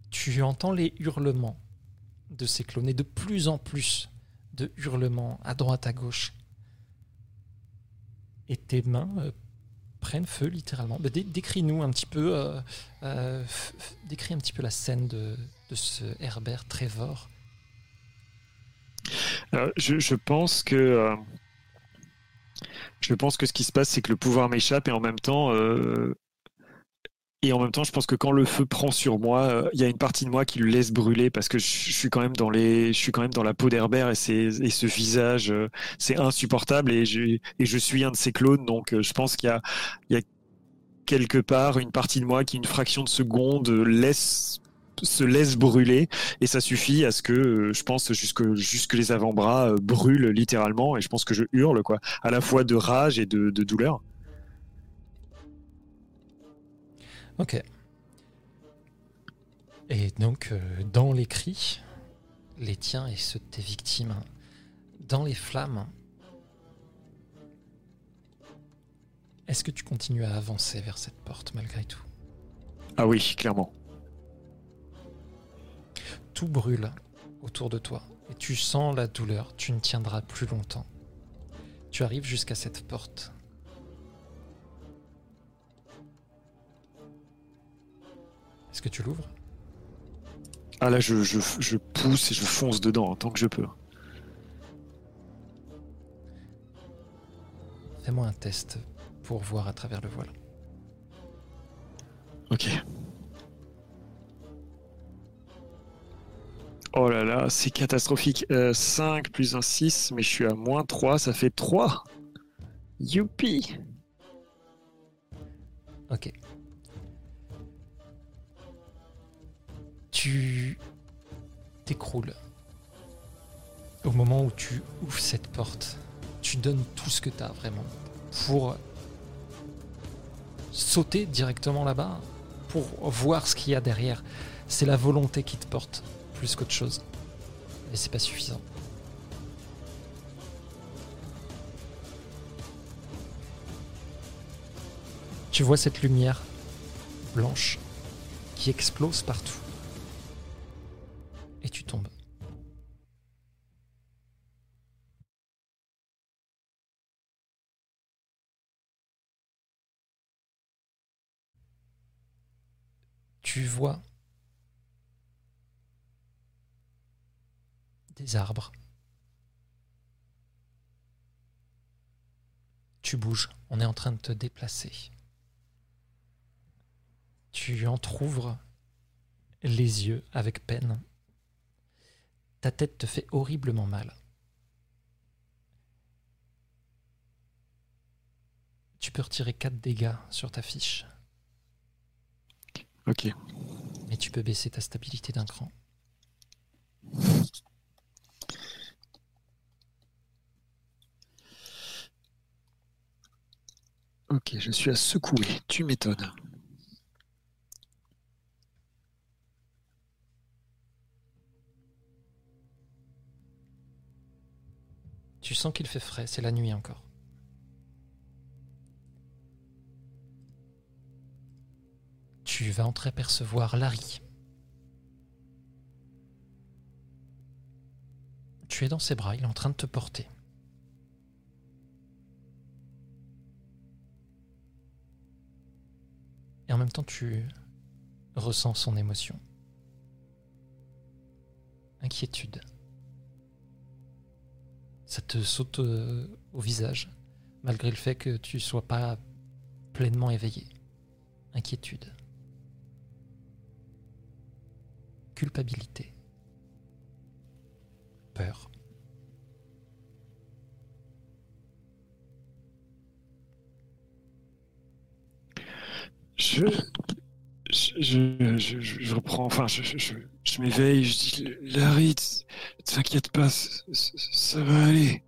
Tu entends les hurlements de ces clones et de plus en plus de hurlements à droite, à gauche. Et tes mains euh, prennent feu littéralement. Dé- Décris-nous un petit peu, la scène de, ce Herbert Trevor Euh, je, je pense que euh, je pense que ce qui se passe, c'est que le pouvoir m'échappe et en même temps, et en même temps, je pense que quand le feu prend sur moi, euh, il y a une partie de moi qui le laisse brûler parce que je, suis quand même dans les, je suis quand même dans la peau d'Herbert et, et ce visage, euh, c'est insupportable et je, et je suis un de ses clones, donc euh, je pense qu'il y a, il y a quelque part une partie de moi qui, une fraction de seconde, laisse se laisse brûler et ça suffit à ce que je pense jusque jusque les avant-bras brûlent littéralement et je pense que je hurle quoi à la fois de rage et de douleur Ok. Et donc, euh, dans les cris, les tiens et ceux de tes victimes, dans les flammes, est-ce que tu continues à avancer vers cette porte malgré tout? Ah oui clairement Tout brûle autour de toi et tu sens la douleur, tu ne tiendras plus longtemps. Tu arrives jusqu'à cette porte. Est-ce que tu l'ouvres? Ah là je, je, je pousse et je fonce dedans en tant que je peux. Fais-moi un test pour voir à travers le voile. ok. Oh là là c'est catastrophique. Euh, 5 plus un 6 mais je suis à moins 3 ça fait 3 youpi. Ok. Tu t'écroules. Au moment où tu ouvres cette porte, tu donnes tout ce que tu vraiment pour sauter directement là-bas, pour voir ce qu'il y a derrière. C'est la volonté qui te porte plus qu'autre chose. Mais c'est pas suffisant. Tu vois cette lumière blanche qui explose partout. Tu tombes. Tu vois des arbres. Tu bouges, on est en train de te déplacer. Tu entr'ouvres les yeux avec peine. Ta tête te fait horriblement mal. Tu peux retirer 4 dégâts sur ta fiche, ok mais tu peux baisser ta stabilité d'un cran. ok je suis à secouer tu m'étonnes Tu sens qu'il fait frais, c'est la nuit encore. Tu vas entreapercevoir Larry. Tu es dans ses bras, il est en train de te porter. Et en même temps, tu ressens son émotion. Inquiétude. Ça te saute euh, au visage, malgré le fait que tu sois pas pleinement éveillé. Inquiétude. Culpabilité. Peur. Je, je, je, je, reprends, enfin, je, je, je, m'éveille, je dis, Larry, t- t'inquiète pas, ça va aller.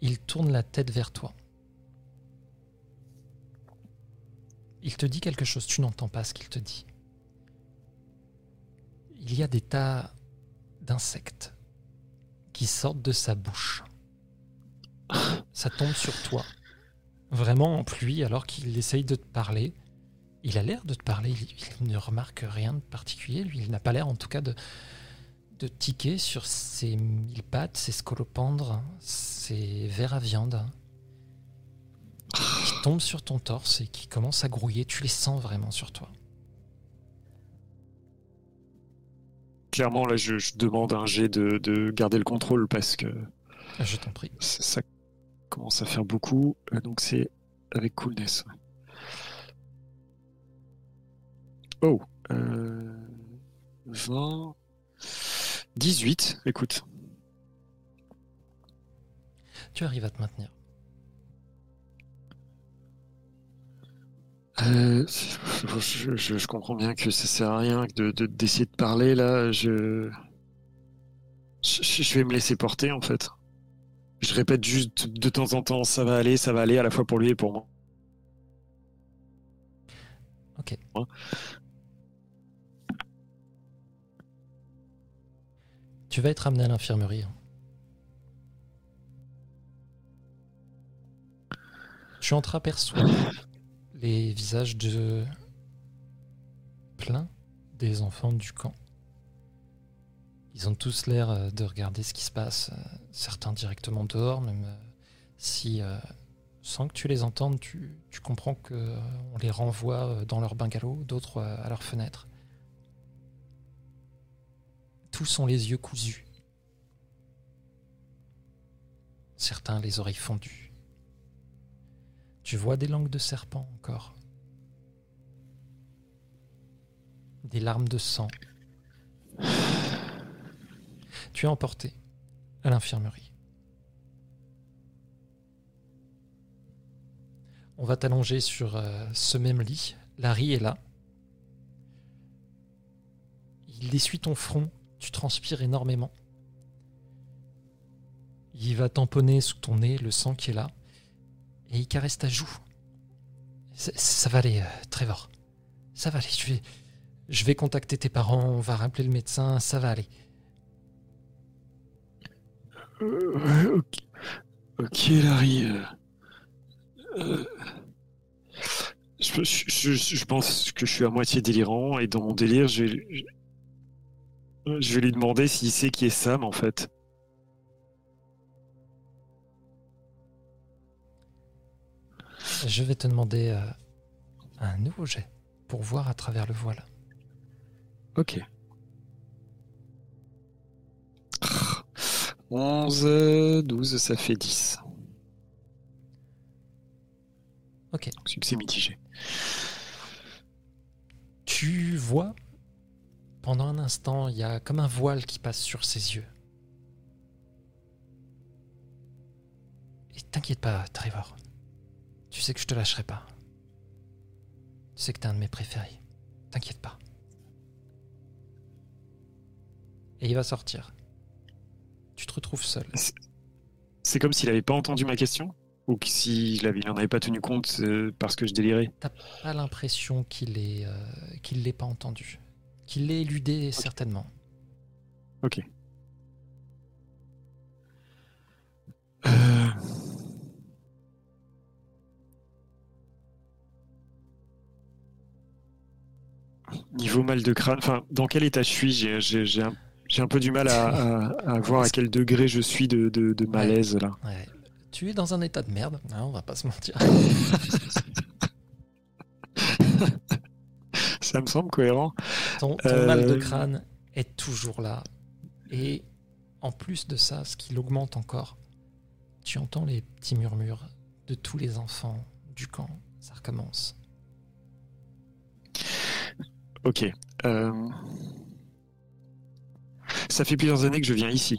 Il tourne la tête vers toi. Il te dit quelque chose, tu n'entends pas ce qu'il te dit. Il y a des tas d'insectes qui sortent de sa bouche. Ça tombe sur toi. Vraiment en pluie alors qu'il essaye de te parler. Il a l'air de te parler, il, il ne remarque rien de particulier, lui, il n'a pas l'air en tout cas de, de tiquer sur ses mille pattes, ses scolopendres, ses vers à viande qui tombent sur ton torse et qui commencent à grouiller. Tu les sens vraiment sur toi. clairement, là, je, je demande un jet de, de garder le contrôle parce que Je t'en prie. ça, ça commence à faire beaucoup. Euh, Donc c'est avec coolness. ouais. Oh, euh, 20, 18. Écoute, Tu arrives à te maintenir. Euh, je, je- je comprends bien que ça sert à rien de de- d'essayer de, parler là. Je... je je vais me laisser porter en fait. Je répète juste de temps en temps, ça va aller, ça va aller, à la fois pour lui et pour moi. Ok. Tu vas être amené à l'infirmerie. hein. Tu entreaperçois les visages de plein des enfants du camp. Ils ont tous l'air euh, de regarder ce qui se passe, euh, certains directement dehors, même euh, si, sans que tu les entendes, tu, tu comprends qu'on les renvoie dans leur bungalow, d'autres à leur fenêtre. Tous ont les yeux cousus. Certains les oreilles fondues. Tu vois des langues de serpent encore. Des larmes de sang. Tu es emporté à l'infirmerie. On va t'allonger sur euh, ce même lit. Larry est là. Il essuie ton front. Tu transpires énormément. Il va tamponner sous ton nez le sang qui est là. Et il caresse ta joue. Ça, va aller, euh, Trevor. Ça va aller. Je vais, je vais contacter tes parents. On va rappeler le médecin. Ça va aller. Euh, ok, ok, Larry. euh, je, je- pense que je suis à moitié délirant et dans mon délire, je vais, je, vais lui demander s'il sait qui est Sam en fait. Je vais te demander euh, un nouveau jet pour voir à travers le voile. Ok. 11, 12, ça fait 10. Ok. Succès mitigé. Tu vois, pendant un instant, il y a comme un voile qui passe sur ses yeux. Et t'inquiète pas, Trevor. Tu sais que je te lâcherai pas. Tu sais que t'es un de mes préférés. T'inquiète pas. Et il va sortir. Tu te retrouves seul. C'est comme s'il avait pas entendu ma question Ou que s'il avait- il en avait pas tenu compte euh, parce que je délirais T'as pas l'impression qu'il est, euh, qu'il l'ait pas entendu. Qu'il l'ait éludé certainement. Ok. Euh, Niveau mal de crâne, enfin, dans quel état je suis J'ai un, un peu du mal à, à- à voir à quel degré je suis de, de- de malaise là. Ouais. Tu es dans un état de merde, hein, on va pas se mentir. Ça me semble cohérent. Ton, ton Euh, mal de crâne est toujours là. Et en plus de ça, ce qui l'augmente encore, tu entends les petits murmures de tous les enfants du camp. Ça recommence. Ok. euh, Ça fait plusieurs années que je viens ici.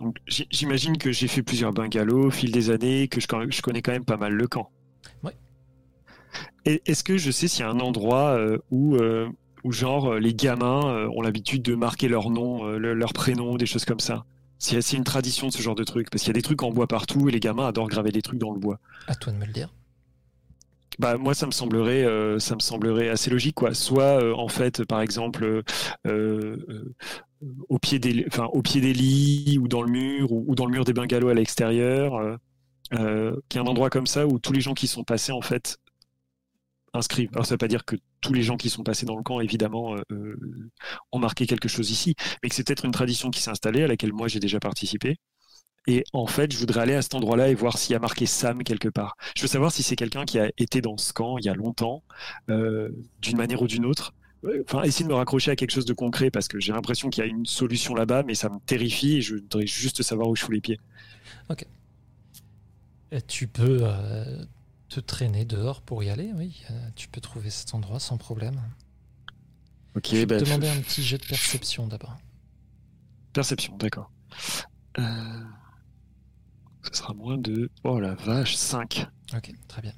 Donc, j'imagine que j'ai fait plusieurs bungalows au fil des années, que je connais quand même pas mal le camp. Est-ce que je sais s'il y a un endroit euh, où, euh, où genre euh, les gamins ont l'habitude de marquer leur nom, le- leur prénom, des choses comme ça? A- a une tradition de ce genre de truc, parce qu'il y a des trucs en bois partout et les gamins adorent graver des trucs dans le bois. À toi de me le dire. Bah moi ça me semblerait euh, ça me semblerait assez logique quoi. Soit euh, en fait par exemple euh, au pied des enfin au pied des lits ou dans le mur ou, ou dans le mur des bungalows à l'extérieur, qu'il y ait un endroit comme ça où tous les gens qui sont passés en fait Alors ça veut pas dire que tous les gens qui sont passés dans le camp évidemment euh, euh, ont marqué quelque chose ici, mais que c'est peut-être une tradition qui s'est installée à laquelle moi j'ai déjà participé. Et en fait, je voudrais aller à cet endroit-là et voir s'il y a marqué Sam quelque part. Je veux savoir si c'est quelqu'un qui a été dans ce camp il y a longtemps, euh, d'une manière ou d'une autre, enfin, essayer de me raccrocher à quelque chose de concret parce que j'ai l'impression qu'il y a une solution là-bas, mais ça me terrifie et je voudrais juste savoir où je fous les pieds. Ok. tu peux te traîner dehors pour y aller, oui. Euh, tu peux trouver cet endroit sans problème. Ok, je vais bah, te demander un petit jet de perception d'abord. Perception, d'accord. Euh... Ce sera moins de. Oh la vache, 5. Ok, très bien.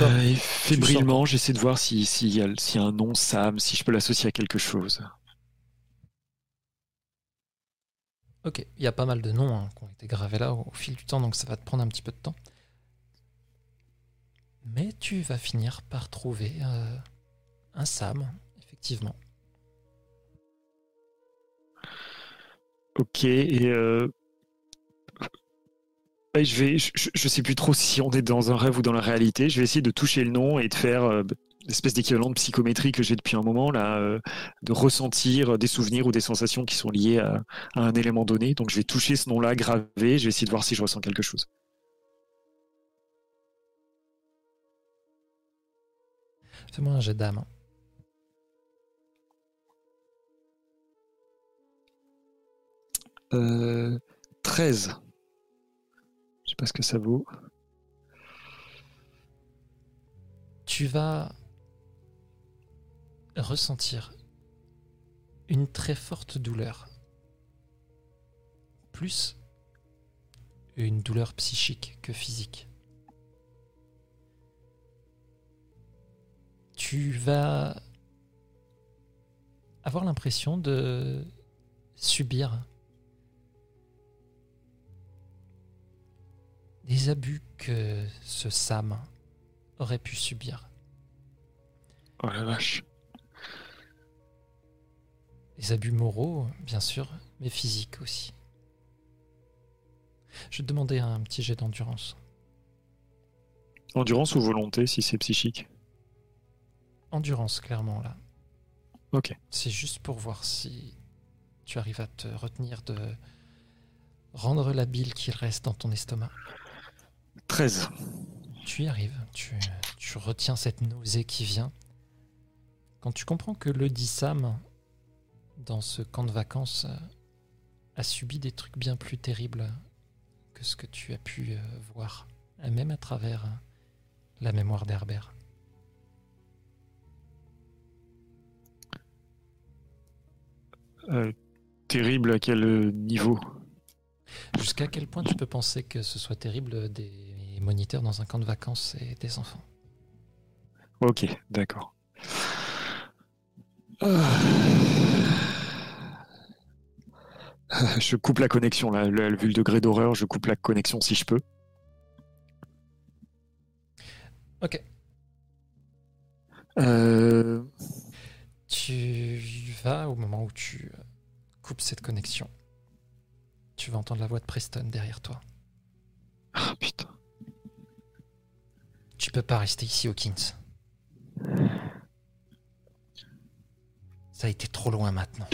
Euh, fébrilement, j'essaie de voir s'il si, y, a un nom Sam, si je peux l'associer à quelque chose. Ok, il y a pas mal de noms hein, qui ont été gravés là au, fil du temps, donc ça va te prendre un petit peu de temps. Mais tu vas finir par trouver euh, un Sam, effectivement. Ok, et euh, je vais, je, sais plus trop si on est dans un rêve ou dans la réalité. Je vais essayer de toucher le nom et de faire euh, l'espèce d'équivalent de psychométrie que j'ai depuis un moment là, euh, de ressentir des souvenirs ou des sensations qui sont liées à, un élément donné. Donc je vais toucher ce nom-là gravé. Je vais essayer de voir si je ressens quelque chose. Fais-moi un jet d'âme. Euh, 13 sais pas ce que ça vaut. Tu vas ressentir une très forte douleur. Plus une douleur psychique que physique. Tu vas avoir l'impression de subir des abus que ce Sam aurait pu subir. Oh la vache. Des abus moraux, bien sûr, mais physiques aussi. Je vais te demander un petit jet d'endurance. Endurance ou volonté si c'est psychique Endurance, clairement, là. Ok. C'est juste pour voir si tu arrives à te retenir de rendre la bile qu'il reste dans ton estomac. 13. Tu y arrives, tu, retiens cette nausée qui vient. Quand tu comprends que le dit Sam, dans ce camp de vacances, euh, a subi des trucs bien plus terribles que ce que tu as pu euh, voir, même à travers euh, la mémoire d'Herbert. terrible à quel niveau? Jusqu'à quel point tu peux penser que ce soit terrible des moniteur dans un camp de vacances et des enfants? Ok, d'accord. Je coupe la connexion là, vu le degré d'horreur, je coupe la connexion si je peux. Ok. Euh. Tu vas au moment où tu coupes cette connexion. Tu vas entendre la voix de Preston derrière toi. Ah putain. Tu peux pas rester ici, Hawkins. Ça a été trop loin maintenant.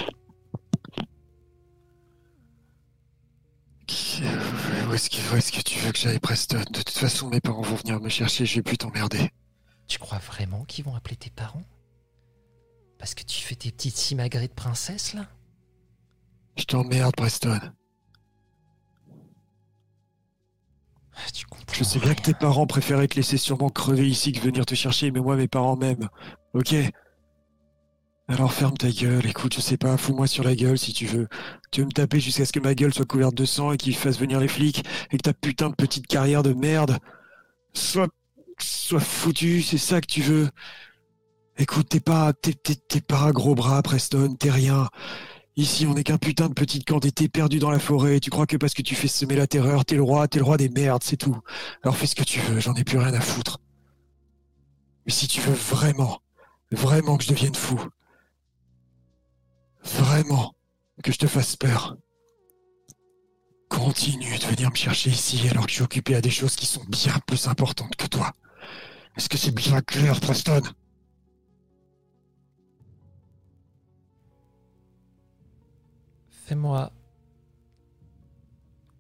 Où est-ce que, tu veux que j'aille, Preston? De toute façon, mes parents vont venir me chercher, je vais plus t'emmerder. Tu crois vraiment qu'ils vont appeler tes parents? Parce que tu fais tes petites simagrées de princesse, là? Je t'emmerde, Preston. Je sais bien que tes parents préféraient te laisser sûrement crever ici que venir te chercher, mais moi, mes parents m'aiment. Ok? Alors ferme ta gueule, écoute, je sais pas, fous-moi sur la gueule si tu veux. Tu veux me taper jusqu'à ce que ma gueule soit couverte de sang et qu'ils fassent venir les flics et que ta putain de petite carrière de merde soit, soit foutue, c'est ça que tu veux Écoute, t'es pas, t'es, t'es pas un gros bras, Preston, t'es rien. Ici, on n'est qu'un putain de petit camp d'été perdu dans la forêt. Tu crois que parce que tu fais semer la terreur, t'es le roi, t'es le roi des merdes, c'est tout. Alors fais ce que tu veux, j'en ai plus rien à foutre. Mais si tu veux vraiment, vraiment que je devienne fou, vraiment que je te fasse peur, continue de venir me chercher ici alors que je suis occupé à des choses qui sont bien plus importantes que toi. Est-ce que c'est bien clair, Preston? Fais-moi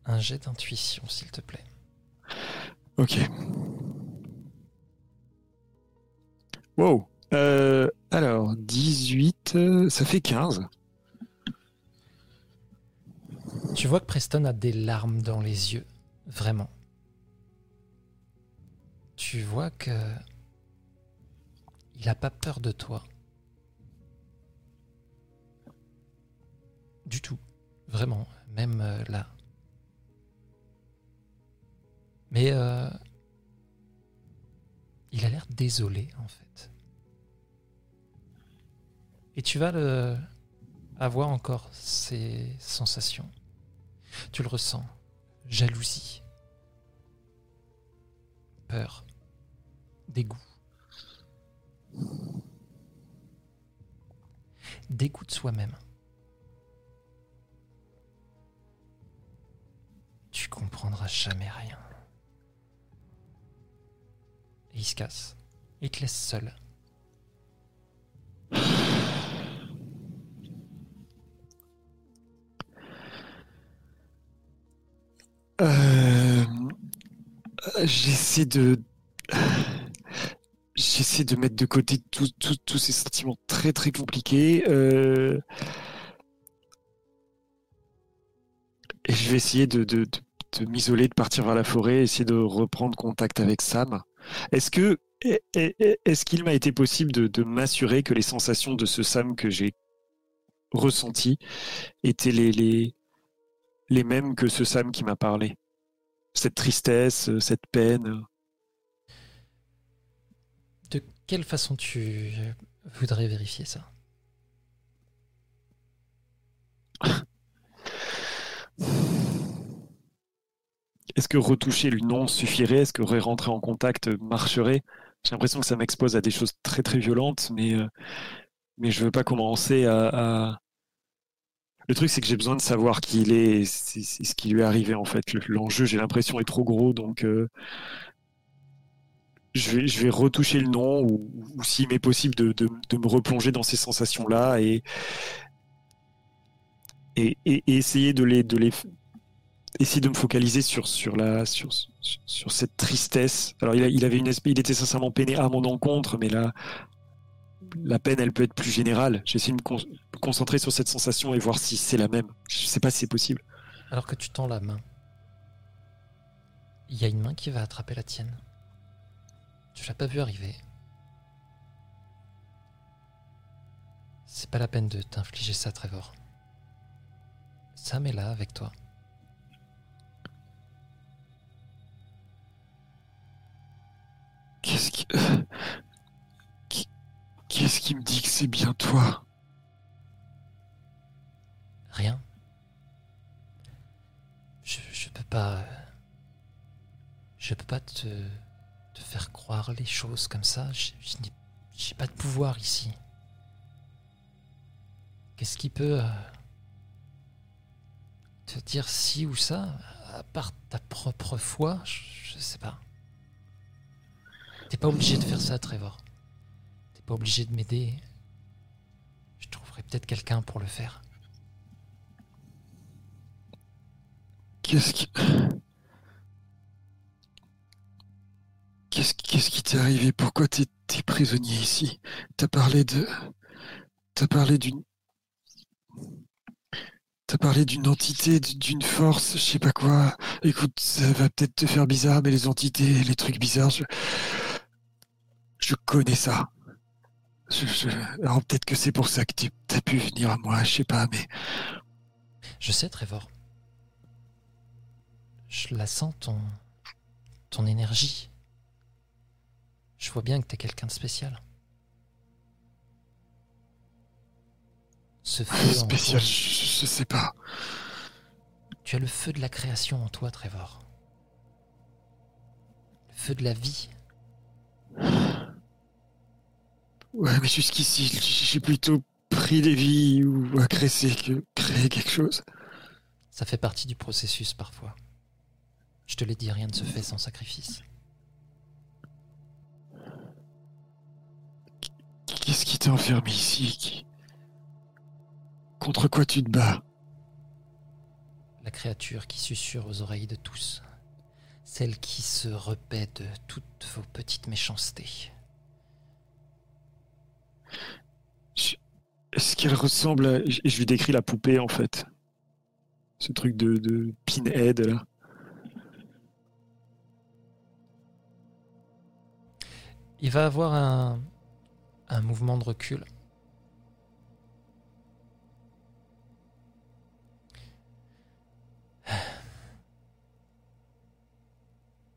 un jet d'intuition, s'il te plaît. Ok. Wow. Euh, alors, 18, euh, ça fait 15. Tu vois que Preston a des larmes dans les yeux, vraiment. Tu vois que il a pas peur de toi. Du tout, vraiment, même euh, là. Mais euh, il a l'air désolé en fait. Et tu vas le avoir encore ces sensations. Tu le ressens. Jalousie. Peur. Dégoût. Dégoût de soi-même. Tu comprendras jamais rien. Et il se casse. Il te laisse seul. Euh, J'essaie de. J'essaie de mettre de côté tous ces sentiments très très compliqués. euh, Et je vais essayer de, de, de- de m'isoler, de partir vers la forêt, essayer de reprendre contact avec Sam. Est-ce que est- est- est-ce qu'il m'a été possible de, de m'assurer que les sensations de ce Sam que j'ai ressenti étaient les, les, les mêmes que ce Sam qui m'a parlé Cette tristesse, euh, cette peine. euh. De quelle façon tu voudrais vérifier ça? Est-ce que retoucher le nom suffirait? Est-ce que rentrer en contact marcherait? J'ai l'impression que ça m'expose à des choses très très violentes, mais, euh, mais je veux pas commencer à. à- Le truc, c'est que j'ai besoin de savoir qui il est, c'est c'est ce qui lui est arrivé en fait. Le- L'enjeu, j'ai l'impression, est trop gros, donc euh, je, vais, retoucher le nom, ou, ou s'il m'est possible de, me replonger dans ces sensations-là et, essayer de les, essayer de me focaliser sur, sur, cette tristesse. Alors, il, il avait une il était sincèrement peiné à mon encontre, mais la, la peine, elle peut être plus générale. J'essaie de me, con- me concentrer sur cette sensation et voir si c'est la même. Je sais pas si c'est possible. Alors que tu tends la main, il y a une main qui va attraper la tienne. Tu l'as pas vu arriver. C'est pas la peine de t'infliger ça, Trevor. Sam est là avec toi. Qu'est-ce qui- qu'est-ce qui me dit que c'est bien toi? Rien. Je, je peux pas. Je peux pas te, te faire croire les choses comme ça. Je, n'ai j'ai pas de pouvoir ici. Qu'est-ce qui peut euh, te dire si ou ça, à part ta propre foi? Je, je sais pas. T'es pas obligé de faire ça, Trevor. Obligé de m'aider. Je trouverai peut-être quelqu'un pour le faire. Qu'est-ce qui. Qu'est-ce qui t'est arrivé? Pourquoi t'es prisonnier ici? T'as parlé de. T'as parlé d'une. T'as parlé d'une entité, d'une force, je sais pas quoi. Écoute, ça va peut-être te faire bizarre, mais les entités, les trucs bizarres, je. Je connais ça. Je- je- Alors peut-être que c'est pour ça que tu- t'as pu venir à moi, je sais pas, mais. Je sais, Trevor. Je la sens, ton. ton énergie. Je vois bien que t'es quelqu'un de spécial. Ce feu Spécial, je, je sais pas. Tu as le feu de la création en toi, Trevor. Le feu de la vie. Ouais, mais jusqu'ici, j'ai plutôt pris des vies ou agressé que créé quelque chose. Ça fait partie du processus parfois. Je te l'ai dit, rien ne se fait sans sacrifice. Qu'est-ce qui t'a enfermé ici? Contre quoi tu te bats? La créature qui susurre aux oreilles de tous. Celle qui se repaît de toutes vos petites méchancetés. Est-ce qu'elle ressemble à... Je lui décris la poupée, en fait. Ce truc de, de pinhead, là. Il va avoir un, un mouvement de recul.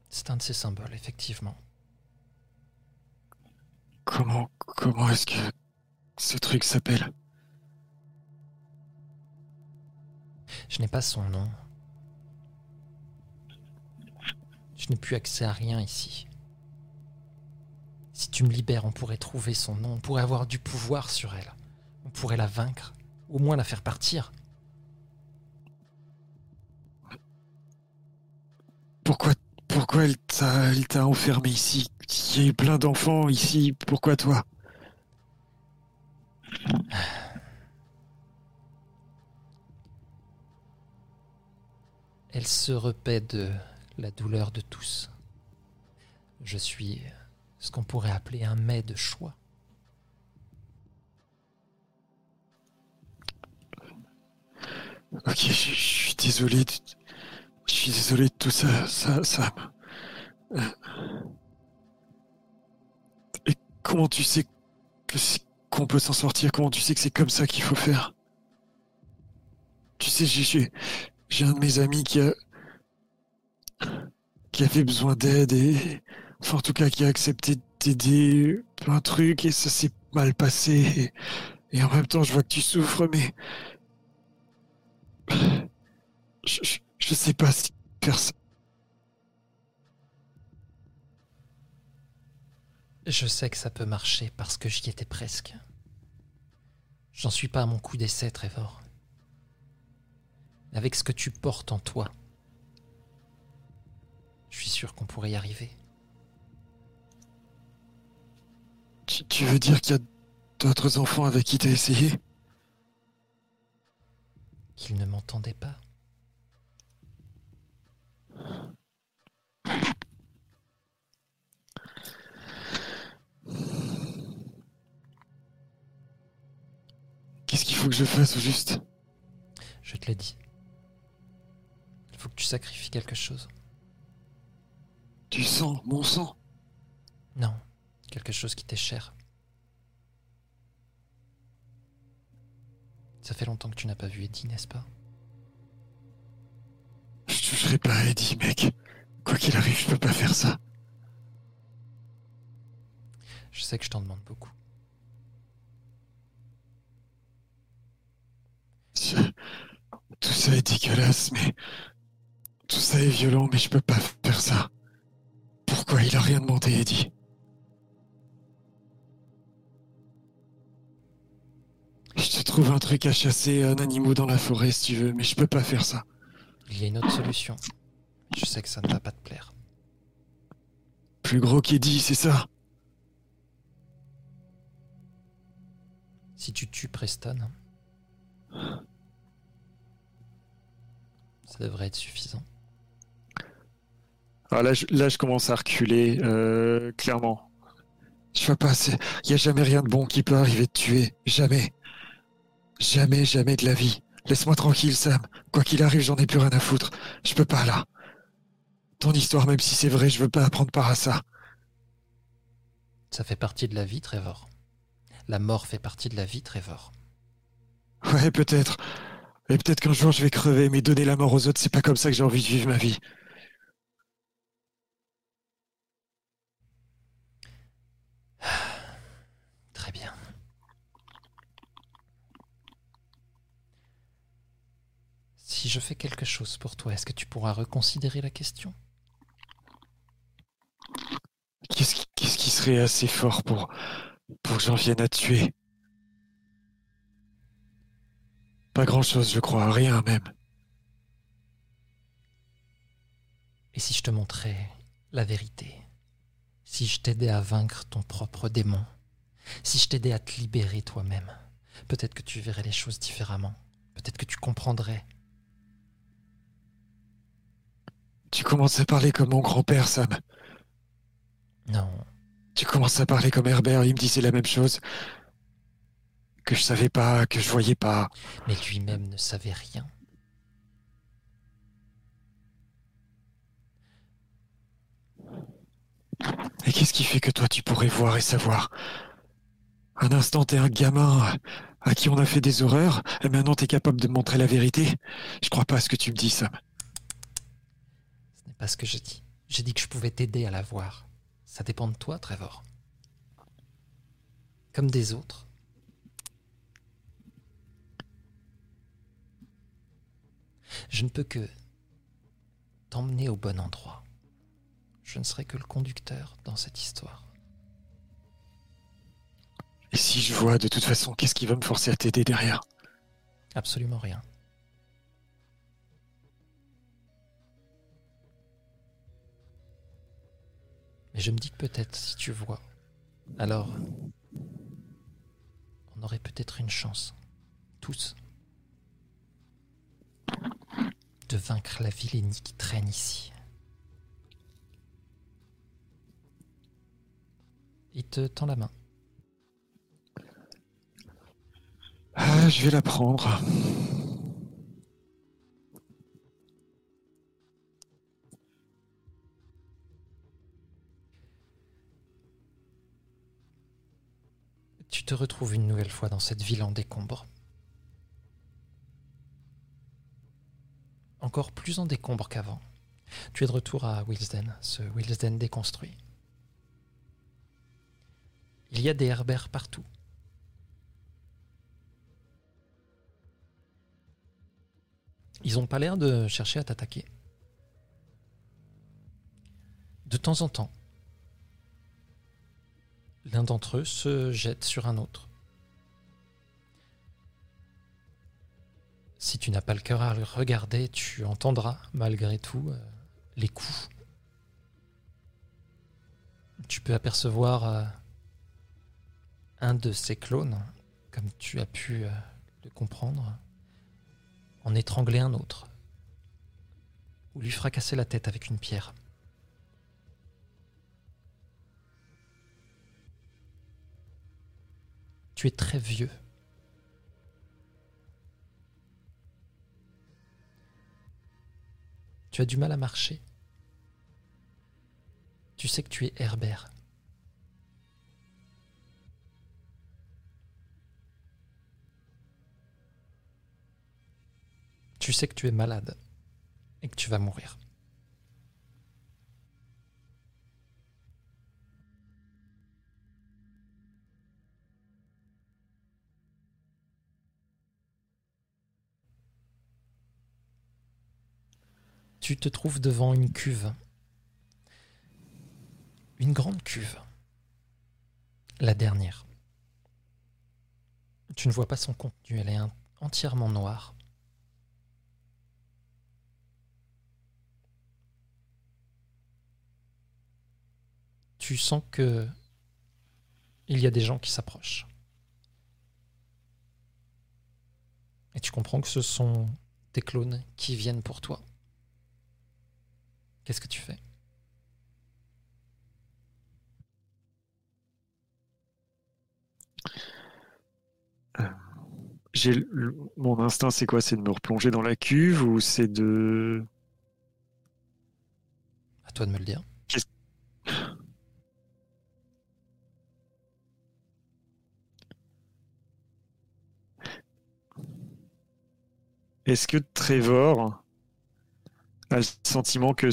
C'est un de ces symboles, effectivement. Comment, comment est-ce que ce truc s'appelle? Je n'ai pas son nom. Je n'ai plus accès à rien ici. Si tu me libères, on pourrait trouver son nom, on pourrait avoir du pouvoir sur elle. On pourrait la vaincre, au moins la faire partir. Pourquoi, pourquoi elle t'a, elle t'a enfermé ici? Il y a eu plein d'enfants ici, pourquoi toi? Elle se repaît de la douleur de tous. Je suis ce qu'on pourrait appeler un mets de choix. Ok, je, suis désolé. de- Je suis désolé de tout ça, ça, Sam. Et comment tu sais qu'on peut s'en sortir? Comment tu sais que c'est comme ça qu'il faut faire? Tu sais, j'ai- un de mes amis qui a qui avait besoin d'aide et enfin en tout cas qui a accepté d'aider plein de trucs et ça s'est mal passé et, en même temps je vois que tu souffres mais je, je, je sais pas si faire Je sais que ça peut marcher parce que j'y étais presque. J'en suis pas à mon coup d'essai, Trevor. Avec ce que tu portes en toi, je suis sûr qu'on pourrait y arriver. Tu, tu veux dire qu'il y a d'autres enfants avec qui t'as essayé? Qu'ils ne m'entendaient pas. Qu'est-ce qu'il faut que je fasse au juste? Je te l'ai dit. Il faut que tu sacrifies quelque chose. Du sang, mon sang? Non, quelque chose qui t'est cher. Ça fait longtemps que tu n'as pas vu Eddie, n'est-ce pas? Je toucherai pas à Eddie, mec. Quoi qu'il arrive, je peux pas faire ça. Je sais que je t'en demande beaucoup. Tout ça est dégueulasse, mais... Tout ça est violent, mais je peux pas faire ça. Pourquoi il a rien demandé, Eddie? Je te trouve un truc à chasser, un animal dans la forêt si tu veux, mais je peux pas faire ça. Il y a une autre solution. Je sais que ça ne va pas te plaire. Plus gros qu'Eddie, c'est ça? Si tu tues Preston, ça devrait être suffisant. Ah, là, je, là, je commence à reculer, euh, clairement. Je vois pas, il y a jamais rien de bon qui peut arriver de tuer. Jamais. Jamais, jamais de la vie. Laisse-moi tranquille, Sam. Quoi qu'il arrive, j'en ai plus rien à foutre. Je peux pas, là. Ton histoire, même si c'est vrai, je veux pas apprendre part à ça. Ça fait partie de la vie, Trevor. La mort fait partie de la vie, Trevor. Ouais, peut-être. Et peut-être qu'un jour je vais crever, mais donner la mort aux autres, c'est pas comme ça que j'ai envie de vivre ma vie. Très bien. Si je fais quelque chose pour toi, est-ce que tu pourras reconsidérer la question? Qu'est-ce qui, serait assez fort pour, pour que j'en vienne à tuer? Pas grand-chose, je crois, rien même. Et si je te montrais la vérité Si je t'aidais à vaincre ton propre démon Si je t'aidais à te libérer toi-même Peut-être que tu verrais les choses différemment. Peut-être que tu comprendrais. Tu commences à parler comme mon grand-père, Sam. Non, Tu commences à parler comme Herbert, il me disait la même chose. Que je savais pas, que je voyais pas. Mais lui-même ne savait rien. Et qu'est-ce qui fait que toi tu pourrais voir et savoir? Un instant t'es un gamin à qui on a fait des horreurs, et maintenant t'es capable de montrer la vérité? Je crois pas à ce que tu me dis, Sam. Ce n'est pas ce que je dis. J'ai dit que je pouvais t'aider à la voir. Ça dépend de toi, Trevor. Comme des autres. Je ne peux que t'emmener au bon endroit. Je ne serai que le conducteur dans cette histoire. Et si je vois de toute façon, qu'est-ce qui va me forcer à t'aider derrière? Absolument rien. Mais je me dis que peut-être si tu vois, alors on aurait peut-être une chance, tous, de vaincre la vilainie qui traîne ici. Il te tend la main. Ah, je vais la prendre. Tu te retrouves une nouvelle fois dans cette ville en décombre. Encore plus en décombre qu'avant. Tu es de retour à Wilsden, ce Wilsden déconstruit. Il y a des herbères partout. Ils n'ont pas l'air de chercher à t'attaquer. De temps en temps, l'un d'entre eux se jette sur un autre. Si tu n'as pas le cœur à le regarder, tu entendras malgré tout euh, les coups. Tu peux apercevoir euh, un de ces clones, comme tu as pu euh, le comprendre, en étrangler un autre, ou lui fracasser la tête avec une pierre. Tu es très vieux. Tu as du mal à marcher. Tu sais que tu es Herbert. Tu sais que tu es malade et que tu vas mourir. Tu te trouves devant une cuve. Une grande cuve. La dernière. Tu ne vois pas son contenu, elle est entièrement noire. tu sens que il y a des gens qui s'approchent. Et tu comprends que ce sont des clones qui viennent pour toi. Qu'est-ce que tu fais? Euh, J'ai mon instinct, c'est quoi? C'est de me replonger dans la cuve ou c'est de À toi de me le dire. Est-ce que Trevor a le sentiment que...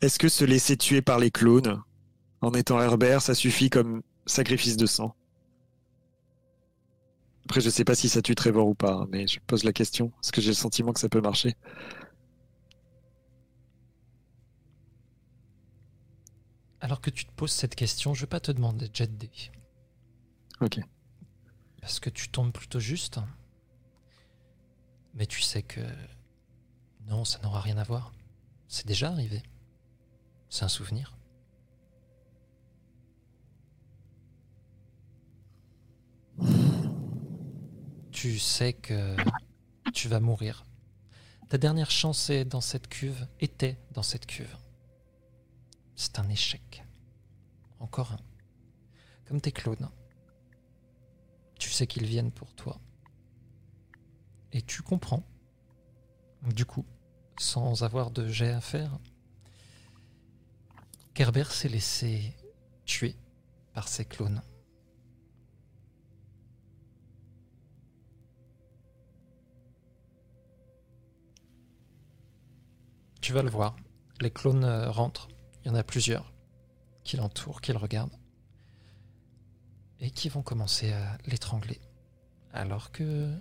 Est-ce que se laisser tuer par les clones en étant Herbert, ça suffit comme sacrifice de sang? Après, je sais pas si ça tue Trevor ou pas, hein, mais je pose la question, parce que j'ai le sentiment que ça peut marcher? Alors que tu te poses cette question, je vais pas te demander de jet Ok. Parce que tu tombes plutôt juste. Mais tu sais que non, ça n'aura rien à voir. C'est déjà arrivé. C'est un souvenir. Tu sais que tu vas mourir. Ta dernière chance est dans cette cuve, était dans cette cuve. C'est un échec. Encore un. Comme tes clones. sais qu'ils viennent pour toi. Et tu comprends. Du coup, sans avoir de jet à faire, Kerber s'est laissé tuer par ses clones. Tu vas le voir. Les clones euh, rentrent. Il y en a plusieurs qui l'entourent, qui le regardent. Et qui vont commencer à l'étrangler. Alors que.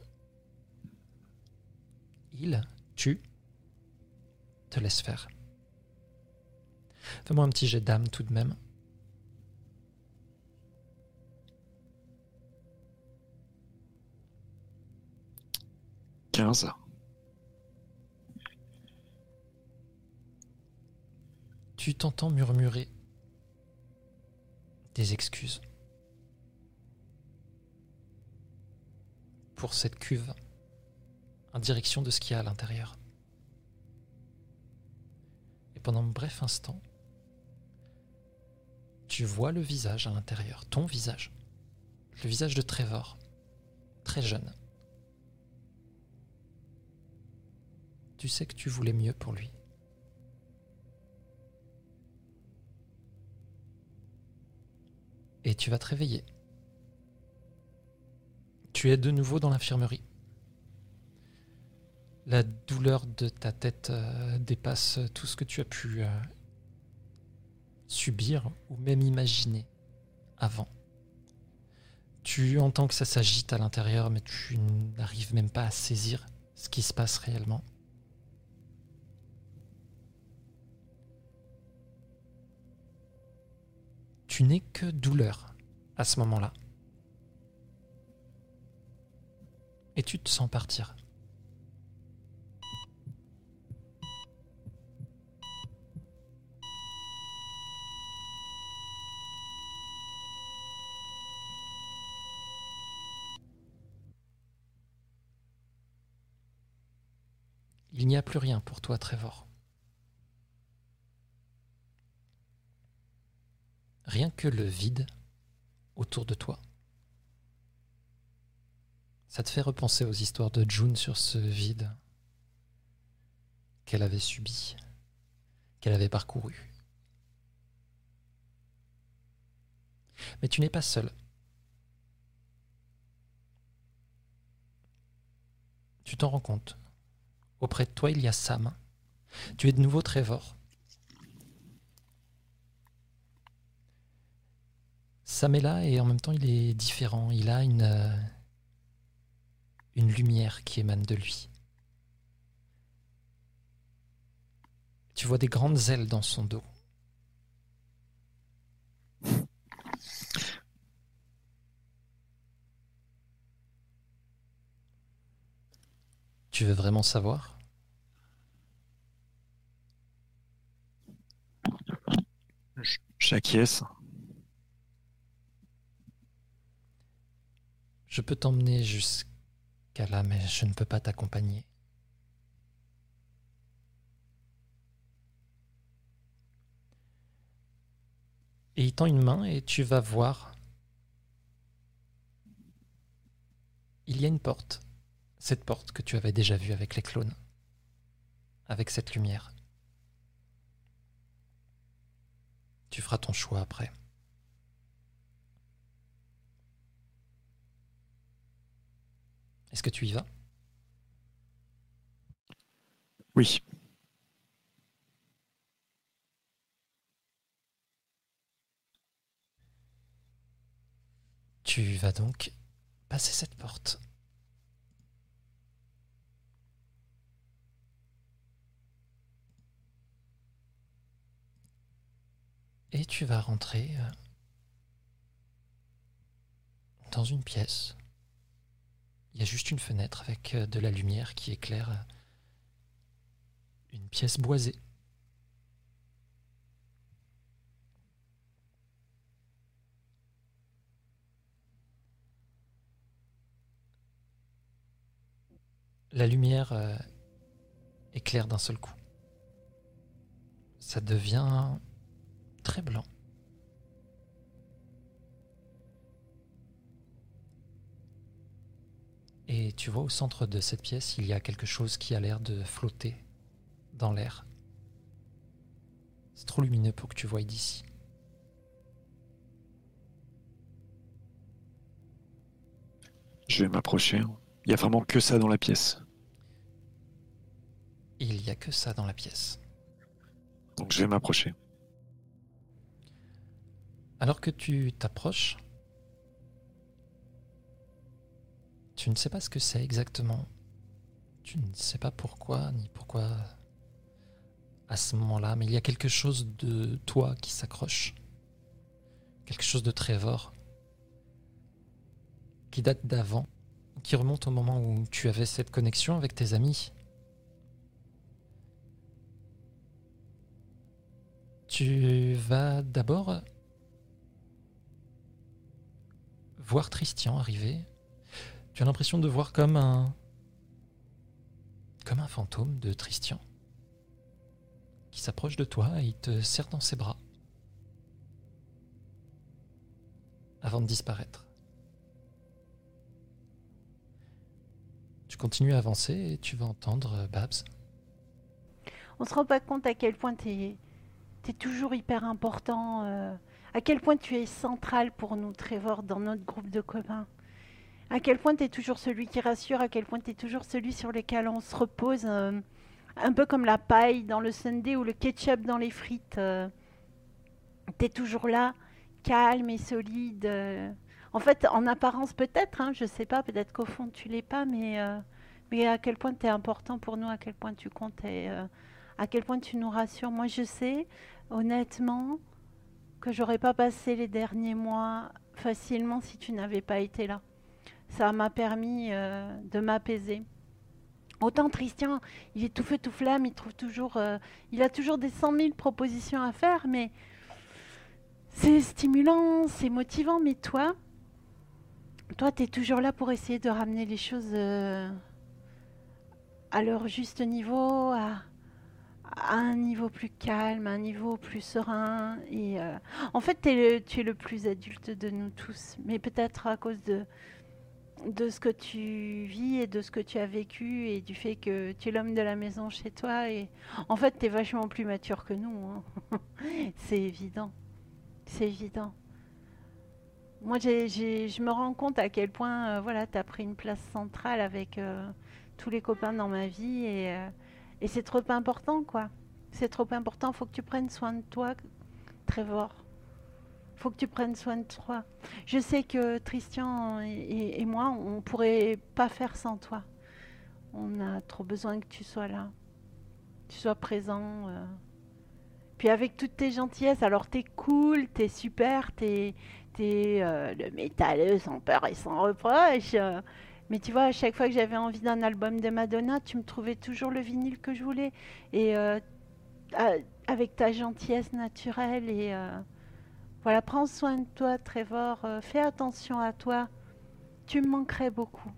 Il, tu, te laisse faire. Fais-moi un petit jet d'âme tout de même. 15. Tu t'entends murmurer des excuses pour cette cuve direction de ce qu'il y a à l'intérieur. Et pendant un bref instant, tu vois le visage à l'intérieur, ton visage, le visage de Trevor, très jeune. Tu sais que tu voulais mieux pour lui. Et tu vas te réveiller. Tu es de nouveau dans l'infirmerie. La douleur de ta tête euh, dépasse tout ce que tu as pu euh, subir ou même imaginer avant. Tu entends que ça s'agite à l'intérieur, mais tu n'arrives même pas à saisir ce qui se passe réellement. Tu n'es que douleur à ce moment-là. Et tu te sens partir. Il n'y a plus rien pour toi, Trevor. Rien que le vide autour de toi. Ça te fait repenser aux histoires de June sur ce vide qu'elle avait subi, qu'elle avait parcouru. Mais tu n'es pas seul. Tu t'en rends compte. Auprès de toi, il y a Sam. Tu es de nouveau Trevor. Sam est là et en même temps il est différent. Il a une, euh, une lumière qui émane de lui. Tu vois des grandes ailes dans son dos. Tu veux vraiment savoir? J'acquiesce. Je peux t'emmener jusqu'à là, mais je ne peux pas t'accompagner. Et il tend une main et tu vas voir. Il y a une porte. Cette porte que tu avais déjà vue avec les clones. Avec cette lumière. Tu feras ton choix après. Est-ce que tu y vas? Oui. Tu vas donc passer cette porte. Et tu vas rentrer euh, dans une pièce. Il y a juste une fenêtre avec euh, de la lumière qui éclaire euh, une pièce boisée. La lumière éclaire d'un seul coup. Ça devient très blanc. Et tu vois au centre de cette pièce, il y a quelque chose qui a l'air de flotter dans l'air. C'est trop lumineux pour que tu voies d'ici. Je vais m'approcher. Il y a vraiment que ça dans la pièce. Il y a que ça dans la pièce. Donc je vais m'approcher. Alors que tu t'approches, tu ne sais pas ce que c'est exactement. Tu ne sais pas pourquoi, ni pourquoi à ce moment-là, mais il y a quelque chose de toi qui s'accroche. Quelque chose de Trevor qui date d'avant, qui remonte au moment où tu avais cette connexion avec tes amis. Tu vas d'abord voir Tristian arriver. Tu as l'impression de voir comme un comme un fantôme de Tristian qui s'approche de toi et il te serre dans ses bras avant de disparaître. Tu continues à avancer et tu vas entendre euh, Babs. On se rend pas compte à quel point tu es, toujours hyper important, euh, à quel point tu es central pour nous, Trevor, dans notre groupe de copains. À quel point tu es toujours celui qui rassure, à quel point tu es toujours celui sur lequel on se repose, euh, un peu comme la paille dans le sundae ou le ketchup dans les frites. tu es toujours là, calme et solide. En fait, en apparence peut-être, hein, je sais pas, peut-être qu'au fond tu l'es pas, mais, euh, mais à quel point tu es important pour nous, à quel point tu comptes et euh, à quel point tu nous rassures? Moi, je sais, honnêtement, que j'aurais pas passé les derniers mois facilement si tu n'avais pas été là. Ça m'a permis euh, de m'apaiser. Autant Christian, il est tout feu tout flamme, il trouve toujours, il a toujours des cent mille propositions à faire, mais c'est stimulant, c'est motivant. Mais toi, toi, tu es toujours là pour essayer de ramener les choses euh, à leur juste niveau, un niveau plus calme, à un niveau plus serein. Et euh, en fait, tu es le plus adulte de nous tous, mais peut-être à cause de de ce que tu vis et de ce que tu as vécu et du fait que tu es l'homme de la maison chez toi et en fait tu es vachement plus mature que nous hein. c'est évident c'est évident moi, je me rends compte à quel point euh, voilà, tu as pris une place centrale avec euh, tous les copains dans ma vie euh, et, c'est trop important, quoi. C'est trop important. Faut que tu prennes soin de toi, Trevor. Faut que tu prennes soin de toi. Je sais que Tristan et, moi, on pourrait pas faire sans toi. On a trop besoin que tu sois là, tu sois présent. Puis avec toutes tes gentillesses, alors t'es cool, t'es super, t'es euh, le métalleux sans peur et sans reproche. Euh. Mais tu vois, à chaque fois que j'avais envie d'un album de Madonna, tu me trouvais toujours le vinyle que je voulais. Et euh, avec ta gentillesse naturelle. Et voilà, prends soin de toi, Trevor. fais attention à toi. Tu me manquerais beaucoup.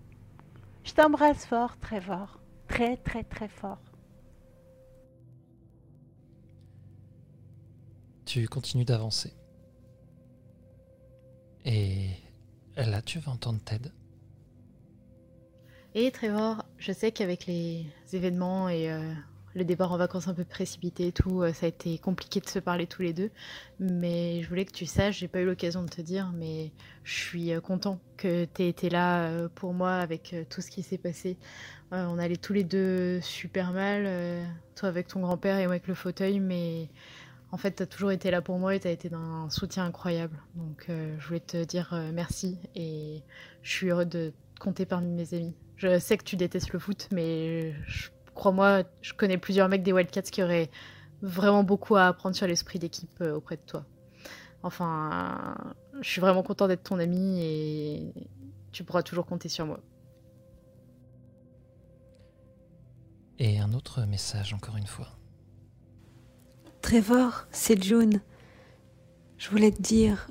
Je t'embrasse fort, Trevor. Très, très, très fort. Tu continues d'avancer. Et là, tu vas entendre Ted. Et Trevor, je sais qu'avec les événements et euh, le départ en vacances un peu précipité et tout, euh, ça a été compliqué de se parler tous les deux. Mais je voulais que tu saches, j'ai pas eu l'occasion de te dire, mais je suis euh, content que tu aies été là pour moi avec tout ce qui s'est passé. on allait tous les deux super mal, toi avec ton grand-père et moi avec le fauteuil, mais en fait, tu as toujours été là pour moi et tu as été d'un soutien incroyable. Donc, je voulais te dire merci et je suis heureux de te compter parmi mes amis. Je sais que tu détestes le foot, mais crois-moi, je connais plusieurs mecs des Wildcats qui auraient vraiment beaucoup à apprendre sur l'esprit d'équipe euh, auprès de toi. Enfin, je suis vraiment content d'être ton ami et tu pourras toujours compter sur moi. Et un autre message, encore une fois. Trevor, c'est June. Je voulais te dire,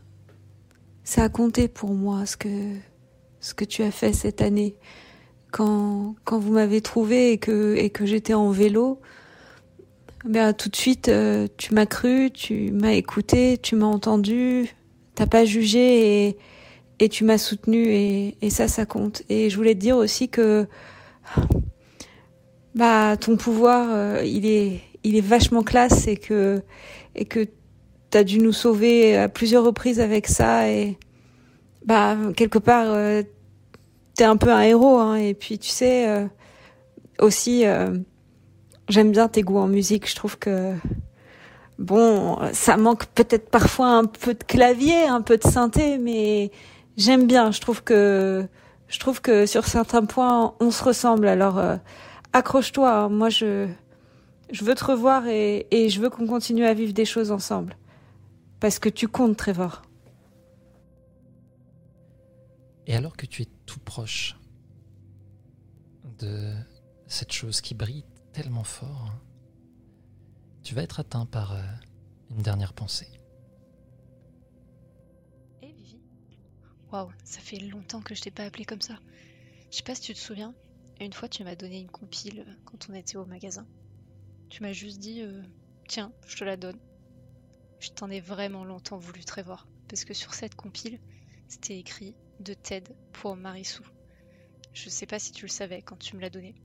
ça a compté pour moi ce que, ce que tu as fait cette année. Quand, quand vous m'avez trouvé et que, et que j'étais en vélo, ben, tout de suite, euh, tu m'as cru, tu m'as écouté, tu m'as entendu, t'as pas jugé et, et tu m'as soutenu et, et ça, ça compte. Et je voulais te dire aussi que bah ton pouvoir, euh, il est, il est vachement classe et que et que t'as dû nous sauver à plusieurs reprises avec ça et bah quelque part euh, un peu un héros hein, et puis tu sais euh, aussi euh, j'aime bien tes goûts en musique. Je trouve que bon, ça manque peut-être parfois un peu de clavier, un peu de synthé, mais j'aime bien. Je trouve que je trouve que sur certains points, on se ressemble. Alors euh, accroche-toi. hein. Moi, je je veux te revoir et, et je veux qu'on continue à vivre des choses ensemble. Parce que tu comptes, Trevor. Et alors que tu es tout proche de cette chose qui brille tellement fort, tu vas être atteint par euh, une dernière pensée. Eh Vivi Waouh, ça fait longtemps que je t'ai pas appelé comme ça. Je sais pas si tu te souviens, une fois tu m'as donné une compile euh, quand on était au magasin. Tu m'as juste dit euh, tiens, je te la donne. Je t'en ai vraiment longtemps voulu Trevor, parce que sur cette compile, c'était écrit de Ted pour Marissou. Je sais pas si tu le savais quand tu me l'as donné.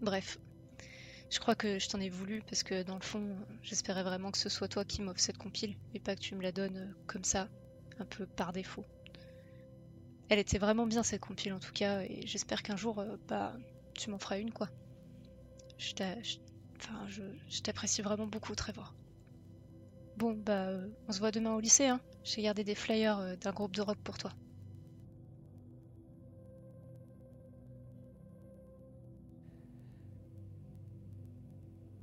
Bref, je crois que je t'en ai voulu parce que dans le fond, j'espérais vraiment que ce soit toi qui m'offre cette compile et pas que tu me la donnes euh, comme ça, un peu par défaut. Elle était vraiment bien cette compile en tout cas et j'espère qu'un jour, euh, bah, tu m'en feras une quoi. Je t'apprécie vraiment beaucoup, Trevor. Bon, bah, euh, on se voit demain au lycée, hein. J'ai gardé des flyers d'un groupe de rock pour toi.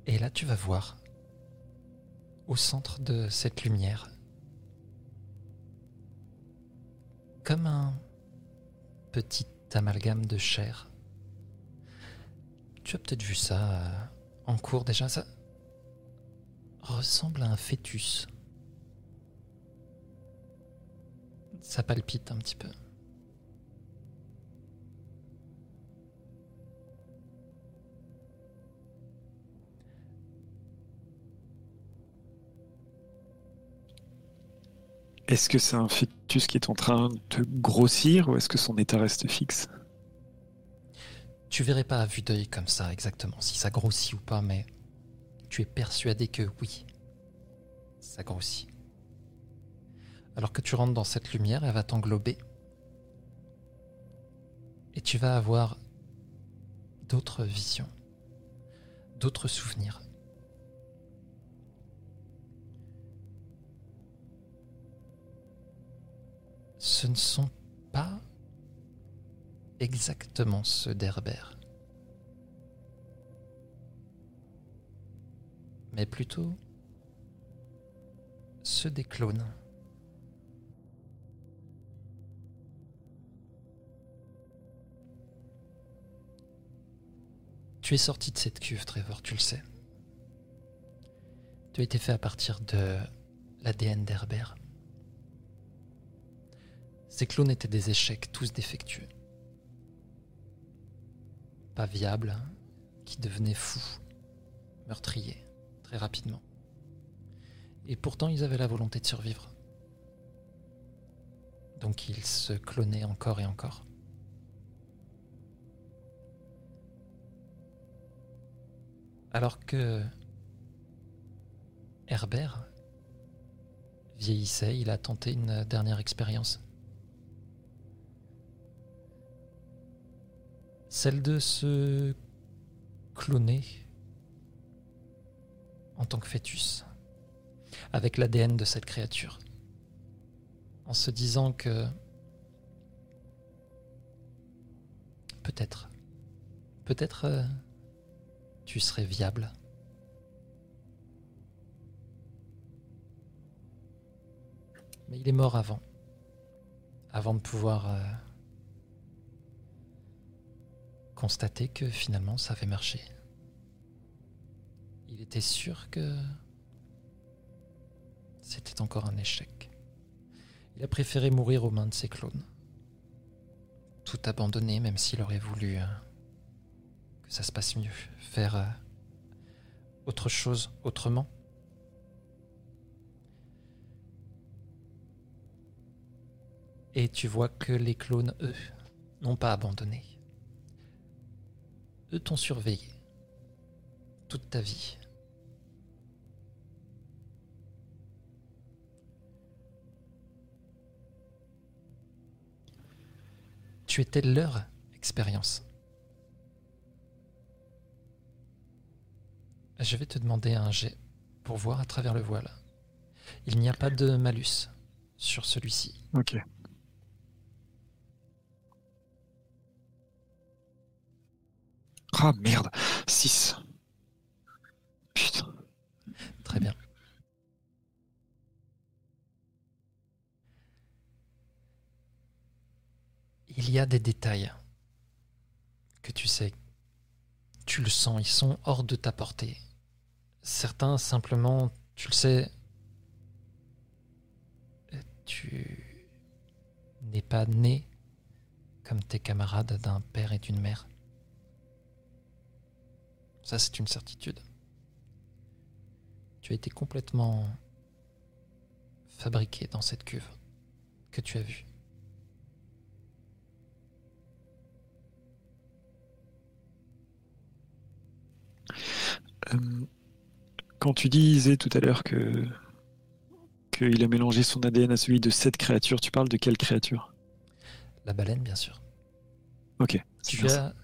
Et là, tu vas voir, au centre de cette lumière, comme un petit amalgame de chair. Tu as peut-être vu ça euh, en cours déjà, ça ressemble à un fœtus. Ça palpite un petit peu. Est-ce que c'est un fœtus qui est en train de grossir ou est-ce que son état reste fixe? Tu verrais pas à vue d'œil comme ça exactement si ça grossit ou pas, mais tu es persuadé que oui, ça grossit. Alors que tu rentres dans cette lumière, elle va t'englober. Et tu vas avoir d'autres visions, d'autres souvenirs. Ce ne sont pas exactement ceux d'Herbert. Mais plutôt ceux des clones. Tu es sorti de cette cuve, Trevor, tu le sais. Tu as été fait à partir de l'ADN d'Herbert. Ces clones étaient des échecs, tous défectueux. Pas viables, hein, qui devenaient fous, meurtriers, très rapidement. Et pourtant, ils avaient la volonté de survivre. Donc ils se clonaient encore et encore. Alors que Herbert vieillissait, il a tenté une dernière expérience. Celle de se cloner en tant que fœtus, avec l'ADN de cette créature, en se disant que peut-être, peut-être euh, tu serais viable. Mais il est mort avant, avant de pouvoir euh, constater que finalement ça avait marché. Il était sûr que c'était encore un échec. Il a préféré mourir aux mains de ses clones. Tout abandonner, même s'il aurait voulu euh, que ça se passe mieux. Faire euh, autre chose autrement. Et tu vois que les clones, eux, n'ont pas abandonné. Eux t'ont surveillé toute ta vie. Tu étais leur expérience. Je vais te demander un jet pour voir à travers le voile. Il n'y a pas de malus sur celui-ci. Ok. Ah merde 6. Putain. Très bien. Il y a des détails que tu sais. Tu le sens, ils sont hors de ta portée. Certains, simplement, tu le sais, tu n'es pas né comme tes camarades d'un père et d'une mère. Ça, c'est une certitude. Tu as été complètement fabriqué dans cette cuve que tu as vue. Euh, quand tu disais tout à l'heure que qu'il a mélangé son ADN à celui de cette créature, tu parles de quelle créature? La baleine, bien sûr. Ok. Tu ça. as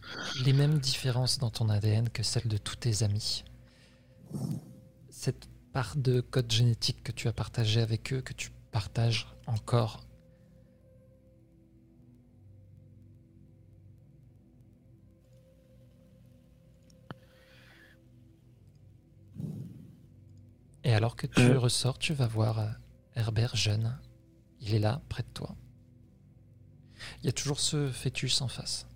les mêmes différences dans ton ADN que celles de tous tes amis. Cette part de code génétique que tu as partagé avec eux, que tu partages encore. Et alors que tu Euh. ressors, tu vas voir euh, Herbert jeune. Il est là, près de toi. Il y a toujours ce fœtus en face.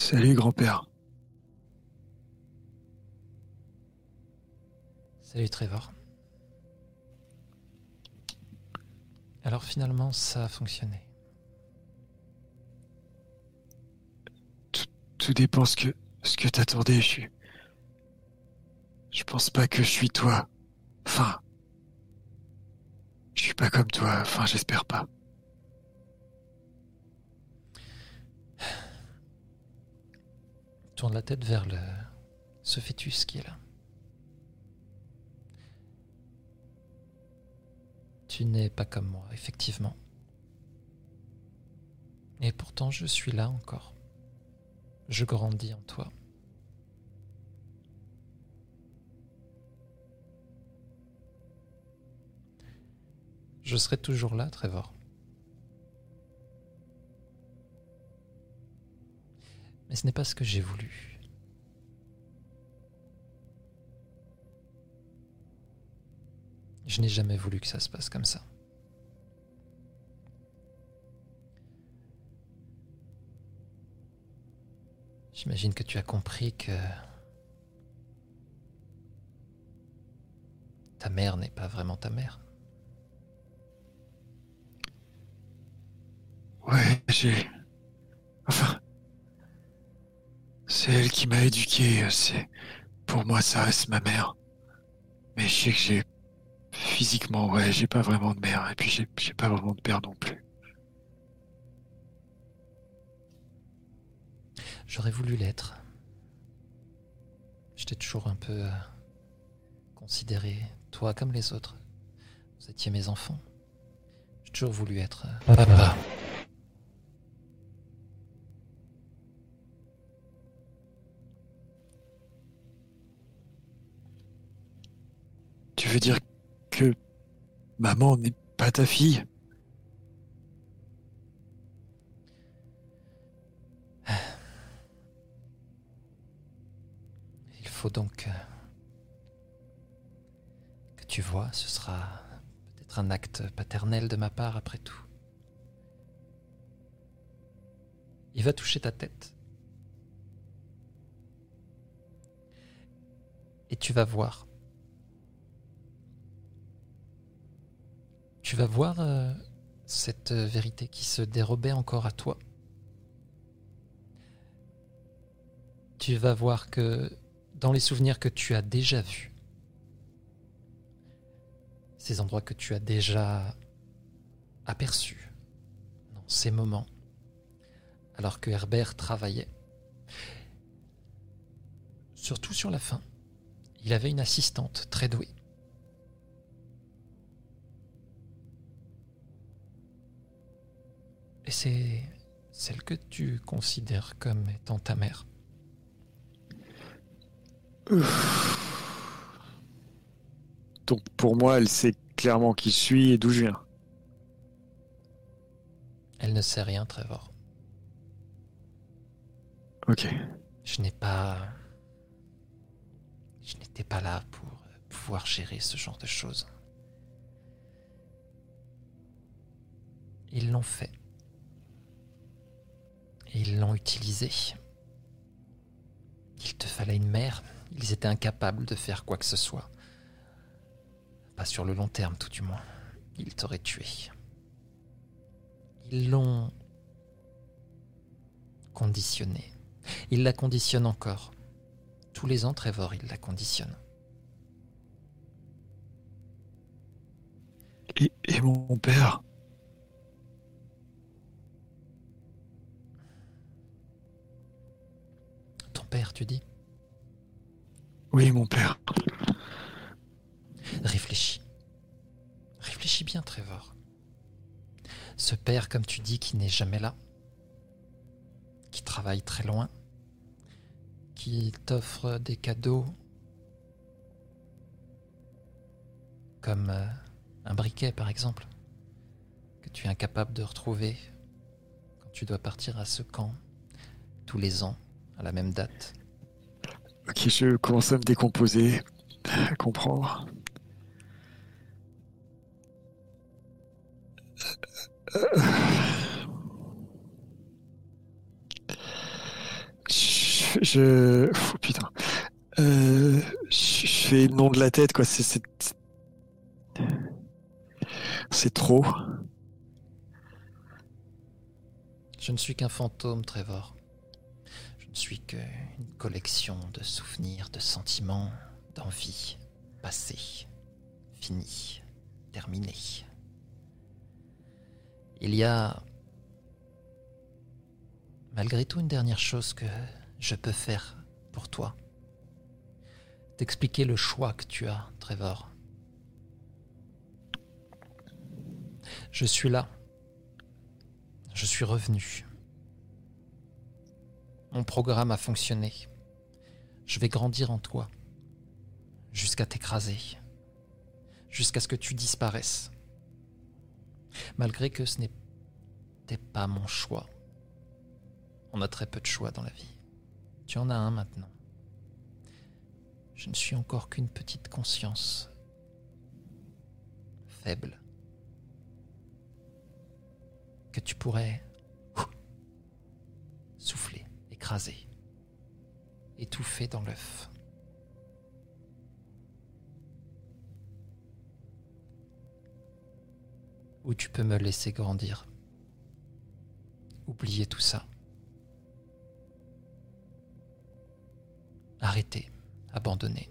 Salut grand-père. Salut Trevor. Alors finalement, ça a fonctionné. Tout dépend ce que ce que t'attendais. Je suis. Je pense pas que je suis toi. Enfin. Je suis pas comme toi. Enfin, j'espère pas. La tête vers le ce fœtus qui est là. Tu n'es pas comme moi, effectivement. Et pourtant, je suis là encore. Je grandis en toi. Je serai toujours là, Trevor. Mais ce n'est pas ce que j'ai voulu. Je n'ai jamais voulu que ça se passe comme ça. J'imagine que tu as compris que ta mère n'est pas vraiment ta mère. Ouais, j'ai. Enfin. C'est elle qui m'a éduqué. C'est. Pour moi, ça reste ma mère. Mais je sais que j'ai. Physiquement, ouais, j'ai pas vraiment de mère. Et puis, j'ai j'ai pas vraiment de père non plus. J'aurais voulu l'être. J'étais toujours un peu euh, considéré, toi comme les autres. Vous étiez mes enfants. J'ai toujours voulu être euh, papa. Veux dire que. Maman n'est pas ta fille Il faut donc euh, que tu vois, ce sera peut-être un acte paternel de ma part après tout. Il va toucher ta tête. Et tu vas voir. Tu vas voir euh, cette euh, vérité qui se dérobait encore à toi. tu vas voir que dans les souvenirs que tu as déjà vus, ces endroits que tu as déjà aperçus dans ces moments, alors que Herbert travaillait, surtout sur la fin, il avait une assistante très douée. Et c'est celle que tu considères comme étant ta mère. Donc pour moi, elle sait clairement qui je suis et d'où je viens. Elle ne sait rien, Trevor. Ok. Je n'ai pas. Je n'étais pas là pour pouvoir gérer ce genre de choses. Ils l'ont fait. Et ils l'ont utilisé. Il te fallait une mère. Ils étaient incapables de faire quoi que ce soit. Pas sur le long terme, tout du moins. Ils t'auraient tué. Ils l'ont conditionné. Ils la conditionnent encore. Tous les ans, Trevor, ils la conditionnent. Et, et mon père père, tu dis? Oui, mon père. Réfléchis. Réfléchis bien, Trevor. Ce père, comme tu dis, qui n'est jamais là, qui travaille très loin, qui t'offre des cadeaux comme euh, un briquet, par exemple, que tu es incapable de retrouver quand tu dois partir à ce camp tous les ans à la même date. Ok, je commence à me décomposer, à comprendre. Je, je- oh, putain. Euh, je fais le nom de la tête quoi. C'est c'est trop. Je ne suis qu'un fantôme, Trevor. Suis qu'une collection de souvenirs, de sentiments, d'envies, passés, finis, terminés. Il y a malgré tout une dernière chose que je peux faire pour toi. T'expliquer le choix que tu as, Trevor. Je suis là. Je suis revenu. Mon programme a fonctionné. Je vais grandir en toi. Jusqu'à t'écraser. Jusqu'à ce que tu disparaisses. Malgré que ce n'était pas mon choix. On a très peu de choix dans la vie. Tu en as un maintenant. Je ne suis encore qu'une petite conscience. Faible. Que tu pourrais souffler, écraser, étouffer dans l'œuf. Ou tu peux me laisser grandir. Oublier tout ça. Arrêter, abandonner.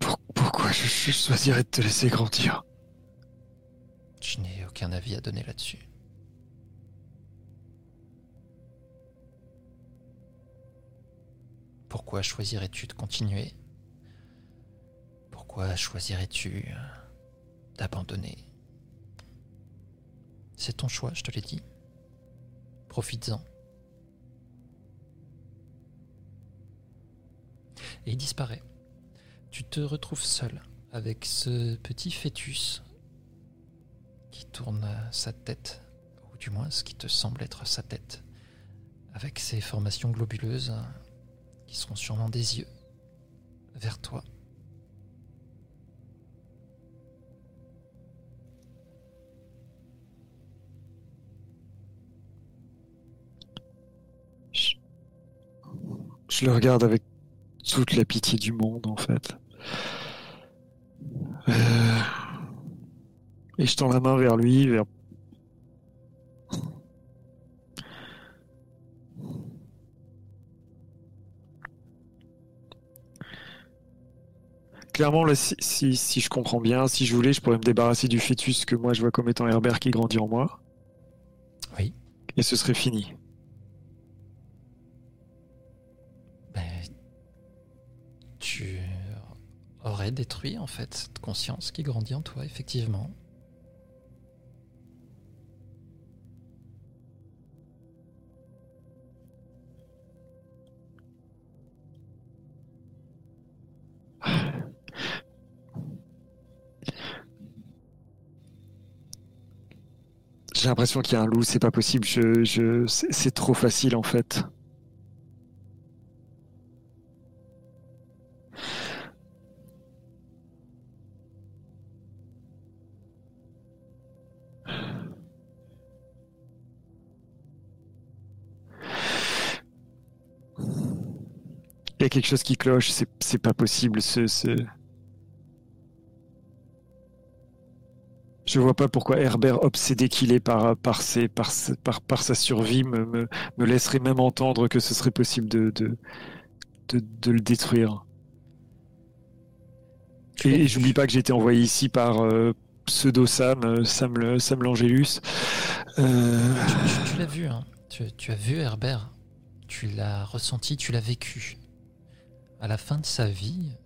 Pour- pourquoi je choisirais de te laisser grandir? Je n'ai aucun avis à donner là-dessus. Pourquoi choisirais-tu de continuer? Pourquoi choisirais-tu euh, d'abandonner? C'est ton choix, je te l'ai dit. Profites-en. Et il disparaît. Tu te retrouves seul avec ce petit fœtus qui tourne sa tête, ou du moins ce qui te semble être sa tête, avec ses formations globuleuses euh, qui seront sûrement des yeux vers toi. je, je le regarde avec toute la pitié du monde en fait. Euh, et je tends la main vers lui, vers. Clairement, là, si, si, si, je comprends bien, si je voulais, je pourrais me débarrasser du fœtus que moi je vois comme étant Herbert qui grandit en moi. Oui. Et ce serait fini. Ben, tu aurais détruit en fait cette conscience qui grandit en toi, effectivement. J'ai l'impression qu'il y a un loup, c'est pas possible. Je, je, c'est trop facile en fait. Il y a quelque chose qui cloche, c'est c'est pas possible. Ce, ce... Je vois pas pourquoi Herbert, obsédé qu'il est par, sa survie, me, laisserait même entendre que ce serait possible de, le détruire. Et, j'oublie pas que j'ai été envoyé ici par euh, pseudo-Sam, euh, Sam, Sam l'Angélus. Euh, Tu, l'as vu, hein. tu, tu as vu Herbert. Tu l'as ressenti, tu l'as vécu. À la fin de sa vie,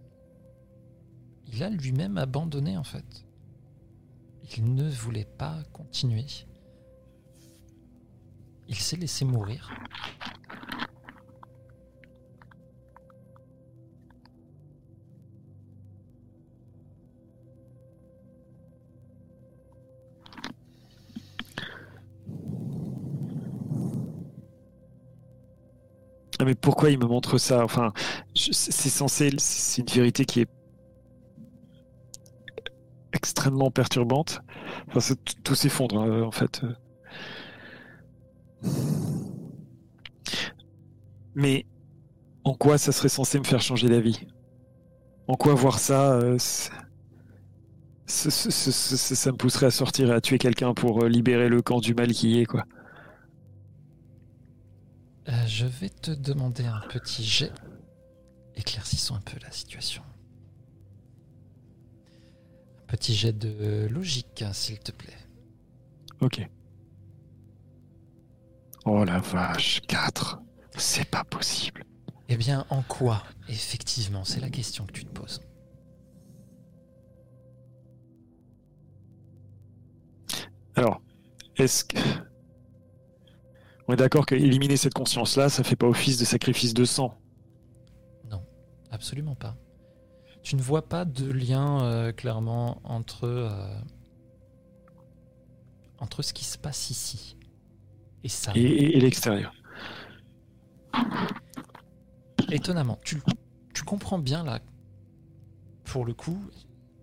il a lui-même abandonné en fait. Il ne voulait pas continuer. Il s'est laissé mourir. Ah, mais pourquoi il me montre ça? Enfin, c'est censé, c'est une vérité qui est extrêmement perturbante. Enfin, tout, s'effondre hein, en fait. Mais en quoi ça serait censé me faire changer d'avis? En quoi voir ça euh, ça me pousserait à sortir et à tuer quelqu'un pour euh, libérer le camp du mal qui y est, quoi. Euh, je vais te demander un petit jet. Éclaircissons un peu la situation. Petit jet de logique, hein, s'il te plaît. Ok. Oh la vache, 4. C'est pas possible. Eh bien, en quoi Effectivement, c'est la question que tu te poses. Alors, est-ce que. On est d'accord que éliminer cette conscience-là, ça fait pas office de sacrifice de sang? Absolument pas. Tu ne vois pas de lien euh, clairement entre, euh, entre ce qui se passe ici et ça. Et, et- et l'extérieur. Étonnamment, tu, tu comprends bien là. Pour le coup,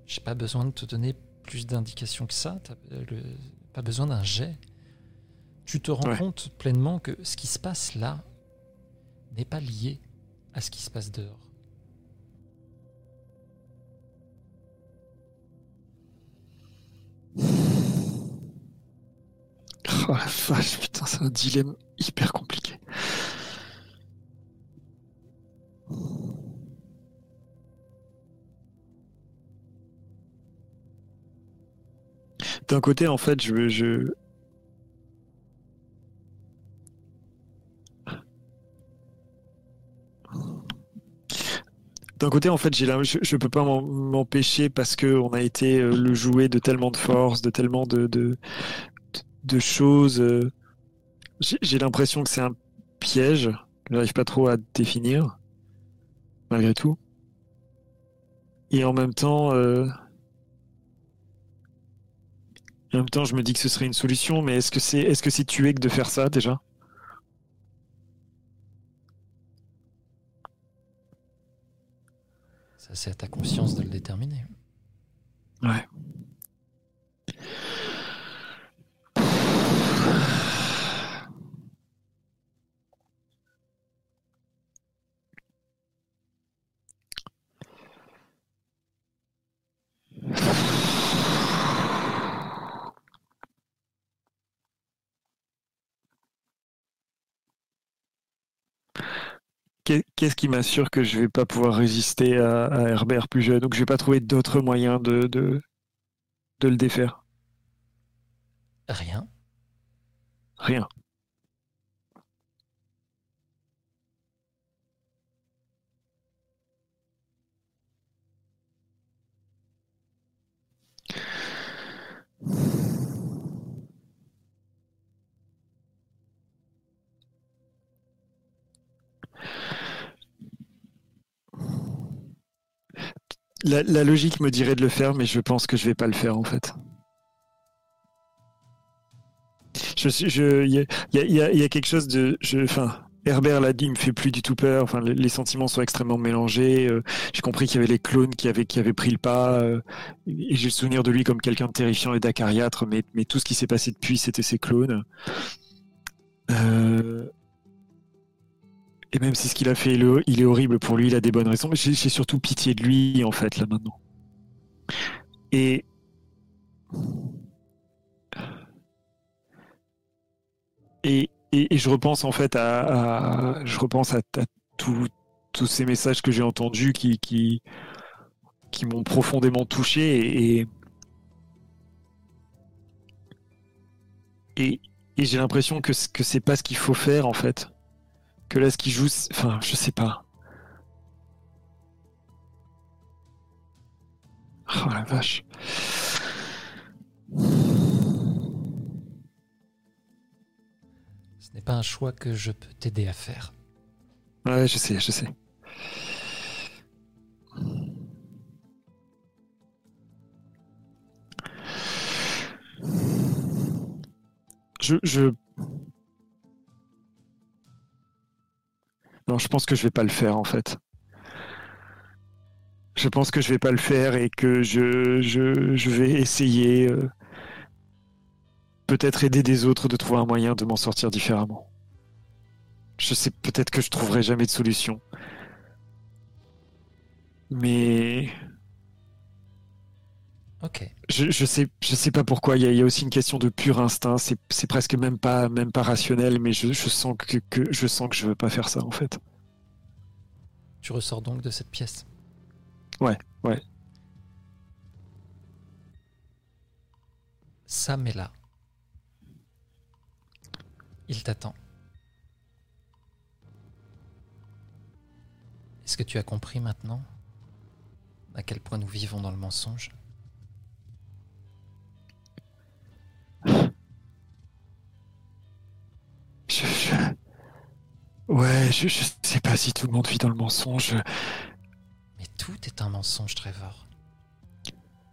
j'ai pas besoin de te donner plus d'indications que ça. T'as le- pas besoin d'un jet. Tu te rends Ouais. compte pleinement que ce qui se passe là n'est pas lié à ce qui se passe dehors. Oh la vache, putain, c'est un dilemme hyper compliqué. D'un côté, en fait, je, je... D'un côté, en fait, j'ai la... je, je peux pas m'empêcher parce que on a été euh, le jouet de tellement de force, de tellement de, de choses. euh, J'ai l'impression que c'est un piège. J'arrive pas trop à définir, malgré tout. Et en même temps, euh, en même temps, je me dis que ce serait une solution. Mais est-ce que c'est, est-ce que c'est tuer que de faire ça déjà? Ça, c'est à ta conscience de le déterminer. Ouais. Qu'est-ce qui m'assure que je vais pas pouvoir résister à, à Herbert plus jeune? Ou que je vais pas trouver d'autres moyens de, de, de le défaire Rien. Rien. La, logique me dirait de le faire, mais je pense que je vais pas le faire en fait. Il y a, quelque chose de, enfin, Herbert l'a dit, il me fait plus du tout peur. Enfin, les, sentiments sont extrêmement mélangés. Euh, j'ai compris qu'il y avait les clones qui avaient, pris le pas. euh, et j'ai le souvenir de lui comme quelqu'un de terrifiant et d'acariâtre, mais, mais tout ce qui s'est passé depuis, c'était ces clones. Euh, et même si ce qu'il a fait, il est, horrible pour lui, il a des bonnes raisons. Mais j'ai surtout pitié de lui, en fait, là maintenant. Et Et, et, je repense en fait à, je repense à, à tous ces messages que j'ai entendus qui, qui, qui m'ont profondément touché et, et, j'ai l'impression que, que c'est pas ce qu'il faut faire en fait. Que là, ce qu'il joue, enfin, je sais pas. Oh la vache. Ce n'est pas un choix que je peux t'aider à faire. Ouais, je sais, je sais. Je, je... Non, je pense que je vais pas le faire en fait. Je pense que je vais pas le faire et que je, vais essayer euh, peut-être aider des autres de trouver un moyen de m'en sortir différemment. Je sais peut-être que je trouverai jamais de solution. Mais Ok. je, je sais je sais pas pourquoi. Il y a, il y a aussi une question de pur instinct. C'est c'est presque même pas même pas rationnel, mais je, je sens que, que je sens que je veux pas faire ça en fait. Tu ressors donc de cette pièce. Ouais, ouais. Sam est là. Il t'attend. Est-ce que tu as compris maintenant à quel point nous vivons dans le mensonge? Je, je- Ouais, je, je sais pas si tout le monde vit dans le mensonge. Mais tout est un mensonge, Trevor.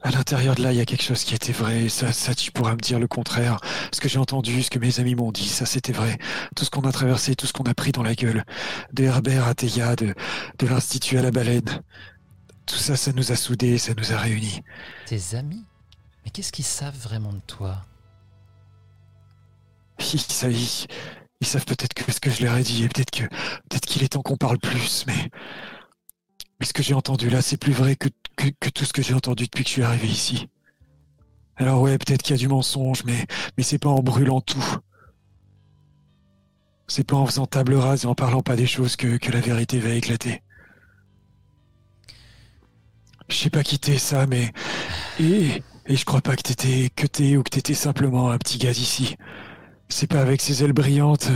À l'intérieur de là, il y a quelque chose qui était vrai. Ça, ça, tu pourras me dire le contraire. Ce que j'ai entendu, ce que mes amis m'ont dit, ça, c'était vrai. Tout ce qu'on a traversé, tout ce qu'on a pris dans la gueule. De Herbert à Théa, de, de l'Institut à la baleine. Tout ça, ça nous a soudés, ça nous a réunis. Tes amis? Mais qu'est-ce qu'ils savent vraiment de toi? Ils, ils, savent peut-être que ce que je leur ai dit, et peut-être que peut-être qu'il est temps qu'on parle plus, mais, mais ce que j'ai entendu là, c'est plus vrai que, que, que tout ce que j'ai entendu depuis que je suis arrivé ici. Alors ouais, peut-être qu'il y a du mensonge, mais, mais c'est pas en brûlant tout. C'est pas en faisant table rase et en parlant pas des choses que, que la vérité va éclater. Je sais pas qui t'es ça, mais et, et je crois pas que t'étais que t'es ou que t'étais simplement un petit gars ici. C'est pas avec ses ailes brillantes.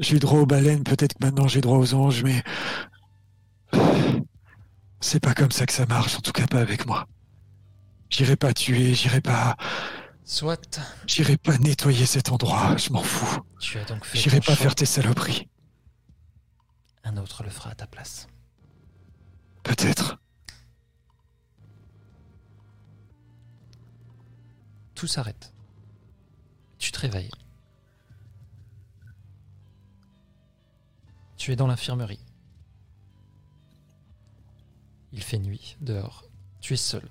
J'ai eu droit aux baleines, peut-être que maintenant j'ai droit aux anges, mais. C'est pas comme ça que ça marche, en tout cas pas avec moi. J'irai pas tuer, j'irai pas. Soit J'irai pas nettoyer cet endroit, je m'en fous. tu as donc fait J'irai pas choix. faire tes saloperies. Un autre le fera à ta place. Peut-être. Tout s'arrête. Tu te réveilles. Tu es dans l'infirmerie. Il fait nuit dehors. Tu es seul.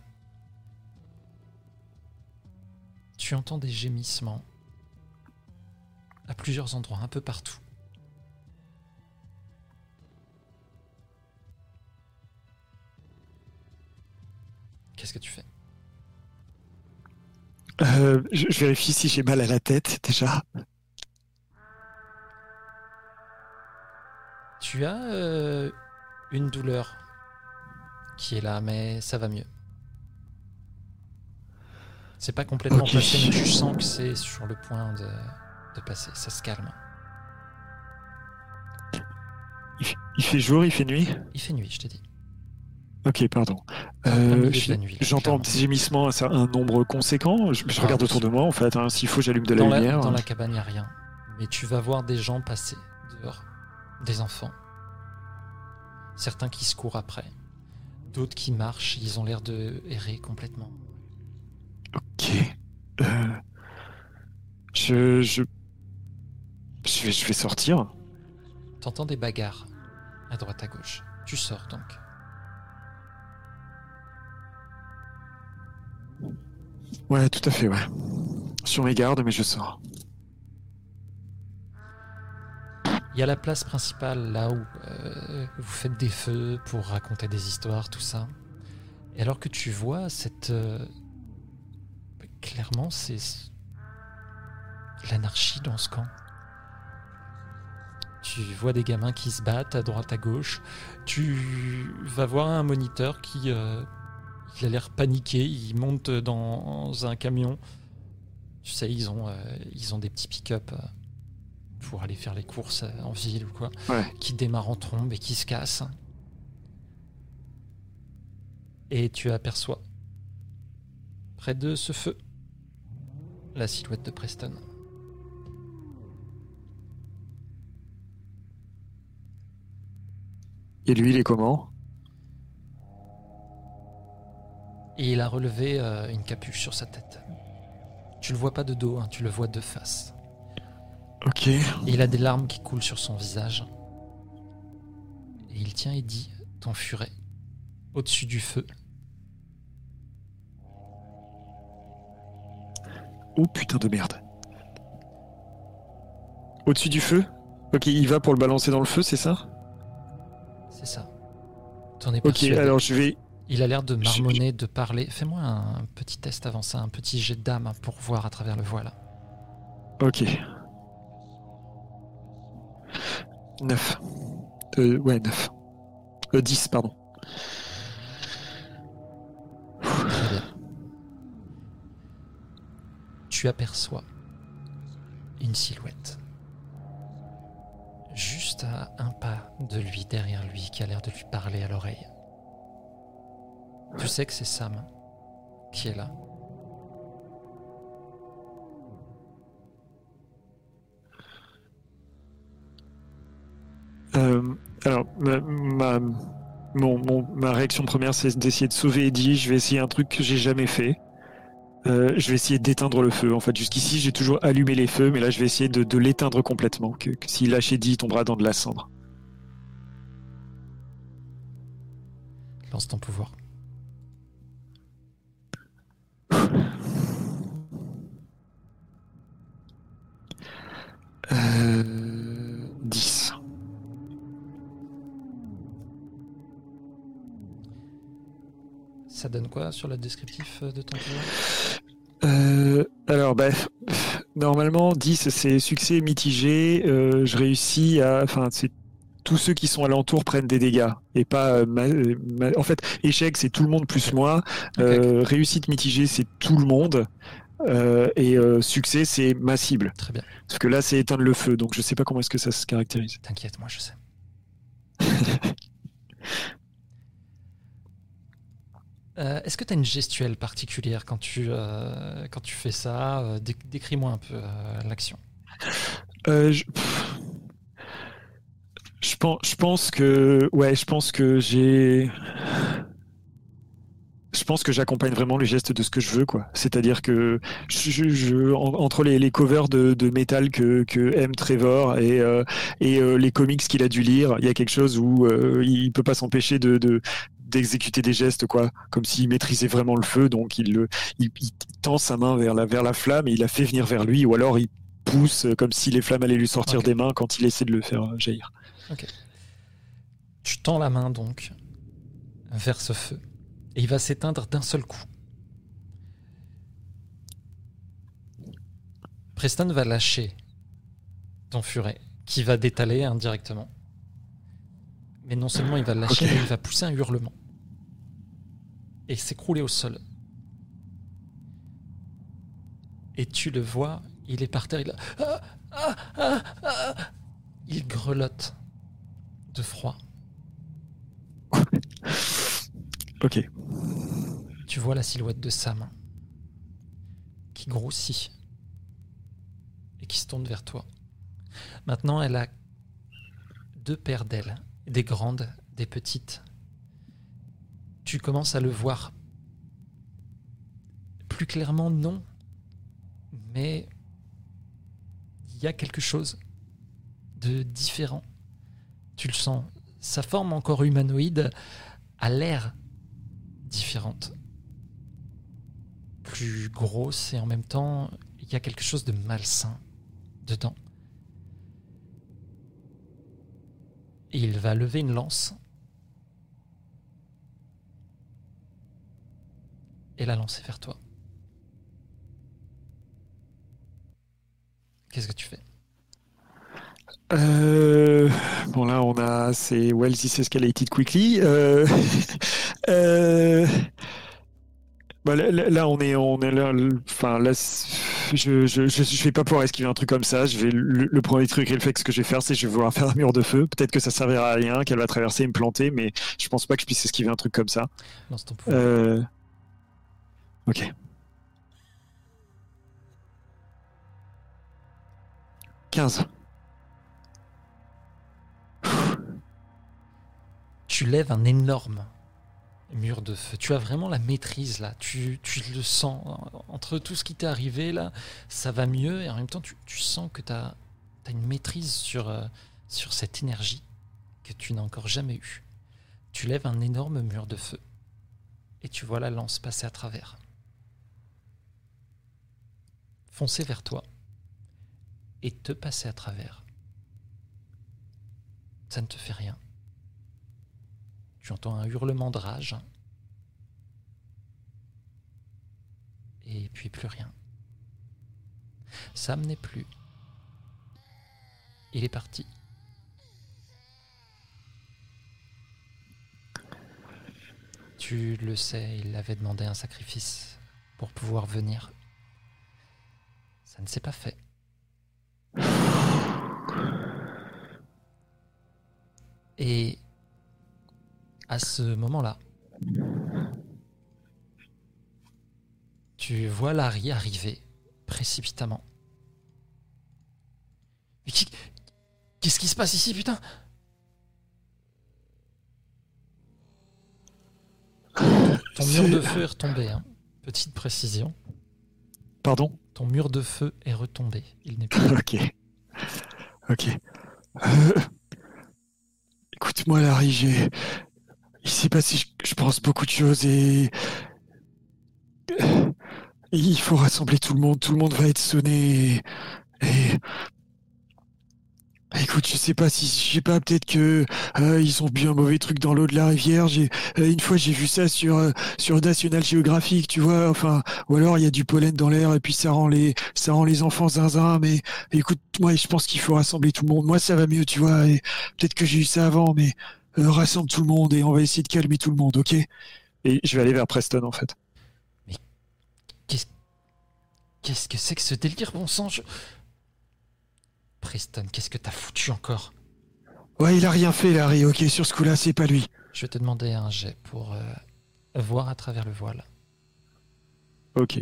Tu entends des gémissements à plusieurs endroits, un peu partout. Qu'est-ce que tu fais? Euh, je, je vérifie si j'ai mal à la tête déjà. Tu as euh, une douleur qui est là, mais ça va mieux. C'est pas complètement Ok. passé, mais tu sens que c'est sur le point de, de passer. Ça se calme. Il, fait jour, il fait nuit? Il fait nuit, je t'ai dit. Ok, pardon. Milieu Euh, J'entends un petit gémissement, un, nombre conséquent. Je, je Ah, regarde autour de moi, en fait. hein, S'il faut, j'allume de la Dans la, lumière. dans la cabane, il n'y a rien. Mais tu vas voir des gens passer dehors. Des enfants. Certains qui se courent après. D'autres qui marchent. Ils ont l'air de errer complètement. Ok. Euh, je, je, je vais, je vais sortir. T'entends des bagarres à droite à gauche. Tu sors donc. Ouais, tout à fait, ouais. Sur mes gardes, mais je sors. Il y a la place principale là où euh, vous faites des feux pour raconter des histoires, tout ça. Et alors que tu vois cette... euh, clairement, c'est l'anarchie dans ce camp. Tu vois des gamins qui se battent à droite à gauche. Tu vas voir un moniteur qui euh, il a l'air paniqué. Il monte dans un camion. Tu sais, ils ont, euh, ils ont des petits pick-up euh, pour aller faire les courses euh, en ville ou quoi. Ouais. Qui démarrent en trombe et qui se cassent. Et tu aperçois, près de ce feu, la silhouette de Preston. Et lui, il est comment? Et il a relevé euh, une capuche sur sa tête. Tu le vois pas de dos, hein, tu le vois de face. Ok. Et il a des larmes qui coulent sur son visage. Et il tient et dit Ton furet, au-dessus du feu. Oh putain de merde. Au-dessus du feu? Ok, il va pour le balancer dans le feu, c'est ça? C'est ça. T'en es Ok, persuadé. alors je vais. Il a l'air de marmonner, de parler. Fais-moi un petit test avant ça, un petit jet d'âme pour voir à travers le voile. Ok. 9. Euh, ouais, 9. Euh, 10, pardon. Très bien. Tu aperçois une silhouette. Juste à un pas de lui, derrière lui, qui a l'air de lui parler à l'oreille. Tu sais que c'est Sam qui est là. Euh, alors, ma, ma, mon, mon- ma réaction première, c'est d'essayer de sauver Eddie. Je vais essayer un truc que j'ai jamais fait. Euh, je vais essayer d'éteindre le feu. En fait, jusqu'ici, j'ai toujours allumé les feux, mais là, je vais essayer de, de l'éteindre complètement. Que, que s'il lâche Eddie, il tombera dans de la cendre. Lance ton pouvoir. Euh, 10. Ça donne quoi sur le descriptif euh, de ton Euh, alors, bah, normalement, 10, c'est succès mitigé. Euh, je réussis à. Enfin, c'est. Tous ceux qui sont alentours prennent des dégâts et pas. euh, ma- ma- en fait, échec, c'est tout le monde plus moi. Euh, réussite mitigée, c'est tout le monde. Euh, et euh, succès, c'est ma cible. Très bien, Parce que là, c'est éteindre le feu. Donc, je sais pas comment est-ce que ça se caractérise. t'inquiète, moi je sais. Euh, Est-ce que tu as une gestuelle particulière quand tu, quand tu fais ça? Dé- Décris-moi un peu l'action. Je... je pense, je pense que, ouais, je pense que j'ai, je pense que j'accompagne vraiment les gestes de ce que je veux, quoi. C'est-à-dire que je, je- entre les, les covers de, de métal que, que aime Trevor et, euh, et euh, les comics qu'il a dû lire, il y a quelque chose où euh, il peut pas s'empêcher de, de- d'exécuter des gestes, quoi, comme s'il maîtrisait vraiment le feu, donc il, le, il, il tend sa main vers la, vers la flamme et il la fait venir vers lui, ou alors il pousse euh, comme si les flammes allaient lui sortir des mains quand il essaie de le faire jaillir. Tu tends la main donc vers ce feu et il va s'éteindre d'un seul coup. Preston va lâcher ton furet qui va détaler indirectement. Mais non seulement il va lâcher, mais il va pousser un hurlement. Et s'écrouler au sol. Et tu le vois, il est par terre, il, a- Ah, ah, ah, ah. il grelotte de froid. Ok. Tu vois la silhouette de Sam qui grossit et qui se tourne vers toi. Maintenant, elle a deux paires d'ailes, des grandes, des petites. Tu commences à le voir. Plus clairement, non. Mais il y a quelque chose de différent. Tu le sens. Sa forme encore humanoïde a l'air Plus grosse et en même temps, il y a quelque chose de malsain dedans. Il va lever une lance. Et la lancer vers toi. Qu'est-ce que tu fais? Euh, bon là on a c'est well this escalated quickly. Euh, euh, bah, là, on est on est là enfin là je, je, je vais pas pouvoir esquiver un truc comme ça. Je vais le, le premier truc réflexe que je vais faire c'est je vais vouloir faire un mur de feu. Peut-être que ça servira à rien, qu'elle va traverser et me planter, mais je pense pas que je puisse esquiver un truc comme ça. Ton. Euh, Ok. 15. Tu lèves un énorme mur de feu. Tu as vraiment la maîtrise là. Tu, le sens. Entre tout ce qui t'est arrivé là, ça va mieux et en même temps tu, tu sens que tu as, une maîtrise sur, euh, sur cette énergie que tu n'as encore jamais eue. Tu lèves un énorme mur de feu et tu vois la lance passer à travers. Foncer vers toi et te passer à travers. Ça ne te fait rien. Tu entends un hurlement de rage. Et puis plus rien. Sam n'est plus. Il est parti. Tu le sais, il avait demandé un sacrifice pour pouvoir venir. Ça ne s'est pas fait. Et à ce moment-là, tu vois Larry arriver précipitamment. Mais Qu'est-ce qui se passe ici, putain? Ton mur de feu est retombé, hein. Petite précision. Pardon? Ton mur de feu est retombé. Il n'est plus. Ok. Ok. Euh, Écoute-moi, Larry, j'ai. Il s'est passé, je, je pense, beaucoup de choses et. Il faut rassembler tout le monde. Tout le monde va être sonné. Et. Écoute, je sais pas si, je sais pas, peut-être que euh, ils ont bu un mauvais truc dans l'eau de la rivière. Euh, une fois j'ai vu ça sur euh, sur National Geographic, tu vois. Enfin, ou alors il y a du pollen dans l'air et puis ça rend les ça rend les enfants zinzin. Mais Écoute, moi, je pense qu'il faut rassembler tout le monde. Moi, ça va mieux, tu vois. Peut-être que j'ai eu ça avant, mais rassemble tout le monde et on va essayer de calmer tout le monde, ok? Et je vais aller vers Preston, en fait. Qu'est-ce que c'est que ce délire, bon sang je- Preston, qu'est-ce que t'as foutu encore? Ouais, il a rien fait, Larry, ok Sur ce coup-là, c'est pas lui. Je vais te demander un jet pour euh, voir à travers le voile. Ok.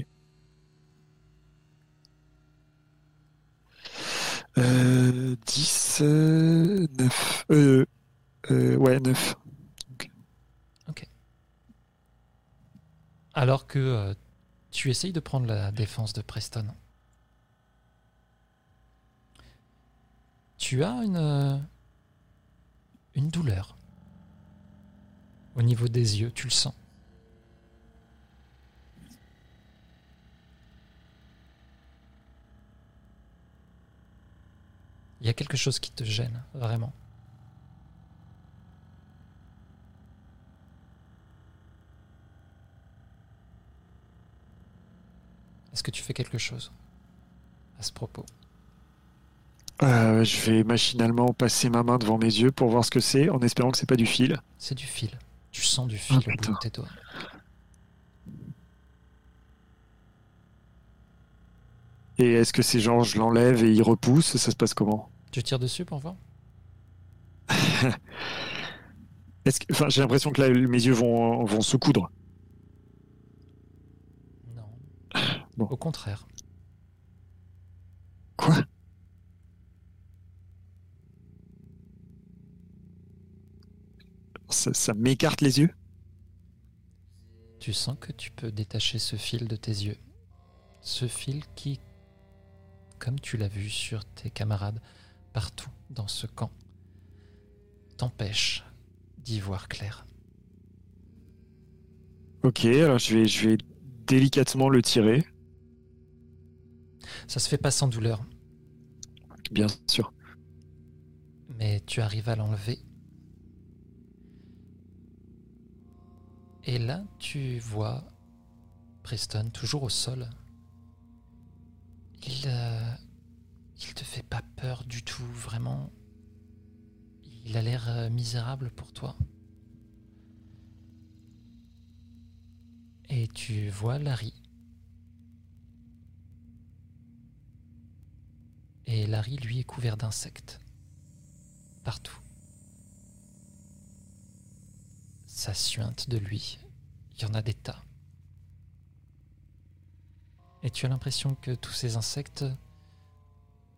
Euh, 10, euh, 9. Euh, euh, ouais, 9. Alors que euh, tu essayes de prendre la défense de Preston. Tu as une, euh, une douleur. Au niveau des yeux, tu le sens. Il y a quelque chose qui te gêne, vraiment. Est-ce que tu fais quelque chose à ce propos? Euh, je vais machinalement passer ma main devant mes yeux pour voir ce que c'est, en espérant que c'est pas du fil. C'est du fil. Tu sens du fil au bout putain. de tes doigts. Et est-ce que c'est genre je l'enlève et il repousse Ça se passe comment? Tu tires dessus pour voir? Enfin, j'ai l'impression que là mes yeux vont, vont se coudre. Non. Bon. Au contraire. Quoi? Ça, ça m'écarte les yeux? Tu sens que tu peux détacher ce fil de tes yeux. Ce fil qui, comme tu l'as vu sur tes camarades partout dans ce camp, t'empêche d'y voir clair. Ok, alors je vais, je vais délicatement le tirer, Ça se fait pas sans douleur, bien sûr. mais tu arrives à l'enlever. Et là, tu vois Preston toujours au sol. Il, euh, il te fait pas peur du tout, vraiment. Il a l'air euh, misérable pour toi. Et tu vois Larry. Et Larry, lui, est couvert d'insectes. Partout. Ça suinte de lui. Il y en a des tas. Et tu as l'impression que tous ces insectes,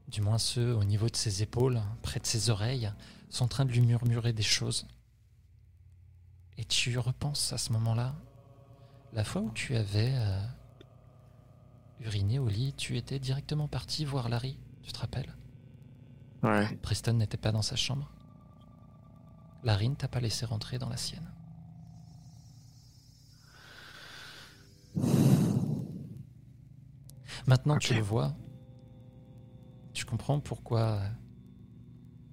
du moins ceux au niveau de ses épaules, près de ses oreilles, sont en train de lui murmurer des choses. Et tu repenses à ce moment-là, la fois où tu avais euh, uriné au lit, tu étais directement parti voir Larry, tu te rappelles Ouais. Preston n'était pas dans sa chambre. Larry ne t'a pas laissé rentrer dans la sienne. Maintenant tu Ok. le vois, tu comprends pourquoi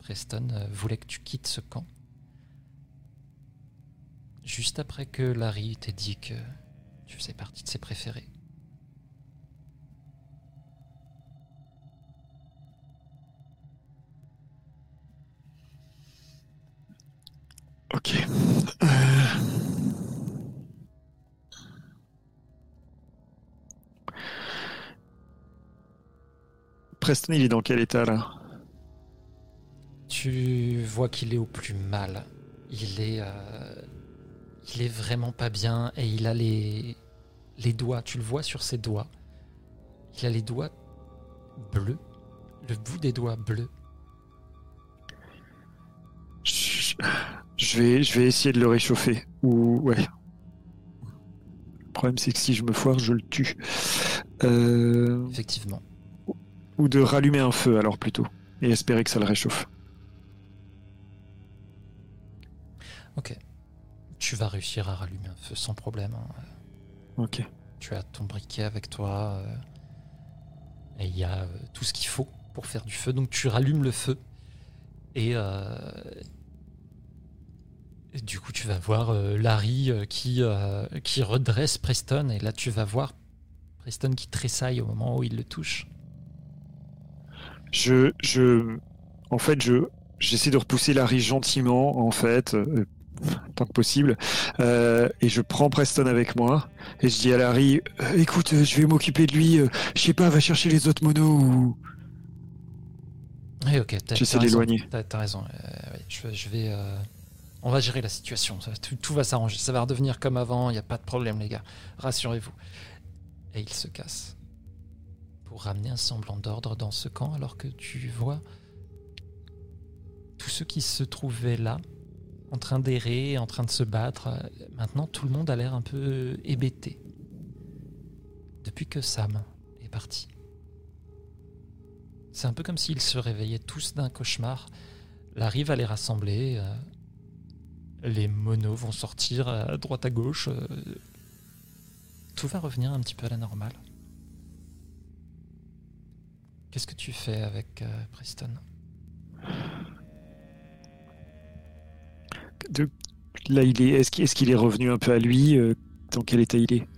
Preston euh, voulait que tu quittes ce camp. Juste après que Larry t'ait dit que tu faisais partie de ses préférés. Ok. Euh, Preston, il est dans quel état là? Tu vois qu'il est au plus mal. Il est, euh, il est vraiment pas bien et il a les, les doigts. Tu le vois sur ses doigts. Il a les doigts bleus, le bout des doigts bleus. je, je vais, je vais essayer de le réchauffer. Ou ouais. Le problème, c'est que si je me foire, je le tue. Euh, Effectivement. ou de rallumer un feu alors plutôt et espérer que ça le réchauffe. Ok. Tu vas réussir à rallumer un feu sans problème. hein. Ok. Tu as ton briquet avec toi. euh, et il y a euh, tout ce qu'il faut pour faire du feu. Donc tu rallumes le feu. Et, et du coup, tu vas voir euh, Larry euh, qui, euh, qui redresse Preston. Et là, tu vas voir Preston qui tressaille au moment où il le touche. Je, je, en fait, je, j'essaie de repousser Larry gentiment, en fait, tant que possible, et je prends Preston avec moi et je dis à Larry, écoute, je vais m'occuper de lui. je sais pas, va chercher les autres monos ou. Oui, ok. t'as- J'essaie t'as de raison, l'éloigner. T'as t'as raison. ouais, je, vais- je vais. On va gérer la situation. tout, va s'arranger. Ça va redevenir comme avant. Il n'y a pas de problème, les gars. Rassurez-vous. Et il se casse. Pour ramener un semblant d'ordre dans ce camp, alors que tu vois tous ceux qui se trouvaient là, en train d'errer, en train de se battre. Maintenant, tout le monde a l'air un peu hébété. Depuis que Sam est parti. C'est un peu comme s'ils se réveillaient tous d'un cauchemar. Larry va les rassembler. euh, les monos vont sortir à droite à gauche. euh, tout va revenir un petit peu à la normale. Qu'est-ce que tu fais avec euh, Preston? De- Là, il est. Est-ce qu'il est, qu'il est revenu un peu à lui euh, Dans quel état il est?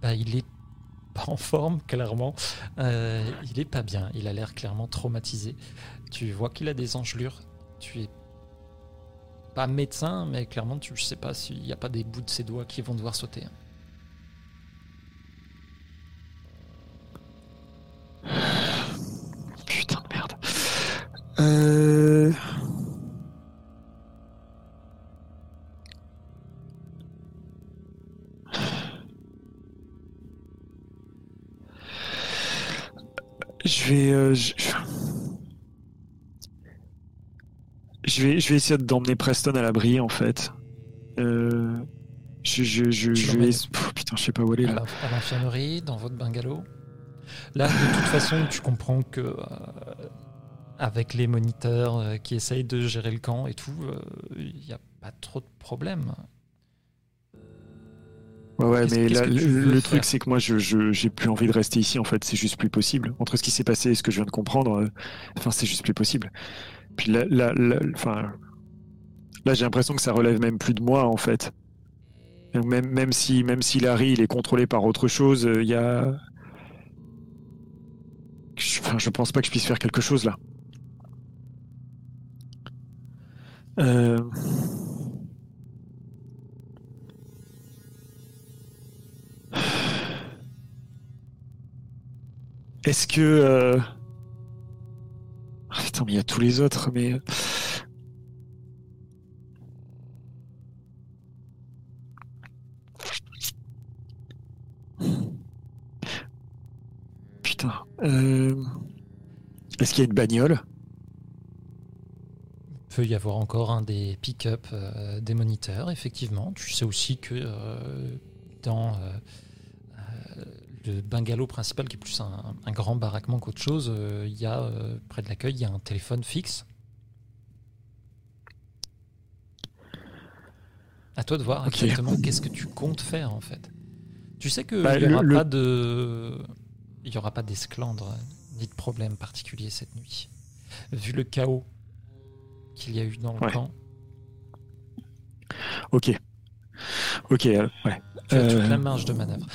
Bah, il est pas en forme, clairement. Euh, il est pas bien. Il a l'air clairement traumatisé. Tu vois qu'il a des engelures. Tu es pas médecin, mais clairement, tu sais pas s'il n'y a pas des bouts de ses doigts qui vont devoir sauter. Putain de merde. Euh... Je vais, euh, je... je vais, je vais essayer d'emmener Preston à l'abri en fait. Euh, je, je, je, vais. Pff, putain, je sais pas où aller là. à l'infirmerie, dans votre bungalow. Là, de toute façon, tu comprends que euh, avec les moniteurs euh, qui essayent de gérer le camp et tout, euh, il n'y a pas trop de problèmes. Ouais, mais là, le, truc, c'est que moi, je, j'ai plus envie de rester ici, en fait. C'est juste plus possible. Entre ce qui s'est passé et ce que je viens de comprendre, euh, enfin, c'est juste plus possible. Puis là, là, là, enfin, là, j'ai l'impression que ça relève même plus de moi, en fait. Même, même si, même si Larry, il est contrôlé par autre chose, euh, il y a. Je, enfin, je pense pas que je puisse faire quelque chose là. Euh... Est-ce que. euh, ah, putain, mais il y a tous les autres, mais. Putain. euh, Est-ce qu'il y a une bagnole? Il peut y avoir encore un des pick-up euh, des moniteurs, effectivement. Tu sais aussi que euh, dans euh, euh, le bungalow principal, qui est plus un, un grand baraquement qu'autre chose, euh, il y a euh, près de l'accueil, il y a un téléphone fixe. À toi de voir exactement qu'est-ce que tu comptes faire en fait. Tu sais que Bah, il n'y aura le- pas de, il y aura pas d'esclandre ni de problème particulier cette nuit, vu le chaos qu'il y a eu dans le Ouais. camp. Ok. Ok, euh, ouais. Tu as toute Euh, la marge de manœuvre.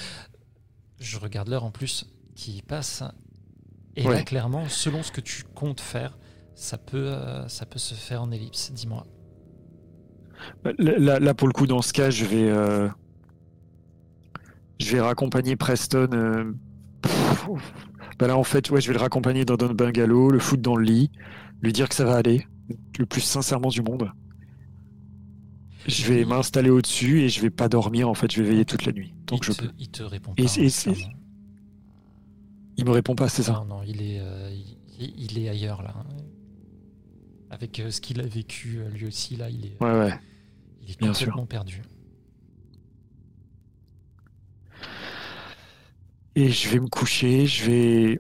Je regarde l'heure en plus qui passe. Et là, clairement, selon ce que tu comptes faire, ça peut, euh, ça peut se faire en ellipse. Dis-moi. Là, là- là, pour le coup, dans ce cas, je vais, euh, je vais raccompagner Preston. euh, pff, bah là, en fait, ouais, je vais le raccompagner dans notre bungalow, le foutre dans le lit, lui dire que ça va aller, le plus sincèrement du monde. Je vais m'installer au-dessus et je vais pas dormir. En fait, je vais veiller toute la nuit. Il, je te, peux. il te répond pas. Il me répond pas, c'est ça. Non, non, il est, euh, il, il est ailleurs là. Avec euh, ce qu'il a vécu euh, lui aussi, là, il est, Ouais, ouais. il est bien sûr. complètement perdu. Et je vais me coucher, je vais.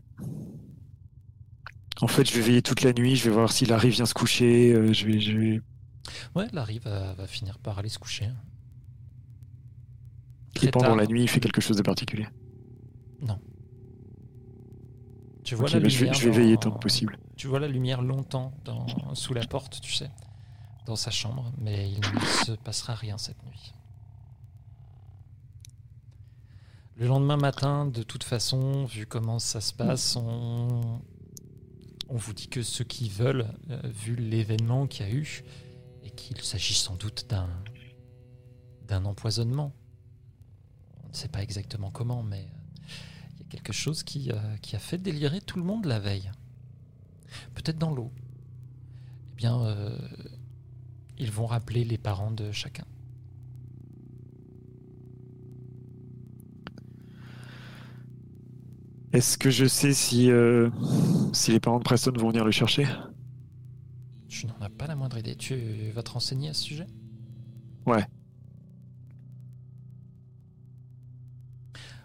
En fait, je vais veiller toute la nuit, je vais voir si Larry vient se coucher, je vais, je vais... Ouais, Larry va, va finir par aller se coucher. Et pendant tard. la nuit, il fait quelque chose de particulier? Tu vois la bah, lumière je vais veiller tant que possible. Tu vois la lumière longtemps dans, sous la porte, tu sais, dans sa chambre, mais il ne se passera rien cette nuit. Le lendemain matin, de toute façon, vu comment ça se passe, on, on vous dit que ceux qui veulent, euh, vu l'événement qu'il y a eu, qu'il s'agit sans doute d'un d'un empoisonnement. On ne sait pas exactement comment, mais euh, il y a quelque chose qui, euh, qui a fait délirer tout le monde la veille peut-être dans l'eau, eh bien, euh, ils vont rappeler les parents de chacun. Est-ce que je sais si les parents de Preston vont venir le chercher? Tu n'en as pas la moindre idée. Tu vas te renseigner à ce sujet? Ouais.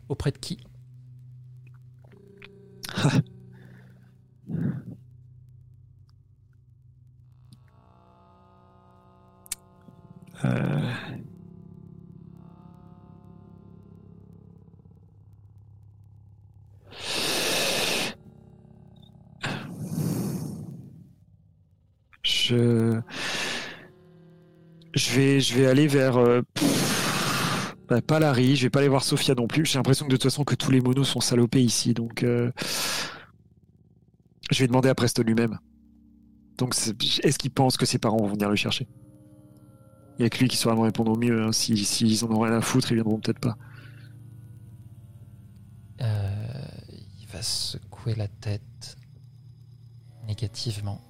Auprès de qui? Euh, Je... Vais, je vais aller vers... euh, Bah, pas Larry, je vais pas aller voir Sophia non plus. J'ai l'impression que de toute façon que tous les monos sont salopés ici, donc euh, je vais demander à Preston lui-même. Donc est-ce qu'il pense que ses parents vont venir le chercher? Il y a que lui qui saura me répondre au mieux. hein. Si- S'ils en ont rien à foutre, ils viendront peut-être pas. Euh, il va secouer la tête négativement.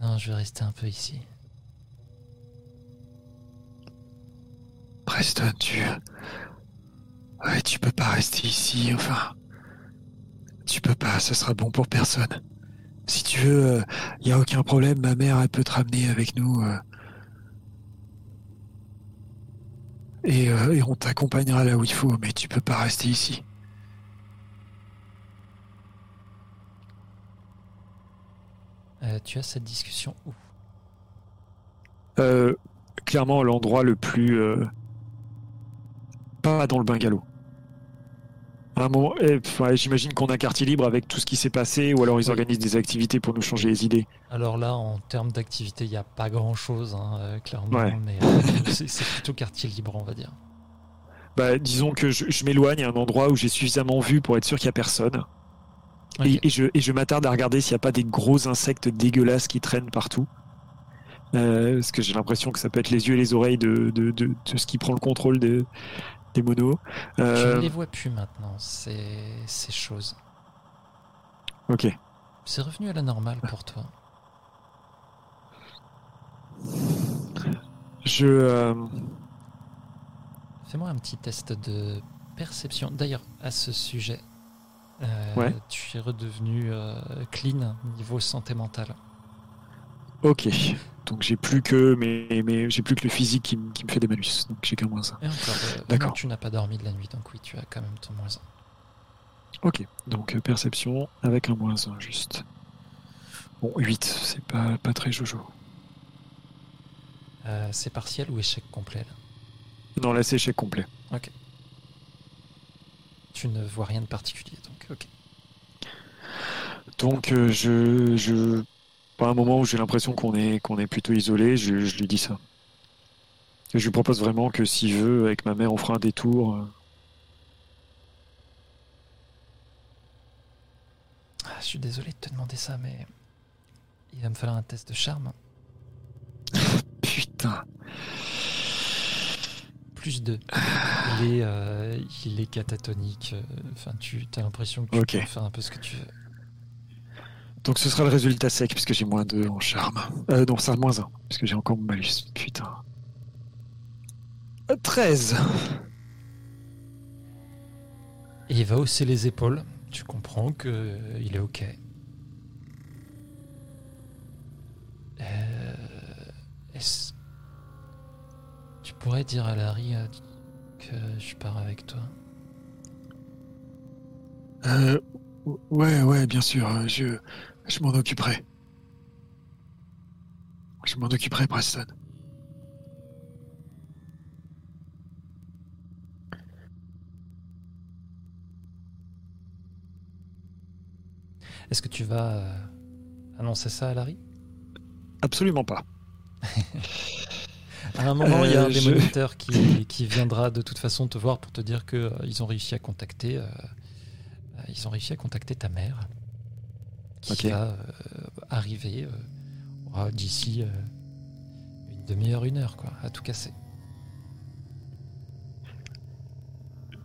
Non, je vais rester un peu ici. Preston, tu. Ouais, tu peux pas rester ici, enfin. Tu peux pas, ce sera bon pour personne. Si tu veux, il y a aucun problème, ma mère, elle peut te ramener avec nous. euh. Et, euh, et on t'accompagnera là où il faut, mais tu peux pas rester ici. Euh, tu as cette discussion où Euh, clairement, l'endroit le plus. euh, Pas dans le bungalow. À un moment, j'imagine qu'on a un quartier libre avec tout ce qui s'est passé, ou alors ils Oui. organisent des activités pour nous changer les idées. Alors là, en termes d'activité, il n'y a pas grand-chose, hein, clairement, Ouais. mais c'est c'est plutôt quartier libre, on va dire. Bah, disons que je, je m'éloigne à un endroit où j'ai suffisamment vu pour être sûr qu'il n'y a personne. Et, et je, et je m'attarde à regarder s'il n'y a pas des gros insectes dégueulasses qui traînent partout. Euh, parce que j'ai l'impression que ça peut être les yeux et les oreilles de, de, de, de ce qui prend le contrôle de- des monos. Euh, ne les vois plus maintenant, ces, ces choses. ok. C'est revenu à la normale pour toi. Je. euh, Fais-moi un petit test de perception. D'ailleurs, à ce sujet, euh, Ouais. tu es redevenu euh, clean niveau santé mentale. Ok. Donc j'ai plus que mais, mais j'ai plus que le physique qui, me- qui me fait des malus. Donc j'ai qu'un moins un. Et encore, euh, D'accord. tu n'as pas dormi de la nuit, donc oui, tu as quand même ton moins Ok. Donc euh, perception avec un moins 1 juste. Bon, 8, c'est pas, pas très jojo. Euh, c'est partiel ou échec complet là? Non, là c'est échec complet. Tu ne vois rien de particulier, donc ok. Donc euh, je, je. Pas un moment où j'ai l'impression qu'on est, qu'on est plutôt isolé, je, je lui dis ça. Et je lui propose vraiment que s'il veut, avec ma mère, on fera un détour. euh. Ah, je suis désolé de te demander ça, mais il va me falloir un test de charme. Putain. Plus 2. Il est, euh, il est catatonique. Enfin, tu as l'impression que tu peux faire un peu ce que tu veux. Donc ce sera le résultat sec, puisque j'ai moins 2 en charme. Euh, non, ça moins 1, puisque j'ai encore mon malus. Putain. Euh, 13. Et il va hausser les épaules. Tu comprends que euh, il est ok. Euh, est-ce- Tu pourrais dire à Larry euh, que je pars avec toi? Euh, ouais, ouais, bien sûr, euh, je, je m'en occuperai. Je m'en occuperai, Preston. Est-ce que tu vas euh, annoncer ça à Larry? Absolument pas. À un moment, il y a un Euh, des je- moniteurs qui, qui viendra de toute façon te voir pour te dire que euh, ont réussi à contacter, euh, ils ont réussi à contacter ta mère, qui va euh, arriver euh, d'ici euh, une demi-heure, une heure, quoi, à tout casser.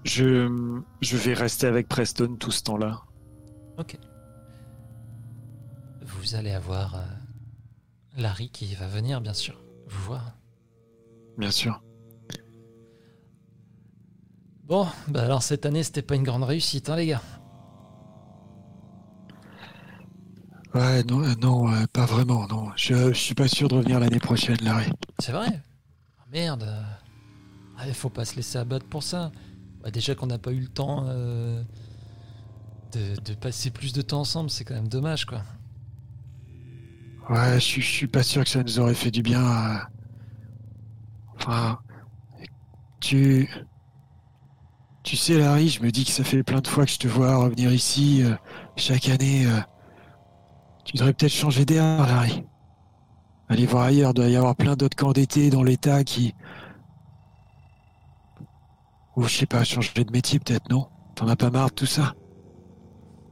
Je, je vais rester avec Preston tout ce temps-là. Ok. Vous allez avoir euh, Larry qui va venir, bien sûr, vous voir. Bien sûr. Bon, bah alors cette année, c'était pas une grande réussite, hein, les gars. Ouais, non, euh, non, euh, pas vraiment, non. Je, je suis pas sûr de revenir l'année prochaine, Larry. C'est vrai Ah, Merde Ah, Il faut pas se laisser abattre pour ça. Bah, déjà qu'on n'a pas eu le temps euh, de, de passer plus de temps ensemble, c'est quand même dommage, quoi. Ouais, je, suis- je suis pas sûr que ça nous aurait fait du bien. euh. Enfin, tu, tu sais, Larry, je me dis que ça fait plein de fois que je te vois revenir ici euh, chaque année. euh. Tu devrais peut-être changer d'air, Larry. Aller voir ailleurs, doit y avoir plein d'autres camps d'été dans l'État qui, ou je sais pas, changer de métier peut-être, non? T'en as pas marre de tout ça?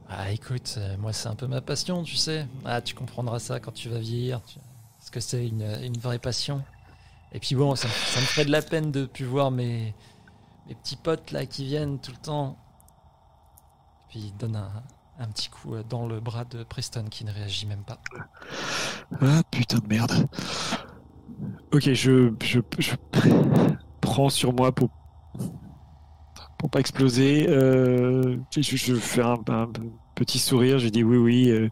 Ah écoute, euh, moi c'est un peu ma passion, tu sais. Ah tu comprendras ça quand tu vas vieillir. Tu... Parce que c'est une, une vraie passion. Et puis bon, ça, me- ferait de la peine de plus voir mes, mes petits potes là qui viennent tout le temps. Puis il donne un, un petit coup euh, dans le bras de Preston qui ne réagit même pas. Ah putain de merde. Ok, je, je, je prends sur moi pour pour pas exploser. Euh, je, je fais un, un petit sourire. Je dis oui, oui, euh,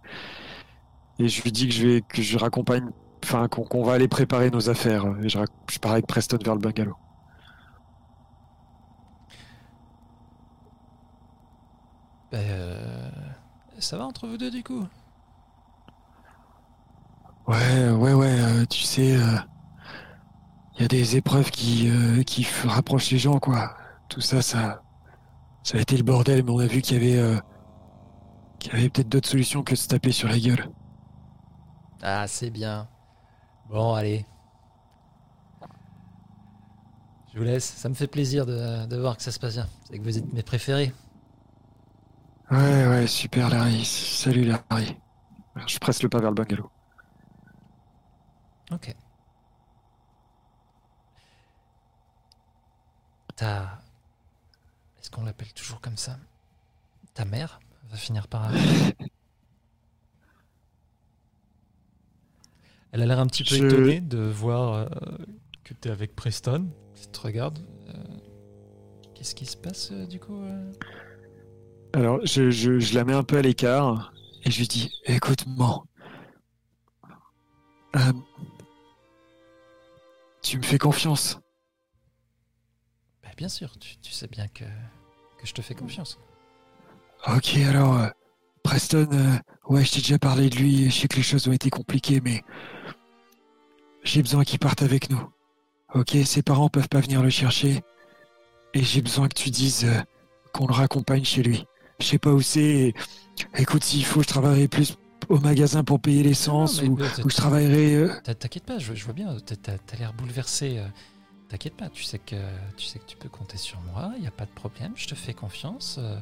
et je lui dis que je vais que je raccompagne, enfin qu'on va aller préparer nos affaires. Et je, pars avec Preston vers le bungalow. Ben, euh, ça va entre vous deux du coup? Ouais, ouais, ouais. euh, tu sais, il y a des épreuves qui euh, qui rapprochent les gens, quoi. Tout ça, ça, ça a été le bordel, mais on a vu qu'il y avait euh, qu'il y avait peut-être d'autres solutions que de se taper sur la gueule. Ah c'est bien. Bon allez. Je vous laisse, ça me fait plaisir de, de voir que ça se passe bien. C'est que vous êtes mes préférés. Ouais, ouais, super, Larry. Salut, Larry. Je presse le pas vers le bungalow. Ok. Ta... Est-ce qu'on l'appelle toujours comme ça? Ta mère va finir par arriver. Elle a l'air un petit peu Je- étonnée de voir euh, que tu es avec Preston. Elle te regarde. Euh, Qu'est-ce qui se passe euh, du coup euh? Alors, je, je, je la mets un peu à l'écart et je lui dis Écoute-moi. Euh, tu me fais confiance. Bah, Bien sûr, tu, tu sais bien que, que je te fais confiance. Ok, alors, euh, Preston, euh, ouais, je t'ai déjà parlé de lui, et je sais que les choses ont été compliquées, mais j'ai besoin qu'il parte avec nous. Ok, ses parents peuvent pas venir le chercher, et j'ai besoin que tu dises qu'on le raccompagne chez lui. Je sais pas où c'est, écoute, s'il faut, je travaillerai plus au magasin pour payer l'essence, ou, je travaillerai... euh, T'in- T'inquiète pas, je, je vois bien, t'as- t'as l'air bouleversé. euh, T'inquiète pas, tu sais que tu sais que tu peux compter sur moi, il y a pas de problème, je te fais confiance. euh.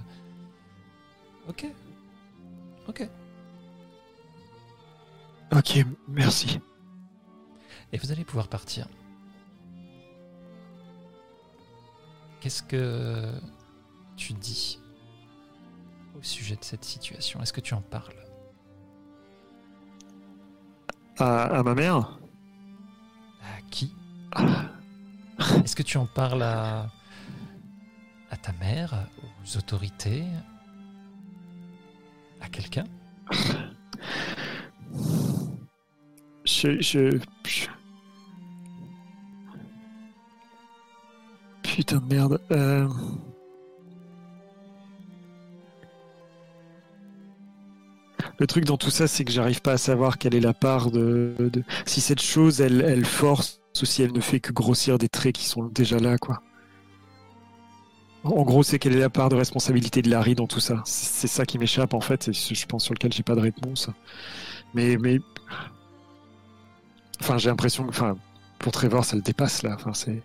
Ok. Ok. Ok, merci. Et vous allez pouvoir partir. Qu'est-ce que tu dis? Au sujet de cette situation. Est-ce que tu en parles? À, à ma mère? À qui? Est-ce que tu en parles à, à ta mère, aux autorités, à quelqu'un? Je, je, je- Putain de merde. euh, Le truc dans tout ça, c'est que j'arrive pas à savoir quelle est la part de, si cette chose, elle, force ou si elle ne fait que grossir des traits qui sont déjà là, quoi. En gros, c'est quelle est la part de responsabilité de Larry dans tout ça. C'est ça qui m'échappe en fait, et je pense sur lequel j'ai pas de réponse. Mais, mais, enfin, j'ai l'impression que, enfin, pour Trevor, ça le dépasse là. Enfin, c'est.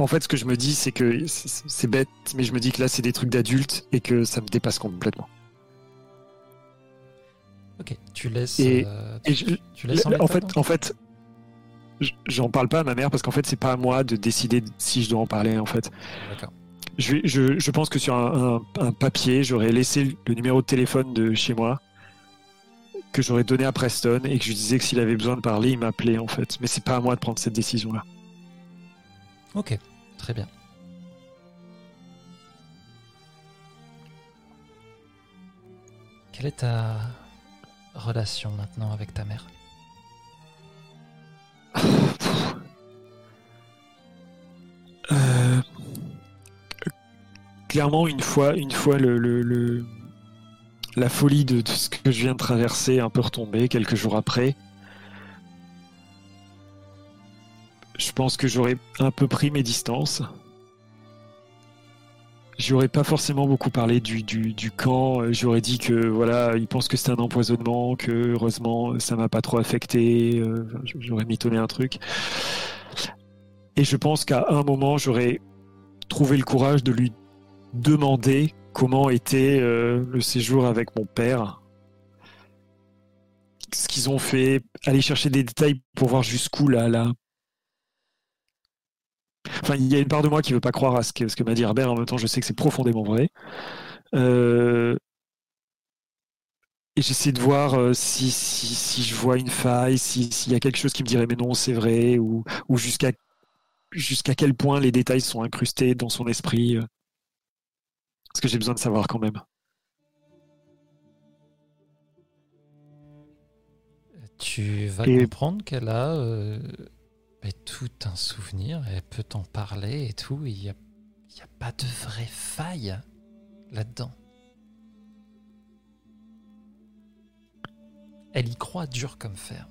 En fait, ce que je me dis, c'est que c'est bête, mais je me dis que là, c'est des trucs d'adultes et que ça me dépasse complètement. Ok, tu laisses. Et- euh, et tu, je- tu laisses en, fait, en fait, j'en parle pas à ma mère parce qu'en fait, c'est pas à moi de décider si je dois en parler. En fait, je, je, je pense que sur un, un- un papier, j'aurais laissé le- numéro de téléphone de chez moi que j'aurais donné à Preston et que je lui disais que s'il avait besoin de parler, il m'appelait en fait. Mais c'est pas à moi de prendre cette décision-là. Ok, très bien. Quelle est ta relation maintenant avec ta mère? Euh, clairement, une fois, une fois le, la folie de, de ce que je viens de traverser un peu retombée quelques jours après, je pense que j'aurais un peu pris mes distances. J'aurais pas forcément beaucoup parlé du, du, camp. J'aurais dit que voilà, ils pensent que c'est un empoisonnement, que heureusement ça m'a pas trop affecté. Euh, J'aurais mitonné un truc. Et je pense qu'à un moment, j'aurais trouvé le courage de lui demander comment était euh, le séjour avec mon père. Ce qu'ils ont fait, aller chercher des détails pour voir jusqu'où là, là. Enfin, il y a une part de moi qui veut pas croire à ce que, ce que m'a dit Herbert. En même temps, je sais que c'est profondément vrai. Euh, et j'essaie de voir euh, si, si, si, je vois une faille, s'il y a quelque chose qui me dirait mais non, c'est vrai, ou, ou jusqu'à jusqu'à quel point les détails sont incrustés dans son esprit. Euh. Parce que j'ai besoin de savoir quand même. Tu vas comprendre qu'elle a euh, tout un souvenir, elle peut t'en parler et tout, il n'y a, a pas de vraie faille là-dedans. Elle y croit dur comme fer.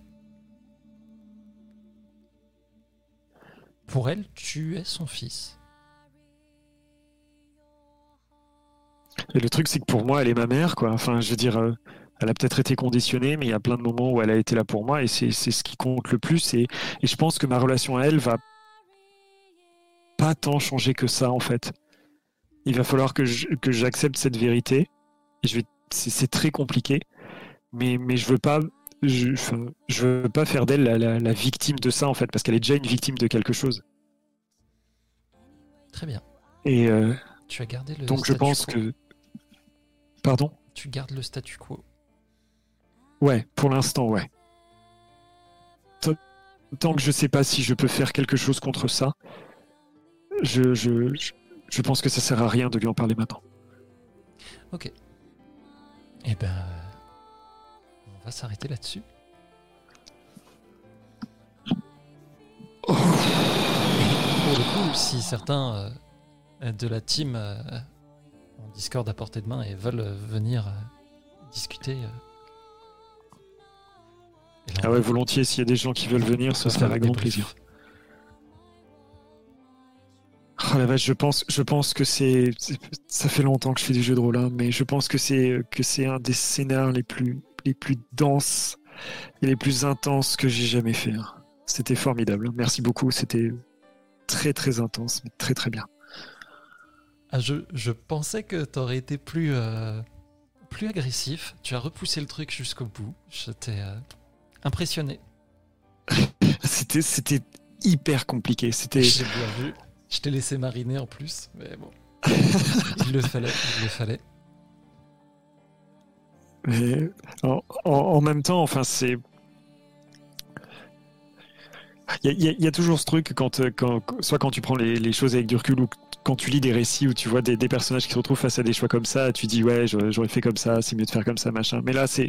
Pour elle, tu es son fils. Et le truc, c'est que pour moi, elle est ma mère, quoi. Enfin, je veux dire, euh, elle a peut-être été conditionnée, mais il y a plein de moments où elle a été là pour moi, et c'est ce qui compte le plus. Et, et, je pense que ma relation à elle va pas tant changer que ça, en fait. Il va falloir que j'accepte cette vérité. C'est très compliqué, mais mais je veux pas je, je veux pas faire d'elle la, victime de ça en fait, parce qu'elle est déjà une victime de quelque chose. Très bien. Et euh, tu as gardé le. Donc je pense que. Pardon? Tu gardes le statu quo. Ouais, pour l'instant, ouais. Tant que je sais pas si je peux faire quelque chose contre ça, je, je, je pense que ça sert à rien de lui en parler maintenant. Ok. Eh ben, on va s'arrêter là-dessus. Pour le coup, si certains euh, de la team euh, ont Discord à portée de main et veulent euh, venir discuter. Ah ouais, volontiers, s'il y a des gens qui veulent venir, ce sera avec grand plaisir. Oh la vache, je pense, je pense que c'est, ça fait longtemps que je fais du jeu de rôle, hein, mais je pense que c'est que c'est un des scénars les plus les plus denses et les plus intenses que j'ai jamais fait. Hein. C'était formidable. Merci beaucoup. C'était très très intense, mais très très bien. Ah, je, je, pensais que tu aurais été plus, euh, plus agressif. Tu as repoussé le truc jusqu'au bout. J'étais euh, impressionné. c'était, c'était hyper compliqué. C'était. J'ai bien vu. Je t'ai laissé mariner en plus, mais bon. il le fallait, il le fallait. Mais en, même temps, enfin, c'est. Il y, a toujours ce truc quand, quand soit quand tu prends les, choses avec du recul ou quand tu lis des récits où tu vois des, personnages qui se retrouvent face à des choix comme ça, tu dis ouais j'aurais fait comme ça, c'est mieux de faire comme ça machin. Mais là c'est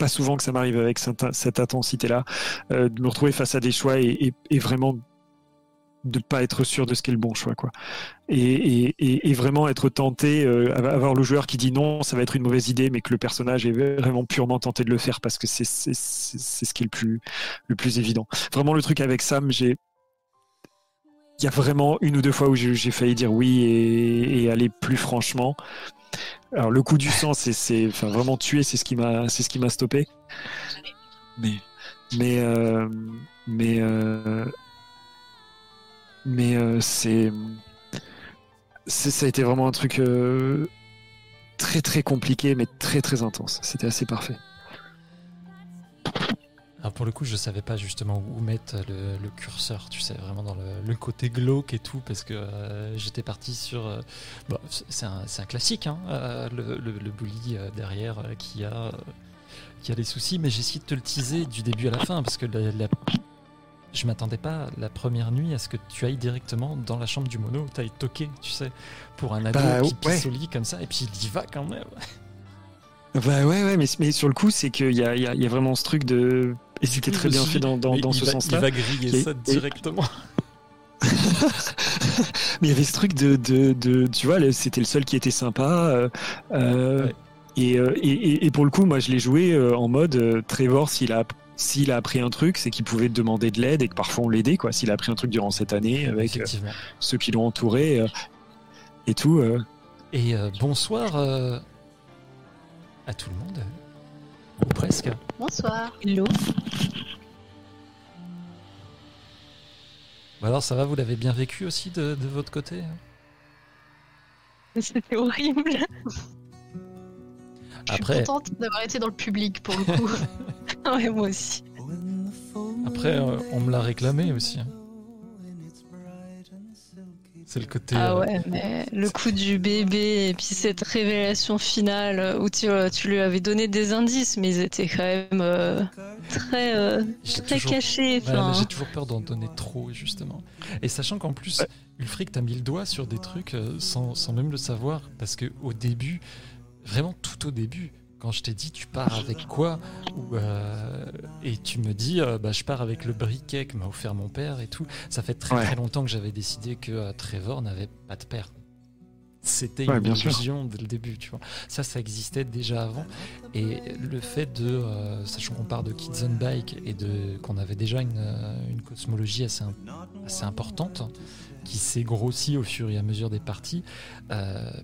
pas souvent que ça m'arrive avec cette, intensité là, euh, de me retrouver face à des choix et, vraiment de pas être sûr de ce qu'est le bon choix quoi. Et, vraiment être tenté euh, avoir le joueur qui dit non ça va être une mauvaise idée mais que le personnage est vraiment purement tenté de le faire parce que c'est ce qui est le plus le plus évident. Vraiment le truc avec Sam j'ai il y a vraiment une ou deux fois où j'ai failli dire oui et, aller plus franchement alors le coup du sang c'est enfin vraiment tuer c'est ce qui m'a c'est ce qui m'a stoppé mais mais euh, mais euh, mais euh, c'est, ça a été vraiment un truc euh, très très compliqué, mais très très intense. C'était assez parfait. Alors pour le coup, je savais pas justement où mettre le, curseur, tu sais, vraiment dans le, côté glauque et tout, parce que euh, j'étais parti sur. c'est un, un, classique, hein, le, le, bully derrière qui a qui a des soucis, mais j'ai essayé de te le teaser du début à la fin, parce que la, la je m'attendais pas la première nuit à ce que tu ailles directement dans la chambre du mono, tu ailles toquer, tu sais, pour un ado bah, qui pisse au lit comme ça, et puis il y va quand même. Bah ouais, ouais, mais, mais sur le coup, c'est qu'il y a, y, y a, vraiment ce truc de. Et c'était très bien fait dans, dans, dans ce sens-là. Il va griller ça directement. mais il y avait ce truc de. de, de tu vois, c'était le seul qui était sympa. Euh, euh, et, euh, et, et, pour le coup, moi, je l'ai joué en mode Trevor, s'il a s'il a appris un truc, c'est qu'il pouvait demander de l'aide et que parfois on l'aidait, quoi. S'il a appris un truc durant cette année avec euh, ceux qui l'ont entouré euh, et tout. Et bonsoir à tout le monde. Ou presque. Bonsoir. Hello. Bah alors ça va, vous l'avez bien vécu aussi de, de votre côté? Hein C'était horrible. Je suis Après, contente d'avoir été dans le public pour le coup. ouais, moi aussi. après euh, on me l'a réclamé aussi. Hein. C'est le côté. Ah euh, ouais, mais le coup du bébé et puis cette révélation finale où tu, euh, tu lui avais donné des indices, mais ils étaient quand même euh, très, euh, très toujours- cachés. Ouais, j'ai toujours peur d'en donner trop, justement. Et sachant qu'en plus, Ulfric, t'as mis le doigt sur des trucs sans, sans même le savoir. Parce que au début, vraiment tout au début, quand je t'ai dit tu pars avec quoi ou, euh, Et tu me dis euh, bah, je pars avec le briquet que m'a offert mon père et tout. Ça fait très Ouais. très longtemps que j'avais décidé que euh, Trevor n'avait pas de père. C'était Ouais, une illusion dès le début, tu vois. Ça, ça existait déjà avant. Et le fait de, sachant qu'on part de Kids on Bike et de qu'on avait déjà une, une cosmologie assez, assez importante, qui s'est grossie au fur et à mesure des parties,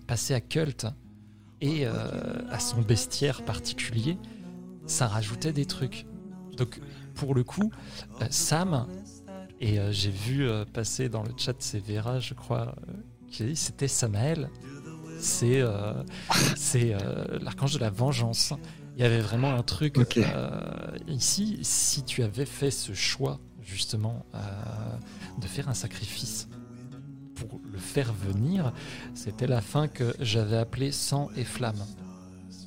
passer à Cult et euh, à son bestiaire particulier, ça rajoutait des trucs. Donc, pour le coup, euh, Sam, et euh, j'ai vu passer dans le chat, c'est Vera, je crois, qui a dit c'était Samael. C'est c'est l'archange de la vengeance. Il y avait vraiment un truc ici. Si tu avais fait ce choix, justement, de faire un sacrifice le faire venir, c'était la fin que j'avais appelée sang et flamme.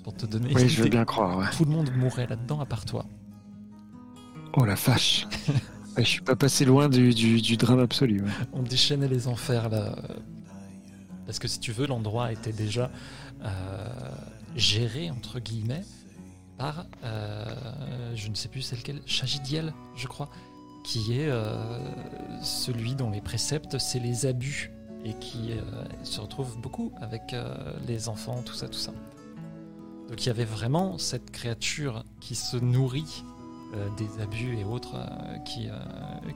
Pour te donner Oui, une je veux bien croire, ouais. Tout le monde mourrait là-dedans à part toi. Oh la vache. Ouais, je suis pas passé loin du, du, du drame absolu. ouais. on déchaînait les enfers là. Parce que si tu veux, l'endroit était déjà euh, géré, entre guillemets, par, euh, je ne sais plus c'est lequel, Chagidiel, je crois, qui est euh, celui dont les préceptes, c'est les abus, et qui euh, se retrouve beaucoup avec euh, les enfants, tout ça, tout ça. Donc il y avait vraiment cette créature qui se nourrit euh, des abus et autres, qui,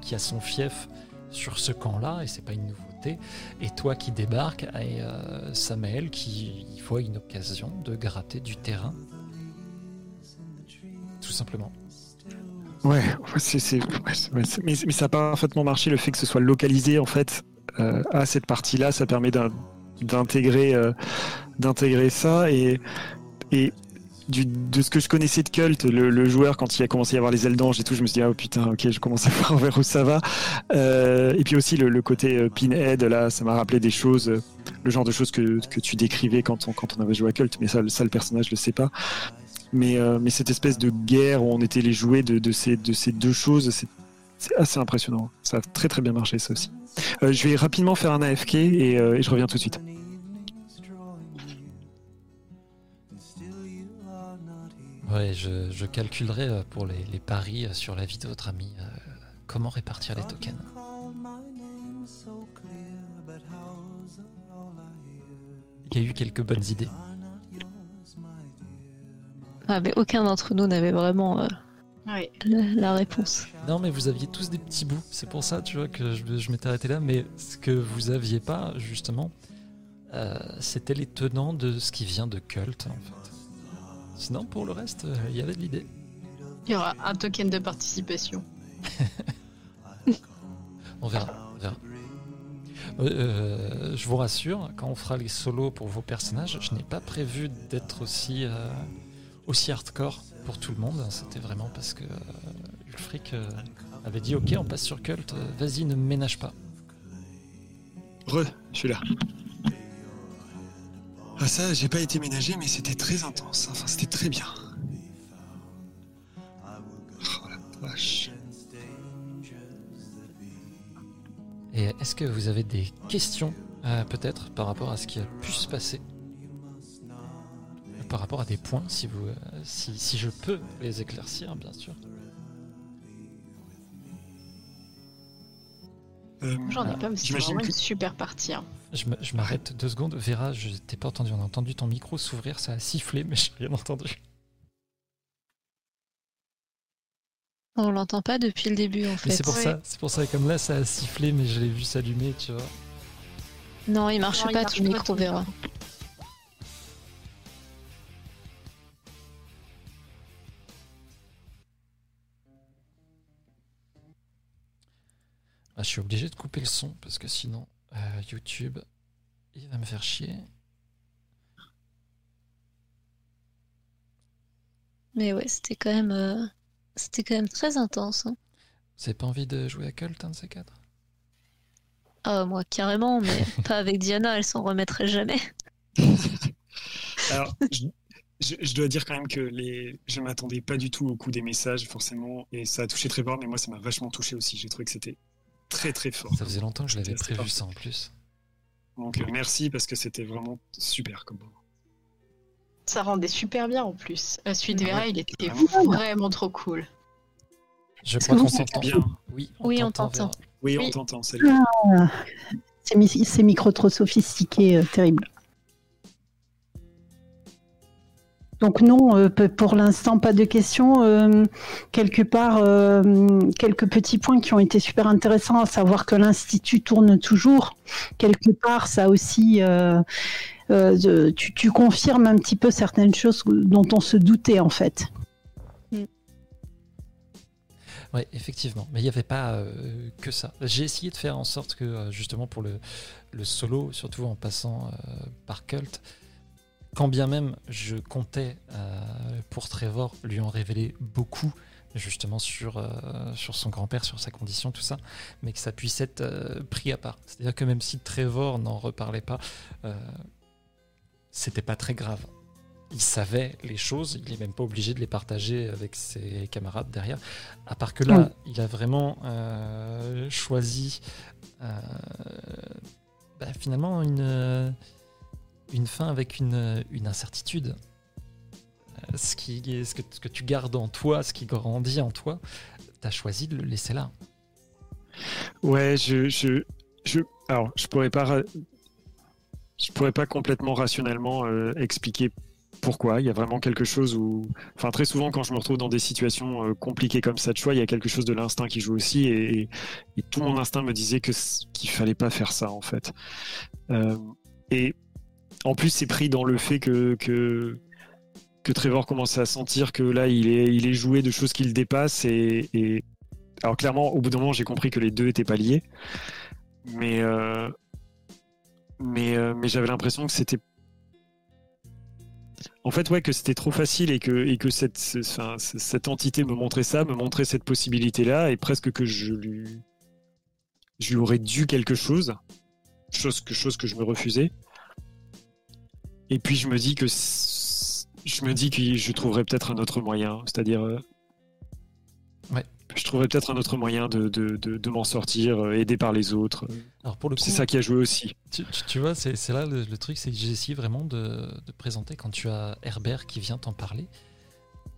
qui a son fief sur ce camp-là, et c'est pas une nouveauté. Et toi qui débarques, et euh, Samael qui voit une occasion de gratter du terrain. Tout simplement. Ouais, mais, mais ça a parfaitement marché le fait que ce soit localisé en fait à cette partie-là, ça permet d'in- d'intégrer euh, d'intégrer ça et et du, de ce que je connaissais de Cult, le, joueur quand il a commencé à avoir les ailes d'ange et tout, je me suis dit ah oh, putain ok je commence à voir vers où ça va Euh, et puis aussi le, côté euh, Pinhead là, ça m'a rappelé des choses, euh, le genre de choses que, que tu décrivais quand on quand on avait joué à Cult, mais ça, ça le personnage le sait pas. Mais, euh, mais cette espèce de guerre où on était les jouets de, de, ces, de ces deux choses, c'est c'est assez impressionnant. Ça a très très bien marché ça aussi. Euh, je vais rapidement faire un AFK et, euh, et je reviens tout de suite. Ouais, je, je calculerai euh, pour les, les paris sur la vie de votre ami euh, comment répartir les tokens. Il y a eu quelques bonnes idées. ah, mais aucun d'entre nous n'avait vraiment Ouais. la, la réponse. Non, mais vous aviez tous des petits bouts. C'est pour ça, tu vois, que je, je m'étais arrêté là. Mais ce que vous aviez pas, justement, euh, c'était les tenants de ce qui vient de Cult, en fait. Sinon, pour le reste, euh, il y avait de l'idée. Il y aura un token de participation. On verra. on verra. Euh, euh, je vous rassure, quand on fera les solos pour vos personnages, je n'ai pas prévu d'être aussi, euh, aussi hardcore pour tout le monde. C'était vraiment parce que euh, Ulfric euh, avait dit Ok, on passe sur Cult, euh, vas-y, ne me ménage pas. Re, je suis là. Ah ça, j'ai pas été ménagé, mais c'était très intense. Enfin, c'était très bien. Oh la vache. Et est-ce que vous avez des questions, euh, peut-être, par rapport à ce qui a pu se passer? Par rapport à des points, si, vous, euh, si, si je peux les éclaircir, bien sûr. Euh, J'en ai pas, mais J'imagine vraiment que- une super partie. hein. Je m'arrête deux secondes. Vera, je t'ai pas entendu. On a entendu ton micro s'ouvrir, ça a sifflé, mais j'ai rien entendu. On l'entend pas depuis le début en fait. Mais c'est pour Ouais. ça, c'est pour ça. Comme là, ça a sifflé, mais je l'ai vu s'allumer, tu vois. Non, il marche Non, il pas marche ton pas micro, ton Vera. micro. Ah, je suis obligé de couper le son parce que sinon, euh, YouTube, il va me faire chier. Mais ouais, c'était quand même, euh, c'était quand même très intense. hein. Vous avez pas envie de jouer à Cult, un de ces quatre? Ah, moi carrément, mais pas avec Diana, elle s'en remettrait jamais. Alors, je, je- je dois dire quand même que les... je m'attendais pas du tout au coup des messages, forcément, et ça a touché Trevor, mais moi, ça m'a vachement touché aussi. J'ai trouvé que c'était très, très fort. Ça faisait longtemps que je l'avais prévu ça en plus. Donc, euh, merci parce que c'était vraiment super comme moment. Ça rendait super bien en plus. La suite Ah Vera, ouais, il était vraiment. vraiment trop cool. Je crois qu'on s'entend. Bien. Oui, Oui, on t'entend. Oui, Oui. on t'entend, salut. Ah, ces, mi- ces micros trop sophistiqués, euh, terrible. Donc non, euh, pour l'instant, pas de questions. Euh, quelque part, euh, quelques petits points qui ont été super intéressants, à savoir que l'Institut tourne toujours. Quelque part, ça aussi, tu, confirmes un petit peu certaines choses dont on se doutait en fait. Ouais, effectivement. Mais il n'y avait pas que ça. J'ai essayé de faire en sorte que, justement, pour le, solo, surtout en passant par Cult, quand bien même je comptais euh, pour Trevor lui en révéler beaucoup, justement sur, euh, sur son grand-père, sur sa condition, tout ça, mais que ça puisse être euh, pris à part. C'est-à-dire que même si Trevor n'en reparlait pas, euh, c'était pas très grave. Il savait les choses, il n'est même pas obligé de les partager avec ses camarades derrière. À part que là, Oui. il a vraiment choisi bah, finalement une, une fin avec une, incertitude. Euh, Ce, qui, ce, que, ce que tu gardes en toi, ce qui grandit en toi, tu as choisi de le laisser là. Ouais, je, je, je, alors, je pourrais pas, je pourrais pas complètement rationnellement euh, expliquer pourquoi. Il y a vraiment quelque chose où, enfin, très souvent quand je me retrouve dans des situations euh, compliquées comme ça de choix, il y a quelque chose de l'instinct qui joue aussi, et, tout mon instinct me disait que qu'il fallait pas faire ça en fait. Et en plus, c'est pris dans le fait que Trevor commence à sentir que là, il est, joué de choses qui le dépassent et, et alors clairement, au bout d'un moment, j'ai compris que les deux étaient pas liés, mais euh, mais euh, mais j'avais l'impression que c'était en fait ouais que c'était trop facile et que et que cette entité me montrait ça, me montrait cette possibilité là et presque que je lui je lui aurais dû quelque chose, chose chose que je me refusais. Et puis je me dis que je me dis que je trouverais peut-être un autre moyen, c'est-à-dire euh, Ouais. je trouverais peut-être un autre moyen de, de, de, de m'en sortir, euh, aidé par les autres. Alors pour le C'est ça qui a joué aussi. Tu, tu- tu vois, c'est là le, le truc, c'est que j'ai essayé vraiment de, présenter quand tu as Herbert qui vient t'en parler.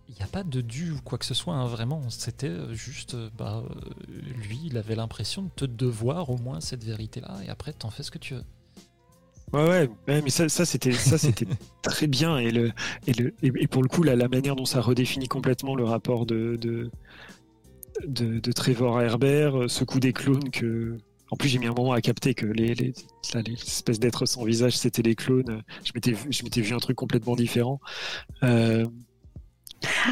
Il n'y a pas de dû ou quoi que ce soit, hein, vraiment. C'était juste, euh, bah, euh, lui, il avait l'impression de te devoir au moins cette vérité-là, et après, t'en fais ce que tu veux. Ouais, ouais, ouais, mais ça, ça c'était, ça, c'était très bien. Et, le, et, le, et, pour le coup, la, la manière dont ça redéfinit complètement le rapport de, de, de, de Trevor à Herbert, euh, ce coup des clones que. En plus, j'ai mis un moment à capter que les, les, espèces d'êtres sans visage, c'était les clones. Je m'étais, vu- je m'étais vu un truc complètement différent. Euh,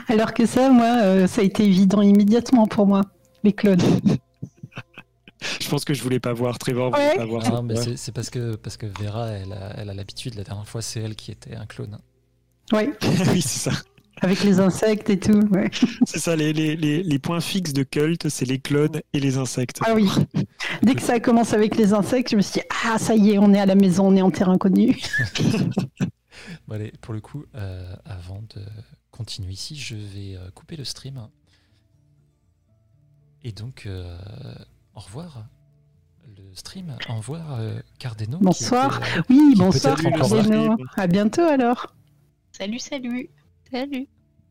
Alors que ça, moi, euh, ça a été évident immédiatement pour moi, les clones. je pense que je voulais pas voir Trevor, voulait Ouais. pas voir. Ah, mais Ouais. c'est c'est parce que, parce que Vera, elle a elle a l'habitude. La dernière fois, c'est elle qui était un clone. Oui, oui, c'est ça. avec les insectes et tout. ouais. C'est ça, les, les, les, les points fixes de culte, c'est les clones et les insectes. Ah oui. Dès que ça commence avec les insectes, je me suis dit, ah, ça y est, on est à la maison, on est en terrain connu. Bon, allez, pour le coup, euh, avant de continuer ici, je vais euh, couper le stream. Et donc, euh, au revoir. Le stream, au revoir, euh, Cardeno. Bonsoir. était, euh, Oui, bonsoir, Bruno. À bientôt alors. Salut, salut Salut